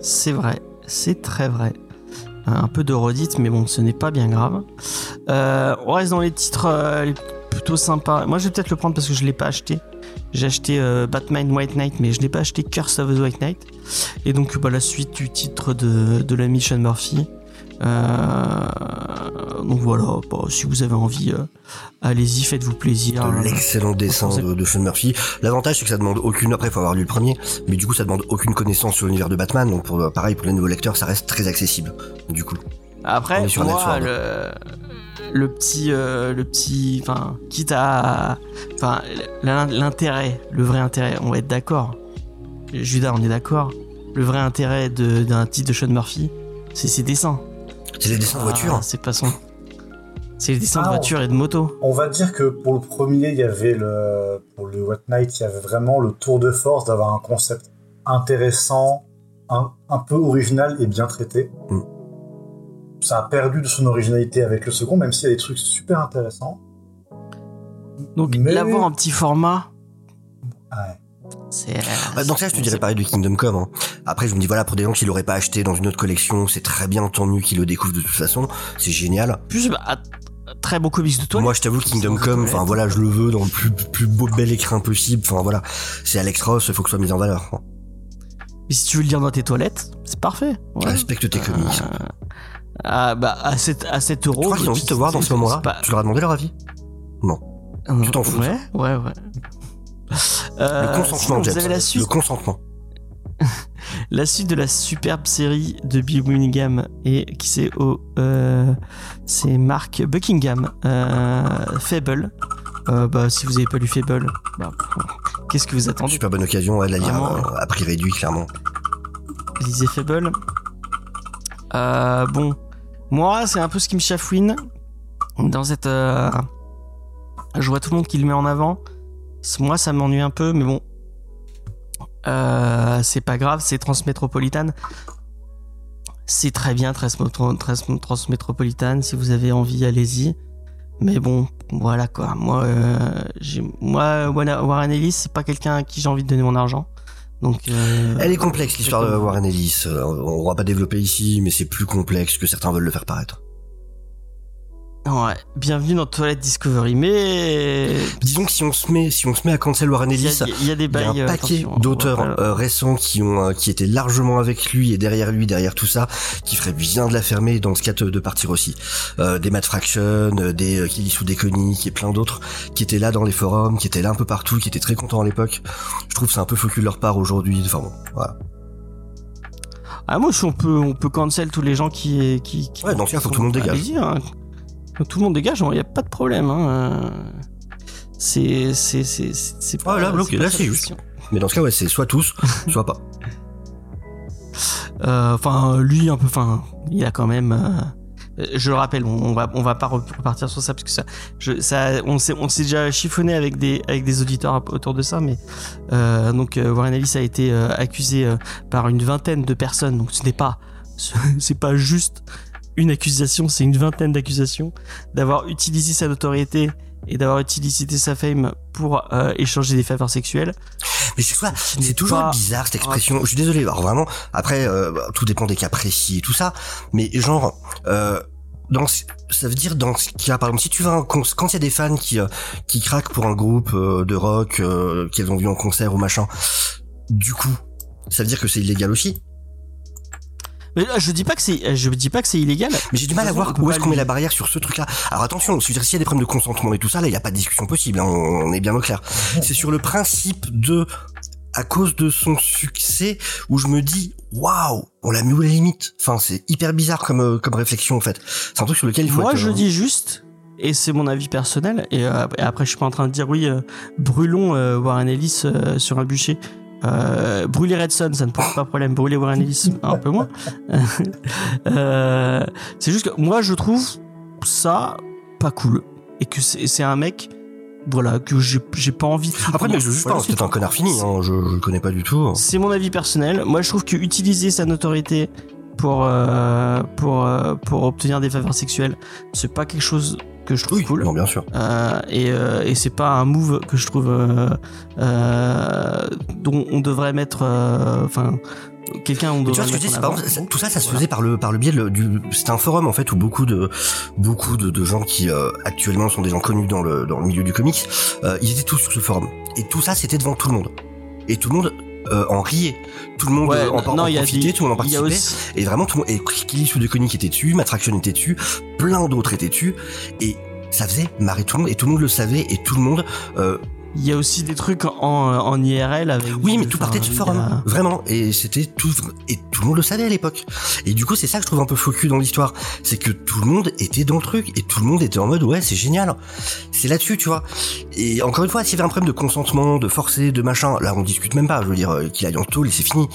C'est vrai, c'est très vrai. Un peu de redite, mais bon, ce n'est pas bien grave. Euh, on reste dans les titres euh, plutôt sympas. Moi, je vais peut-être le prendre parce que je l'ai pas acheté. J'ai acheté euh, Batman White Knight, mais je n'ai pas acheté Curse of the White Knight. Et donc, bah, la suite du titre de, de la Mission Murphy. Euh, donc voilà, bah, si vous avez envie, allez-y, faites-vous plaisir. l'excellent dessin de, de Sean Murphy. L'avantage, c'est que ça demande aucune, après, faut avoir lu le premier, mais du coup, ça demande aucune connaissance sur l'univers de Batman, donc pour, pareil, pour les nouveaux lecteurs, ça reste très accessible, du coup. Après, On est sur moi, le, le petit, euh, le petit, enfin, quitte à, enfin, l'in- l'intérêt, le vrai intérêt, on va être d'accord. Judas, on est d'accord. Le vrai intérêt de- d'un titre de Sean Murphy, c'est ses dessins. C'est les dessins de Ah, voiture. c'est pas son. C'est les dessins de Ah, voiture et de moto. On va dire que pour le premier, il y avait le pour le White Knight, il y avait vraiment le tour de force d'avoir un concept intéressant, un, un peu original et bien traité. Mm. Ça a perdu de son originalité avec le second, même s'il y a des trucs super intéressants. Donc, Mais- l'avoir en petit format, Ouais. c'est. Bah, donc ça, je te dirais pareil de Kingdom Come. hein. Après, je me dis, voilà, pour des gens qui l'auraient pas acheté dans une autre collection, c'est très bien, tant mieux qu'ils le découvrent de toute façon. C'est génial. Plus, bah, très beau comics de toi. Moi, je t'avoue, Kingdom Come, enfin voilà, je le veux dans le plus, plus beau, bel écrin possible. Enfin voilà, c'est Alex Ross, il faut que ce soit mis en valeur. Mais si tu veux le lire dans tes toilettes, c'est parfait. Ouais. Respecte tes comics. Euh, Ah bah à 7, à 7 euros. Tu crois qu'ils ont envie de te voir dans ce moment-là pas- Tu leur as demandé leur avis tu t'en fous, Ouais, ouais, ouais. Le Euh, consentement, sinon, avez la Le suite, consentement. la suite de la superbe série de Bill Winningham et qui c'est au, euh, c'est Mark Buckingham, euh, Fable. Euh, bah si vous avez pas lu Fable, bah, qu'est-ce que vous attendez Super bonne occasion ouais, de la lire euh, à prix réduit, clairement. lisez Fable. Euh, bon, moi, c'est un peu ce qui me chafouine dans cette. euh, je vois tout le monde qui le met en avant. Moi, ça m'ennuie un peu, mais bon. Euh, c'est pas grave, c'est Transmétropolitane. C'est très bien, Transmétropolitane. Si vous avez envie, allez-y. Mais bon, voilà quoi. Moi, euh, moi Warren Ellis, c'est pas quelqu'un à qui j'ai envie de donner mon argent. Donc, euh, Elle est complexe l'histoire de Warren Ellis. Euh, On va pas développer ici, mais c'est plus complexe que certains veulent le faire paraître. Ouais, bienvenue dans Toilette Discovery, mais Disons que si on se met, si on se met à cancel Warren il y, Ellis, a- il y a des Il y bails. a un euh, paquet d'auteurs euh, récents qui ont euh, qui étaient largement avec lui et derrière lui, derrière tout ça, qui ferait bien de la fermer dans ce cas de, partir aussi. Euh, des Mad Fraction, euh, des euh, Killy sous Déconique et plein d'autres qui étaient là dans les forums, qui étaient là un peu partout, qui étaient très contents à l'époque. Je trouve que c'est un peu focus de leur part aujourd'hui. Enfin bon, voilà. Ah moi, si on peut, on peut cancel tous les gens qui, qui. qui Ouais, dans ce cas, faut que tout le monde dégage. Hein. Que Tout le monde dégage, il n'y a pas de problème. Hein. euh, C'est, c'est, c'est, c'est c'est pas. Ah, là, pas là, c'est juste. Mais dans ce cas, ouais, c'est soit tous, soit pas. Euh, Enfin, lui, un peu. Enfin, il a quand même. euh, Je le rappelle, on on va on va pas repartir sur ça parce que ça, je, ça, on s'est on s'est déjà chiffonné avec des avec des auditeurs autour de ça, mais euh, donc euh, Warren Ellis a été euh, accusé euh, par une vingtaine de personnes, donc ce n'est pas ce- c'est pas juste une accusation, c'est une vingtaine d'accusations d'avoir utilisé sa notoriété et d'avoir utilisé sa fame pour euh, échanger des faveurs sexuelles. Mais c'est quoi C'est toujours bizarre cette expression. Je suis désolé. Alors vraiment, après, euh, bah, tout dépend des cas précis et tout ça. Mais genre, euh, dans, ce- ça veut dire dans ce cas, par exemple, si tu vas un quand il y a des fans qui euh, qui craquent pour un groupe euh, de rock euh, qu'ils ont vu en concert ou machin, du coup, ça veut dire que c'est illégal aussi. Mais là, je dis pas que c'est, je dis pas que c'est illégal. Mais j'ai du mal à voir où est-ce qu'on met la barrière sur ce truc-là. Alors attention, je veux dire, s'il y a des problèmes de consentement et tout ça, là, il n'y a pas de discussion possible, hein, on est bien au clair. C'est sur le principe de, à cause de son succès, où je me dis, waouh, on l'a mis où la limite Enfin, c'est hyper bizarre comme, euh, comme réflexion, en fait. C'est un truc sur lequel il faut Moi, être, je euh, dis juste, et c'est mon avis personnel, et, euh, et après, je suis pas en train de dire oui, euh, brûlons euh, Warren Ellis euh, sur un bûcher. Euh, brûler Redson, ça ne pose pas problème. Brûler Warren Ellis, un peu moins. Euh, c'est juste que moi, je trouve ça pas cool. Et que c'est un mec, voilà, que j'ai pas envie de Après, mais je Voilà, c'est peut-être un connard fini, hein, je, je le connais pas du tout. c'est mon avis personnel. Moi, je trouve que utiliser sa notoriété pour euh, pour euh, pour obtenir des faveurs sexuelles, c'est pas quelque chose que je trouve Oui, cool. non, bien sûr. Euh, et euh, et c'est pas un move que je trouve euh, euh, dont on devrait mettre. euh, Enfin, quelqu'un on Mais tu devrait vois ce que je dis, par exemple, tout ça, ça se Voilà. faisait par le par le biais de- du. C'était un forum en fait où beaucoup de beaucoup de, de gens qui euh, actuellement sont des gens connus dans le dans le milieu du comics, euh, ils étaient tous sur ce forum. Et tout ça, c'était devant tout le monde. Et tout le monde euh, en riait. Tout le monde Ouais, euh, en, en non, il y a profitait, des- tout le monde en participait. aussi- Et vraiment tout le monde. Et Killy sous de Koenig était dessus, Matraction était dessus, plein d'autres étaient dessus. Et ça faisait marrer tout le monde. Et tout le monde le savait. Et tout le monde euh, Il y a aussi des trucs en, en IRL avec. Oui, mais tout partait de ce forum, a- vraiment. Et c'était tout, et tout le monde le savait à l'époque. Et du coup, c'est ça que je trouve un peu faux cul dans l'histoire, c'est que tout le monde était dans le truc et tout le monde était en mode ouais, c'est génial. C'est là-dessus, tu vois. Et encore une fois, s'il y avait un problème de consentement, de forcer, de machin, là, on discute même pas. Je veux dire euh, qu'il aille en tôle et c'est fini.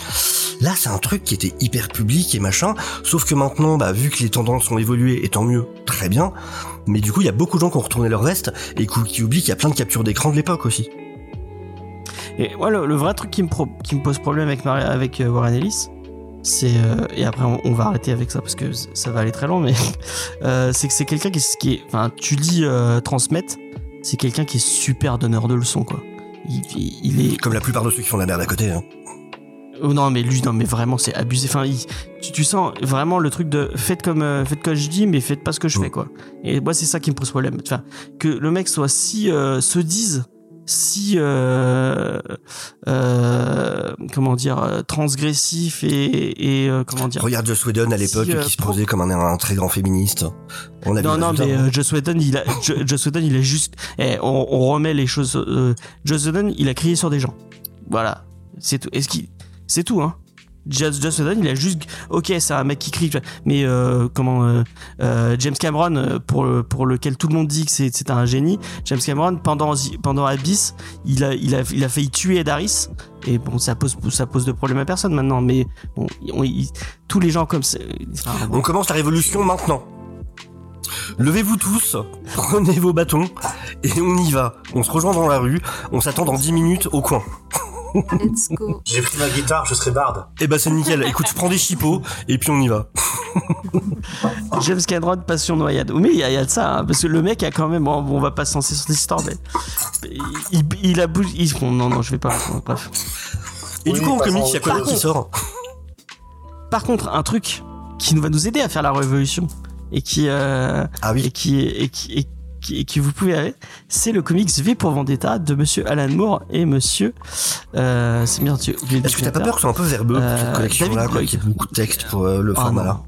Là, c'est un truc qui était hyper public et machin. Sauf que maintenant, bah, vu que les tendances ont évolué, et tant mieux, très bien. Mais du coup, il y a beaucoup de gens qui ont retourné leur veste et qui oublient qu'il y a plein de captures d'écran de l'époque aussi. Et moi, le, le vrai truc qui me, pro- qui me pose problème avec, avec euh, Warren Ellis, c'est. euh, et après, on, on va arrêter avec ça parce que ça va aller très loin, mais. euh, c'est que c'est quelqu'un qui, qui est. Enfin, tu lis euh, Transmettre, c'est quelqu'un qui est super donneur de leçons, quoi. Il est. Comme la plupart de ceux qui font la merde à côté. Hein. Oh non, mais lui, non, mais vraiment, c'est abusé. Enfin, il- tu, tu sens vraiment le truc de faites comme, euh, faites comme je dis, mais faites pas ce que je Mm. fais, quoi. Et moi, c'est ça qui me pose problème. Enfin, que le mec soit si. euh, se dise si. euh, euh, comment dire. euh, transgressif et. et euh, comment dire. Regarde Joss Whedon à l'époque Si, qui se posait comme un, un très grand féministe. On a Non, non, mais Joss Whedon, il a, Jo- Joss Whedon, il a juste, eh, on, on remet les choses. Euh, Joss Whedon, il a crié sur des gens. Voilà, c'est tout. Est-ce qu'il, c'est tout, hein. Whedon, il a juste, ok, c'est un mec qui crie, mais euh, comment, euh, euh, James Cameron, euh, pour le- pour lequel tout le monde dit que c'est un génie, James Cameron pendant Abyss, il a il a il a failli tuer Daris. Et bon, ça pose ça pose de problème à personne maintenant, mais bon, tous les gens comme ça. On commence la révolution maintenant. Levez-vous tous, prenez vos bâtons et on y va. On se rejoint dans la rue, on s'attend dans 10 minutes au coin. Let's go. J'ai pris ma guitare, je serai barde. Et bah c'est nickel. Écoute, je prends des chipots et puis on y va. James Cameron, passion noyade. Mais il y, a il y a de ça, hein, parce que le mec a quand même. Bon, on va pas se lancer sur cette histoire, mais. Il, il a bougé. il- bon, non, non, je vais pas. bref. Et Oui, du coup en comics, il y a quoi qui sort? Par contre, un truc qui nous va nous aider à faire la révolution et qui. euh, Ah et oui. qui. Et qui, et qui, et qui vous pouvez aller, c'est le comics V pour Vendetta de monsieur Alan Moore et monsieur. Euh, c'est bien, Est-ce que t'as pas peur que ce soit un peu verbeux Euh, cette collection-là, quoi, qu'il y ait beaucoup de texte pour euh, le Ah, format là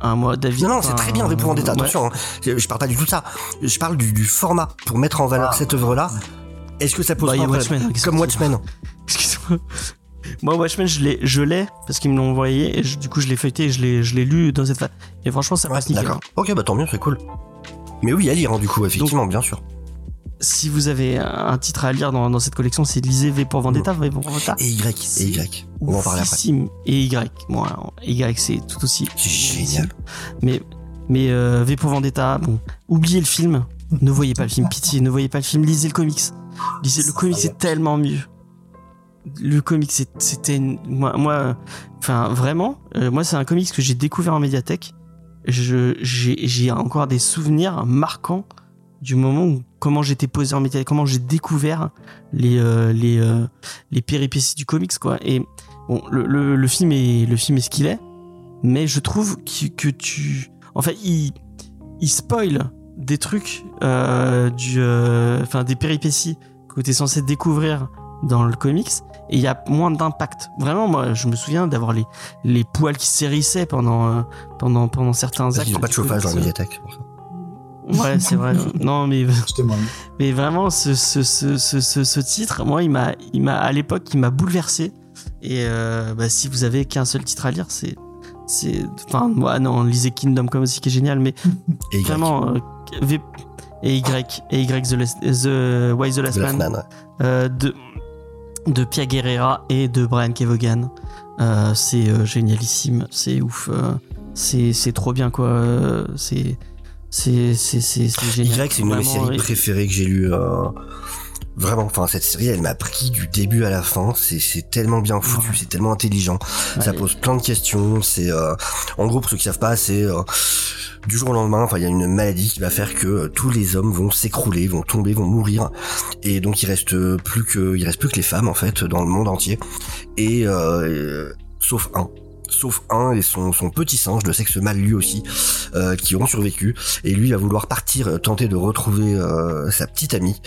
Un mois, David. Non, non, c'est très bien, V pour Vendetta, ouais. attention. hein. Je parle pas du tout de ça. Je parle du, du format pour mettre en valeur Ah. cette œuvre-là. Est-ce que ça pose Bah, pas Watchmen, hein, Comme Watchmen. Excuse-moi. Moi, Watchmen, je l'ai, je l'ai, parce qu'ils me l'ont envoyé, et je- du coup, je l'ai feuilleté et je l'ai, je l'ai lu dans cette phase. Et franchement, ça Ouais, passe nickel. d'accord. Ok, bah tant mieux, c'est cool. Mais oui, à lire, hein, du coup, effectivement, bien sûr. Si vous avez un titre à lire dans, dans cette collection, c'est lisez V pour Vendetta, V pour Vendetta. Et Y, et Y. On va en parler après. Et Y. Bon, alors, Y, c'est tout aussi. Génial. Mais, mais euh, V pour Vendetta, bon, oubliez le film. Ne voyez pas le film, pitié, ne voyez pas le film, lisez le comics. Lisez le comics, c'est tellement mieux. Le comics, c'était une- moi, moi, enfin vraiment, euh, moi c'est un comics que j'ai découvert en médiathèque. J'ai, encore des souvenirs marquants du moment où comment j'étais posé en métal, comment j'ai découvert les euh, les euh, les péripéties du comics quoi. Et bon, le, le, le film est le film est ce qu'il est, mais je trouve que, que tu, en fait, il il spoil des trucs euh, du, euh, enfin des péripéties que tu es censé découvrir dans le comics et il y a moins d'impact. Vraiment, moi, je me souviens d'avoir les les poils qui s'hérissaient pendant euh, pendant pendant certains Parce actes. qu'ils ont pas de chauffage dans la médiathèque. c'est pour ça. Ouais, c'est vrai. non, mais mais vraiment, ce, ce, ce, ce, ce, ce titre, moi, il m'a, il m'a, à l'époque, il m'a bouleversé. Et euh, bah, si vous avez qu'un seul titre à lire, c'est, c'est, enfin, moi, non, lisez Kingdom Come aussi, qui est génial, mais Et vraiment, euh, V- et Y, et Y, The Last, The, Why the Last The Last Man, Man, ouais. euh, de, de Pia Guerrera et de Brian Kevogan. Euh, c'est euh, génialissime, c'est ouf, euh, c'est, c'est trop bien, quoi. c'est, c'est, c'est, c'est, c'est génial. Y, c'est une de mes séries préférées que j'ai lues. Vraiment, enfin cette série, elle m'a pris du début à la fin. C'est c'est tellement bien foutu, Ouais. c'est tellement intelligent. Ça pose plein de questions. C'est euh, en gros pour ceux qui savent pas, c'est euh, du jour au lendemain. Enfin, il y a une maladie qui va faire que euh, tous les hommes vont s'écrouler, vont tomber, vont mourir, et donc il reste euh, plus que il reste plus que les femmes en fait dans le monde entier. Et euh, sauf un. Sauf un et son, son petit singe de sexe mâle lui aussi, euh, qui ont survécu. Et lui va vouloir partir, euh, tenter de retrouver euh, sa petite amie,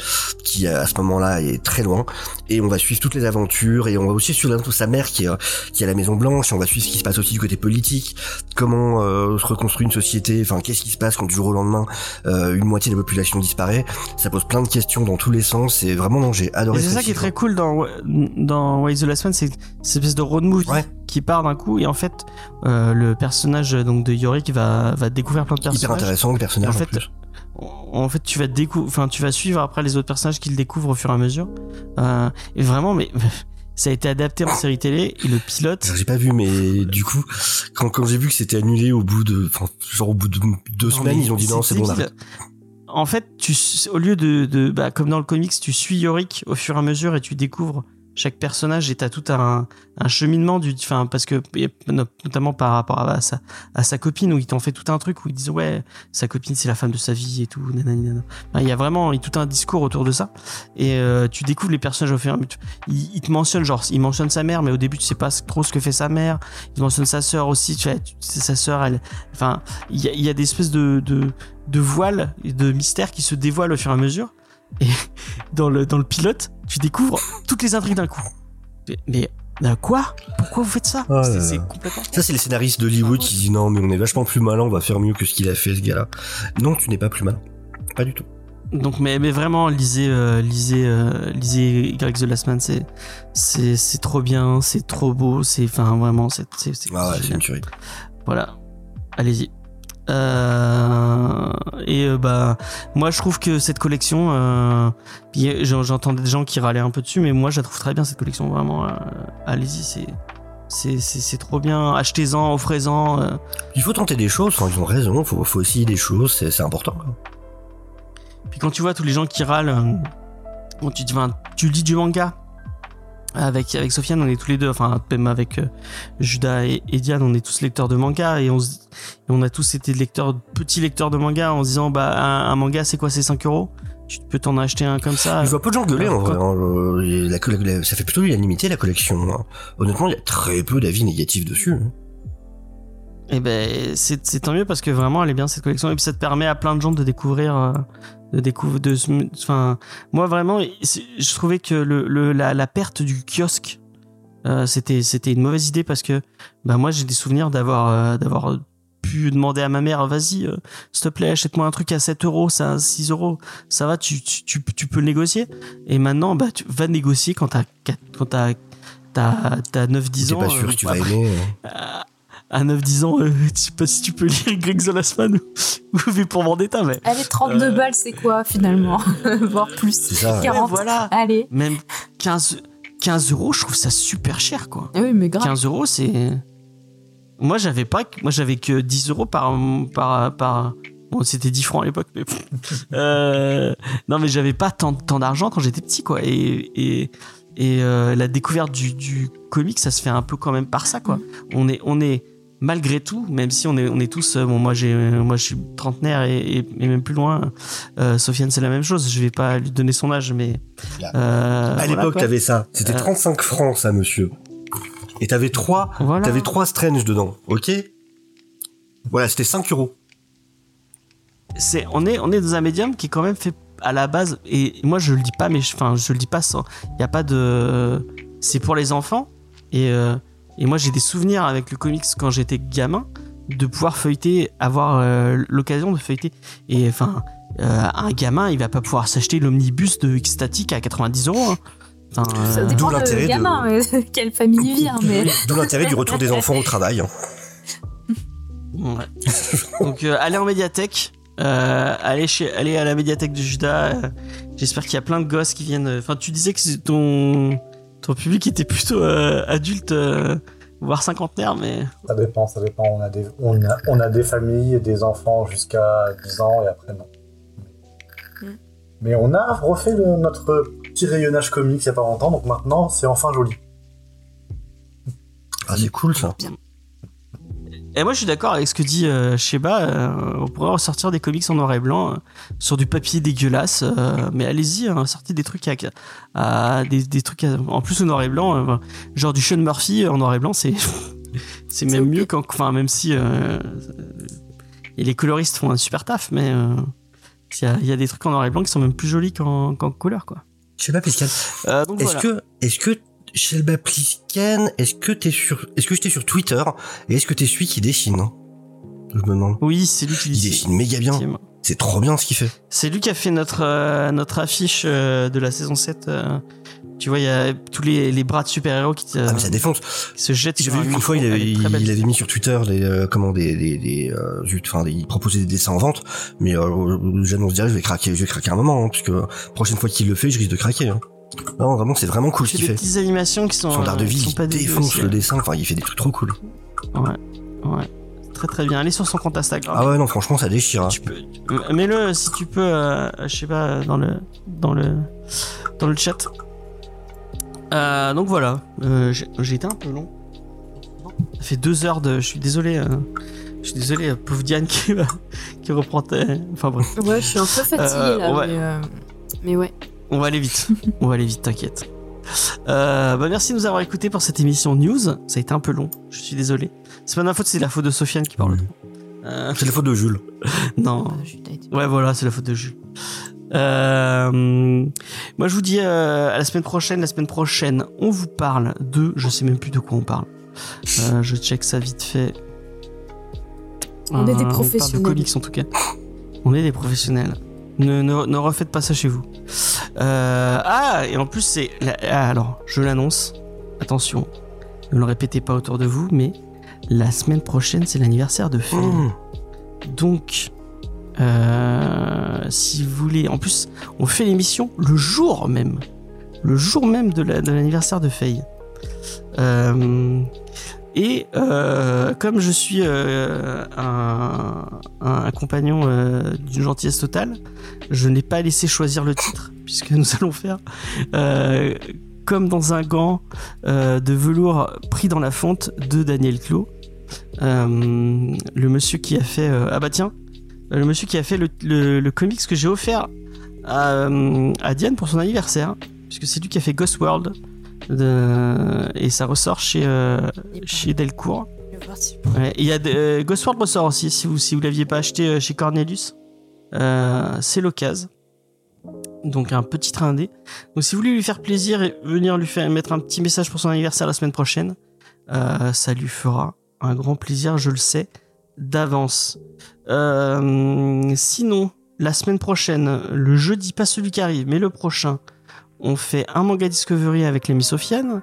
qui à ce moment-là est très loin. Et on va suivre toutes les aventures, et on va aussi suivre sa mère qui est, euh, qui est à la Maison Blanche, et on va suivre ce qui se passe aussi du côté politique, comment euh, se reconstruit une société, enfin qu'est-ce qui se passe quand du jour au lendemain euh, une moitié de la population disparaît. Ça pose plein de questions dans tous les sens, et vraiment non, j'ai adoré c'est ce ça qui est très cool dans, dans Why the Last Man, c'est cette espèce de road movie Ouais. Qui part d'un coup et en fait euh, le personnage donc de Yorick va, va découvrir plein de Hyper personnages. intéressant le personnage En en, fait, plus. En fait, tu vas décou enfin tu vas suivre après les autres personnages qu'il découvre au fur et à mesure. Euh, et vraiment, mais ça a été adapté en série télé et le pilote. J'ai pas vu, mais du coup, quand, quand j'ai vu que c'était annulé au bout de, enfin, genre au bout de deux semaines, ils ont dit non, c'est bon, on débile. arrête. En fait, tu, au lieu de, de bah, comme dans le comics, tu suis Yorick au fur et à mesure et tu découvres chaque personnage et t'as tout un, un cheminement du, enfin, parce que, notamment par rapport à, sa, à sa copine où ils t'ont fait tout un truc où ils disent ouais, sa copine c'est la femme de sa vie et tout, nanana. Enfin, il y a vraiment il y a tout un discours autour de ça et euh, tu découvres les personnages au fur et à mesure. Il, il te mentionne genre, il mentionne sa mère, mais au début tu sais pas trop ce que fait sa mère. Il mentionne sa sœur aussi, tu sais, sa sœur, elle, enfin, il y a, il y a des espèces de, de de voiles de mystères qui se dévoilent au fur et à mesure. Et dans le, dans le pilote, tu découvres toutes les intrigues d'un coup. Mais, mais euh, quoi? Pourquoi vous faites ça? Là C'est complètement. Ça, c'est les scénaristes d'Hollywood qui disent non, mais on est vachement plus malin, on va faire mieux que ce qu'il a fait, ce gars-là. Non, tu n'es pas plus malin. Pas du tout. Donc, mais, mais vraiment, lisez, euh, lisez, euh, lisez Greg the Last Man, c'est, c'est, c'est trop bien, c'est trop beau, c'est, enfin, vraiment, c'est, c'est, c'est Ah ouais, une tuerie. Voilà. Allez-y. Euh, et euh, bah moi je trouve que cette collection euh, puis, j'en- j'entendais des gens qui râlaient un peu dessus mais moi je la trouve très bien cette collection vraiment allez-y c'est c'est trop bien achetez-en offrez-en. Il faut tenter des choses, enfin, ils ont raison, faut, faut essayer des choses, c'est important. puis quand tu vois tous les gens qui râlent bon, tu, tu lis du manga avec avec Sofiane on est tous les deux enfin même avec euh, Judas et, et Diane on est tous lecteurs de manga et on se- et on a tous été lecteurs petits lecteurs de manga en se disant bah un, un manga c'est quoi c'est 5 euros? Tu peux t'en acheter un comme ça? Je vois peu de gens gueuler en vrai. hein, la la- ça fait plutôt l'unanimité la collection. hein. Honnêtement, il y a très peu d'avis négatifs dessus. hein. Et ben c'est tant mieux parce que vraiment elle est bien cette collection et puis ça te permet à plein de gens de découvrir euh, de découvrir de enfin moi vraiment je trouvais que le, le la, la perte du kiosque euh, c'était c'était une mauvaise idée parce que bah moi j'ai des souvenirs d'avoir euh, d'avoir pu demander à ma mère vas-y euh, s'il te plaît achète-moi un truc à 7 euros ça à 6 euros ça va tu, tu, tu, tu peux le négocier et maintenant bah tu vas négocier quand t'as quand t'as t'as t'as 9 10 T'es ans pas sûr euh, que tu vas aimer. hein. À à 9-10 ans, euh, je sais pas si tu peux lire Greg the Last Man ou, ou V pour Vendetta, mais Allez, 32 Euh. balles, c'est quoi finalement Voire plus. C'est ça. ouais. 40. Ouais, voilà. Allez. même 15, 15 euros, je trouve ça super cher, quoi. Ah oui, mais grave. 15 euros, c'est. Moi, j'avais pas, que- moi, j'avais que 10 euros par, par, par. Bon, c'était 10 francs à l'époque, mais. euh, non, mais j'avais pas tant, tant d'argent quand j'étais petit, quoi. Et, et, et euh, la découverte du, du comic, ça se fait un peu quand même par ça, quoi. On est, on est malgré tout, même si on est, on est tous, euh, bon, moi j'ai, moi je suis trentenaire et, et- et même plus loin. Euh, Sofiane, c'est la même chose. Je vais pas lui donner son âge, mais euh, à voilà, l'époque, quoi. t'avais ça. C'était Euh. 35 francs, ça, monsieur. Et t'avais trois, Voilà. t'avais trois Strange dedans, ok? Voilà, c'était 5 euros. c'est on est on est dans un médium qui est quand même fait à la base et moi je le dis pas mais enfin je, le dis pas sans il y a pas de c'est pour les enfants et euh, et moi j'ai des souvenirs avec le comics quand j'étais gamin de pouvoir feuilleter avoir euh, l'occasion de feuilleter et enfin euh, un gamin il va pas pouvoir s'acheter l'omnibus de X-Static à 90 euros hein. Enfin, Ça euh, dépend D'où l'intérêt de de- gamin, euh, quelle famille il vient, mais. D'où l'intérêt du retour des enfants au travail. hein. Ouais. Donc euh, allez en médiathèque, euh, allez chez, allez à la médiathèque de Judas. J'espère qu'il y a plein de gosses qui viennent. Enfin, tu disais que c'est ton ton public était plutôt euh, adulte, euh, voire cinquantenaire, mais Ça dépend, ça dépend. On a des, on a, on a des familles et des enfants jusqu'à 10 ans et après non. Mm. Mais on a refait le- notre petit rayonnage comics il y a pas longtemps, donc maintenant c'est enfin joli. Ah, c'est cool, ça. Et moi je suis d'accord avec ce que dit euh, Sheba. euh, on pourrait ressortir des comics en noir et blanc euh, sur du papier dégueulasse, euh, mais allez-y, hein, sortez des trucs à- des, des trucs à- en plus au noir et blanc, euh, genre du Sean Murphy en noir et blanc, c'est c'est même mieux quand, enfin même si euh, et les coloristes font un super taf, mais euh, il y, a, il y a des trucs en noir et blanc qui sont même plus jolis qu'en qu'en couleur quoi. Je sais pas. Euh, donc Est-ce voilà. que, est-ce que, Shelba Plisken, est-ce que t'es sur, est-ce que j'étais sur Twitter et est-ce que t'es celui qui dessine hein? Je me demande. Oui, c'est lui qui Il dit. dessine méga bien. C'est trop bien ce qu'il fait. C'est lui qui a fait notre, euh, notre affiche euh, de la saison 7. euh, tu vois, il y a tous les, les bras de super-héros qui, euh, Ah, mais ça défonce. qui se jettent un vu qu'une fois, il avait, il mis sur Twitter des, euh, comment, des, des, des, euh, enfin, il proposait des dessins en vente. Mais, euh, j'annonce direct, je vais craquer, je vais craquer un moment, hein, puisque prochaine fois qu'il le fait, je risque de craquer, hein. Non, vraiment, c'est vraiment cool Il ce fait qu'il des fait. petites animations qui sont, Son euh, art de qui vie, sont il défonce le dessin, enfin, il fait des trucs trop cool. Ouais, ouais. Très très bien. Allez sur son compte Instagram. Ah ouais, non, franchement, ça déchire. hein. Tu peux, euh, mets-le si tu peux, euh, je sais pas, dans le, dans le, dans le chat. Euh, donc voilà, euh, j'ai été un peu long. Ça fait deux heures de, je suis désolé, euh, je suis désolé, euh, pauvre Diane qui, va- qui reprend, tes- enfin bref. Ouais, je suis un peu fatiguée Euh, là, ouais. mais, euh, mais ouais. On va aller vite. On va aller vite, t'inquiète. Euh, bah merci de nous avoir écoutés pour cette émission news. Ça a été un peu long. Je suis désolé. C'est pas de ma faute, c'est la faute de Sofiane qui parle. Euh, C'est la faute de Jules. non. Était- Ouais, voilà, c'est la faute de Jules. Euh, moi, je vous dis euh, à la semaine prochaine. La semaine prochaine, on vous parle de. Je sais même plus de quoi on parle. Euh, je check ça vite fait. On est des On parle de professionnels. comics en tout cas. On est des professionnels. Ne, ne, ne refaites pas ça chez vous. Euh, ah, et en plus, c'est. ah, alors, je l'annonce. Attention, ne le répétez pas autour de vous, mais la semaine prochaine, c'est l'anniversaire de Faye. Mmh. Donc, euh, si vous voulez, en plus, on fait l'émission le jour même, le jour même de la- de l'anniversaire de Faye. Euh, et euh, comme je suis euh, un, compagnon euh, d'une gentillesse totale, je n'ai pas laissé choisir le titre, puisque nous allons faire comme dans un gant de velours pris dans la fonte de Daniel. Euh, le monsieur qui a fait ah bah le monsieur qui a fait le, comics que j'ai offert à Diane pour son anniversaire puisque c'est lui qui a fait Ghost World et ça ressort chez euh, chez Delcourt. Ouais, il y a de- euh, ressort aussi si vous si vous l'aviez pas acheté euh, chez Cornelius. C'est l'occasion. Donc un petit train indé donc si vous voulez lui faire plaisir et venir lui faire mettre un petit message pour son anniversaire la semaine prochaine ça lui fera un grand plaisir je le sais d'avance. Sinon la semaine prochaine le jeudi pas celui qui arrive mais le prochain on fait un manga discovery avec l'ami Sofiane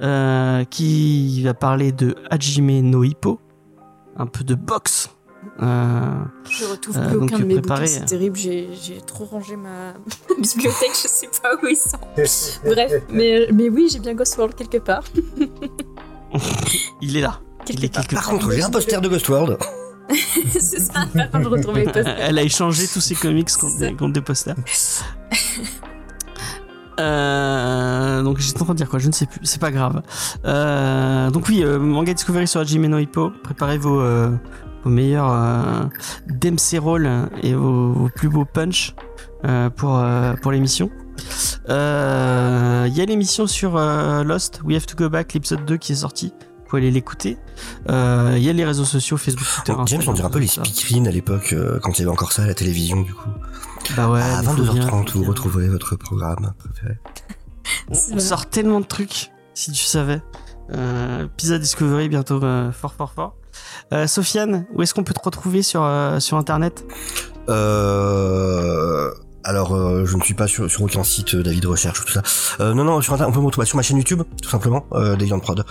euh, qui va parler de Hajime no Hippo un peu de boxe euh, Je retrouve Euh, plus aucun de mes préparez. bouquins, c'est terrible. J'ai trop rangé ma bibliothèque, je sais pas où ils sont. Bref, mais, mais oui, j'ai bien Ghost World quelque part. il est là il Quelque est part. quelque Par contre, j'ai un poster de Ghost World. c'est ça, je retrouve mes posters. Elle a échangé tous ses comics contre des posters. Euh, donc j'étais en train de dire quoi, je ne sais plus, c'est pas grave. Euh, donc oui, euh, Manga Discovery sur Hajime no Hippo, préparez vos, vos meilleurs euh, Dempsey Roll et vos, vos plus beaux punch pour, pour l'émission. Il y a l'émission sur Lost, We Have to Go Back, l'épisode 2 qui est sorti. Vous pouvez aller l'écouter. Il y a les réseaux sociaux, Facebook, Twitter, Bon, James, on dirait un peu les speakerines à l'époque, quand il y avait encore ça à la télévision, du coup. Bah ouais, à bien, 22h30, faut vous bien. retrouverez votre programme préféré. On sort tellement de trucs, si tu savais. Euh, Pizza Discovery bientôt euh, fort fort fort. Euh, Sofiane, où est-ce qu'on peut te retrouver sur, euh, sur internet? Euh, alors, euh, je ne suis pas sur, aucun site euh, d'avis de recherche ou tout ça. Euh, non, non, sur on peut me retrouver sur ma chaîne YouTube, tout simplement, euh, Deviant Prod.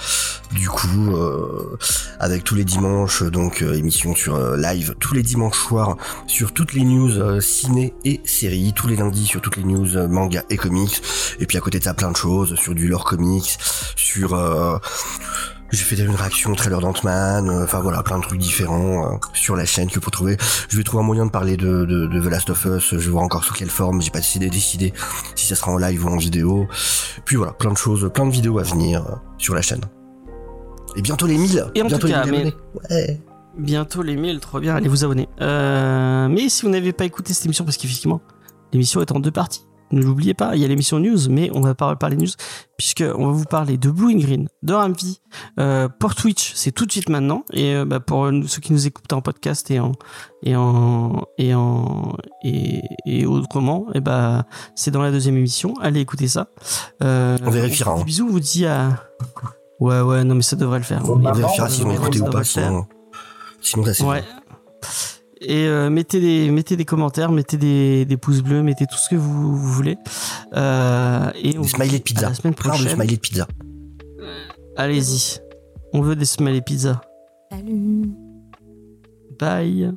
Du coup, euh, avec tous les dimanches, donc émission sur live, tous les dimanches soirs, sur toutes les news ciné et séries, tous les lundis sur toutes les news manga et comics. Et puis à côté de ça, plein de choses, sur du lore comics, sur... j'ai fait une réaction trailer d'Ant-Man, euh, enfin voilà, plein de trucs différents euh, sur la chaîne que pour trouver. Je vais trouver un moyen de parler de, de, de The Last of Us, je vais voir encore sous quelle forme, j'ai pas décidé, décidé si ça sera en live ou en vidéo. Puis voilà, plein de choses, plein de vidéos à venir euh, sur la chaîne. Et bientôt les 1000 Et en bientôt tout cas, les 1000 mais- abonnés. Ouais. Bientôt les 1000, trop bien, allez vous abonner. Euh, mais si vous n'avez pas écouté cette émission, parce qu'effectivement, l'émission est en deux parties. Ne l'oubliez pas, il y a l'émission news, mais on va pas parler news, puisque on va vous parler de Blue and Green, de Ramvi, euh, pour Twitch, c'est tout de suite maintenant, et euh, bah, pour euh, ceux qui nous écoutent en podcast et en et en et en et, et autrement, et bah c'est dans la deuxième émission. Allez écouter ça. Euh, On vérifiera, fait hein. Bisous, on vous dit à ouais ouais non mais ça devrait le faire. On vérifiera on s'ils ont va écouté ou pas, sinon, sinon ça c'est Ouais. Et euh, mettez des mettez des commentaires, mettez des, des pouces bleus, mettez tout ce que vous, vous voulez. Euh, et on Des vous smileys de pizza. À la semaine Plein de prochaine. smileys de pizza. Allez-y. On veut des smileys pizza. Salut. Bye.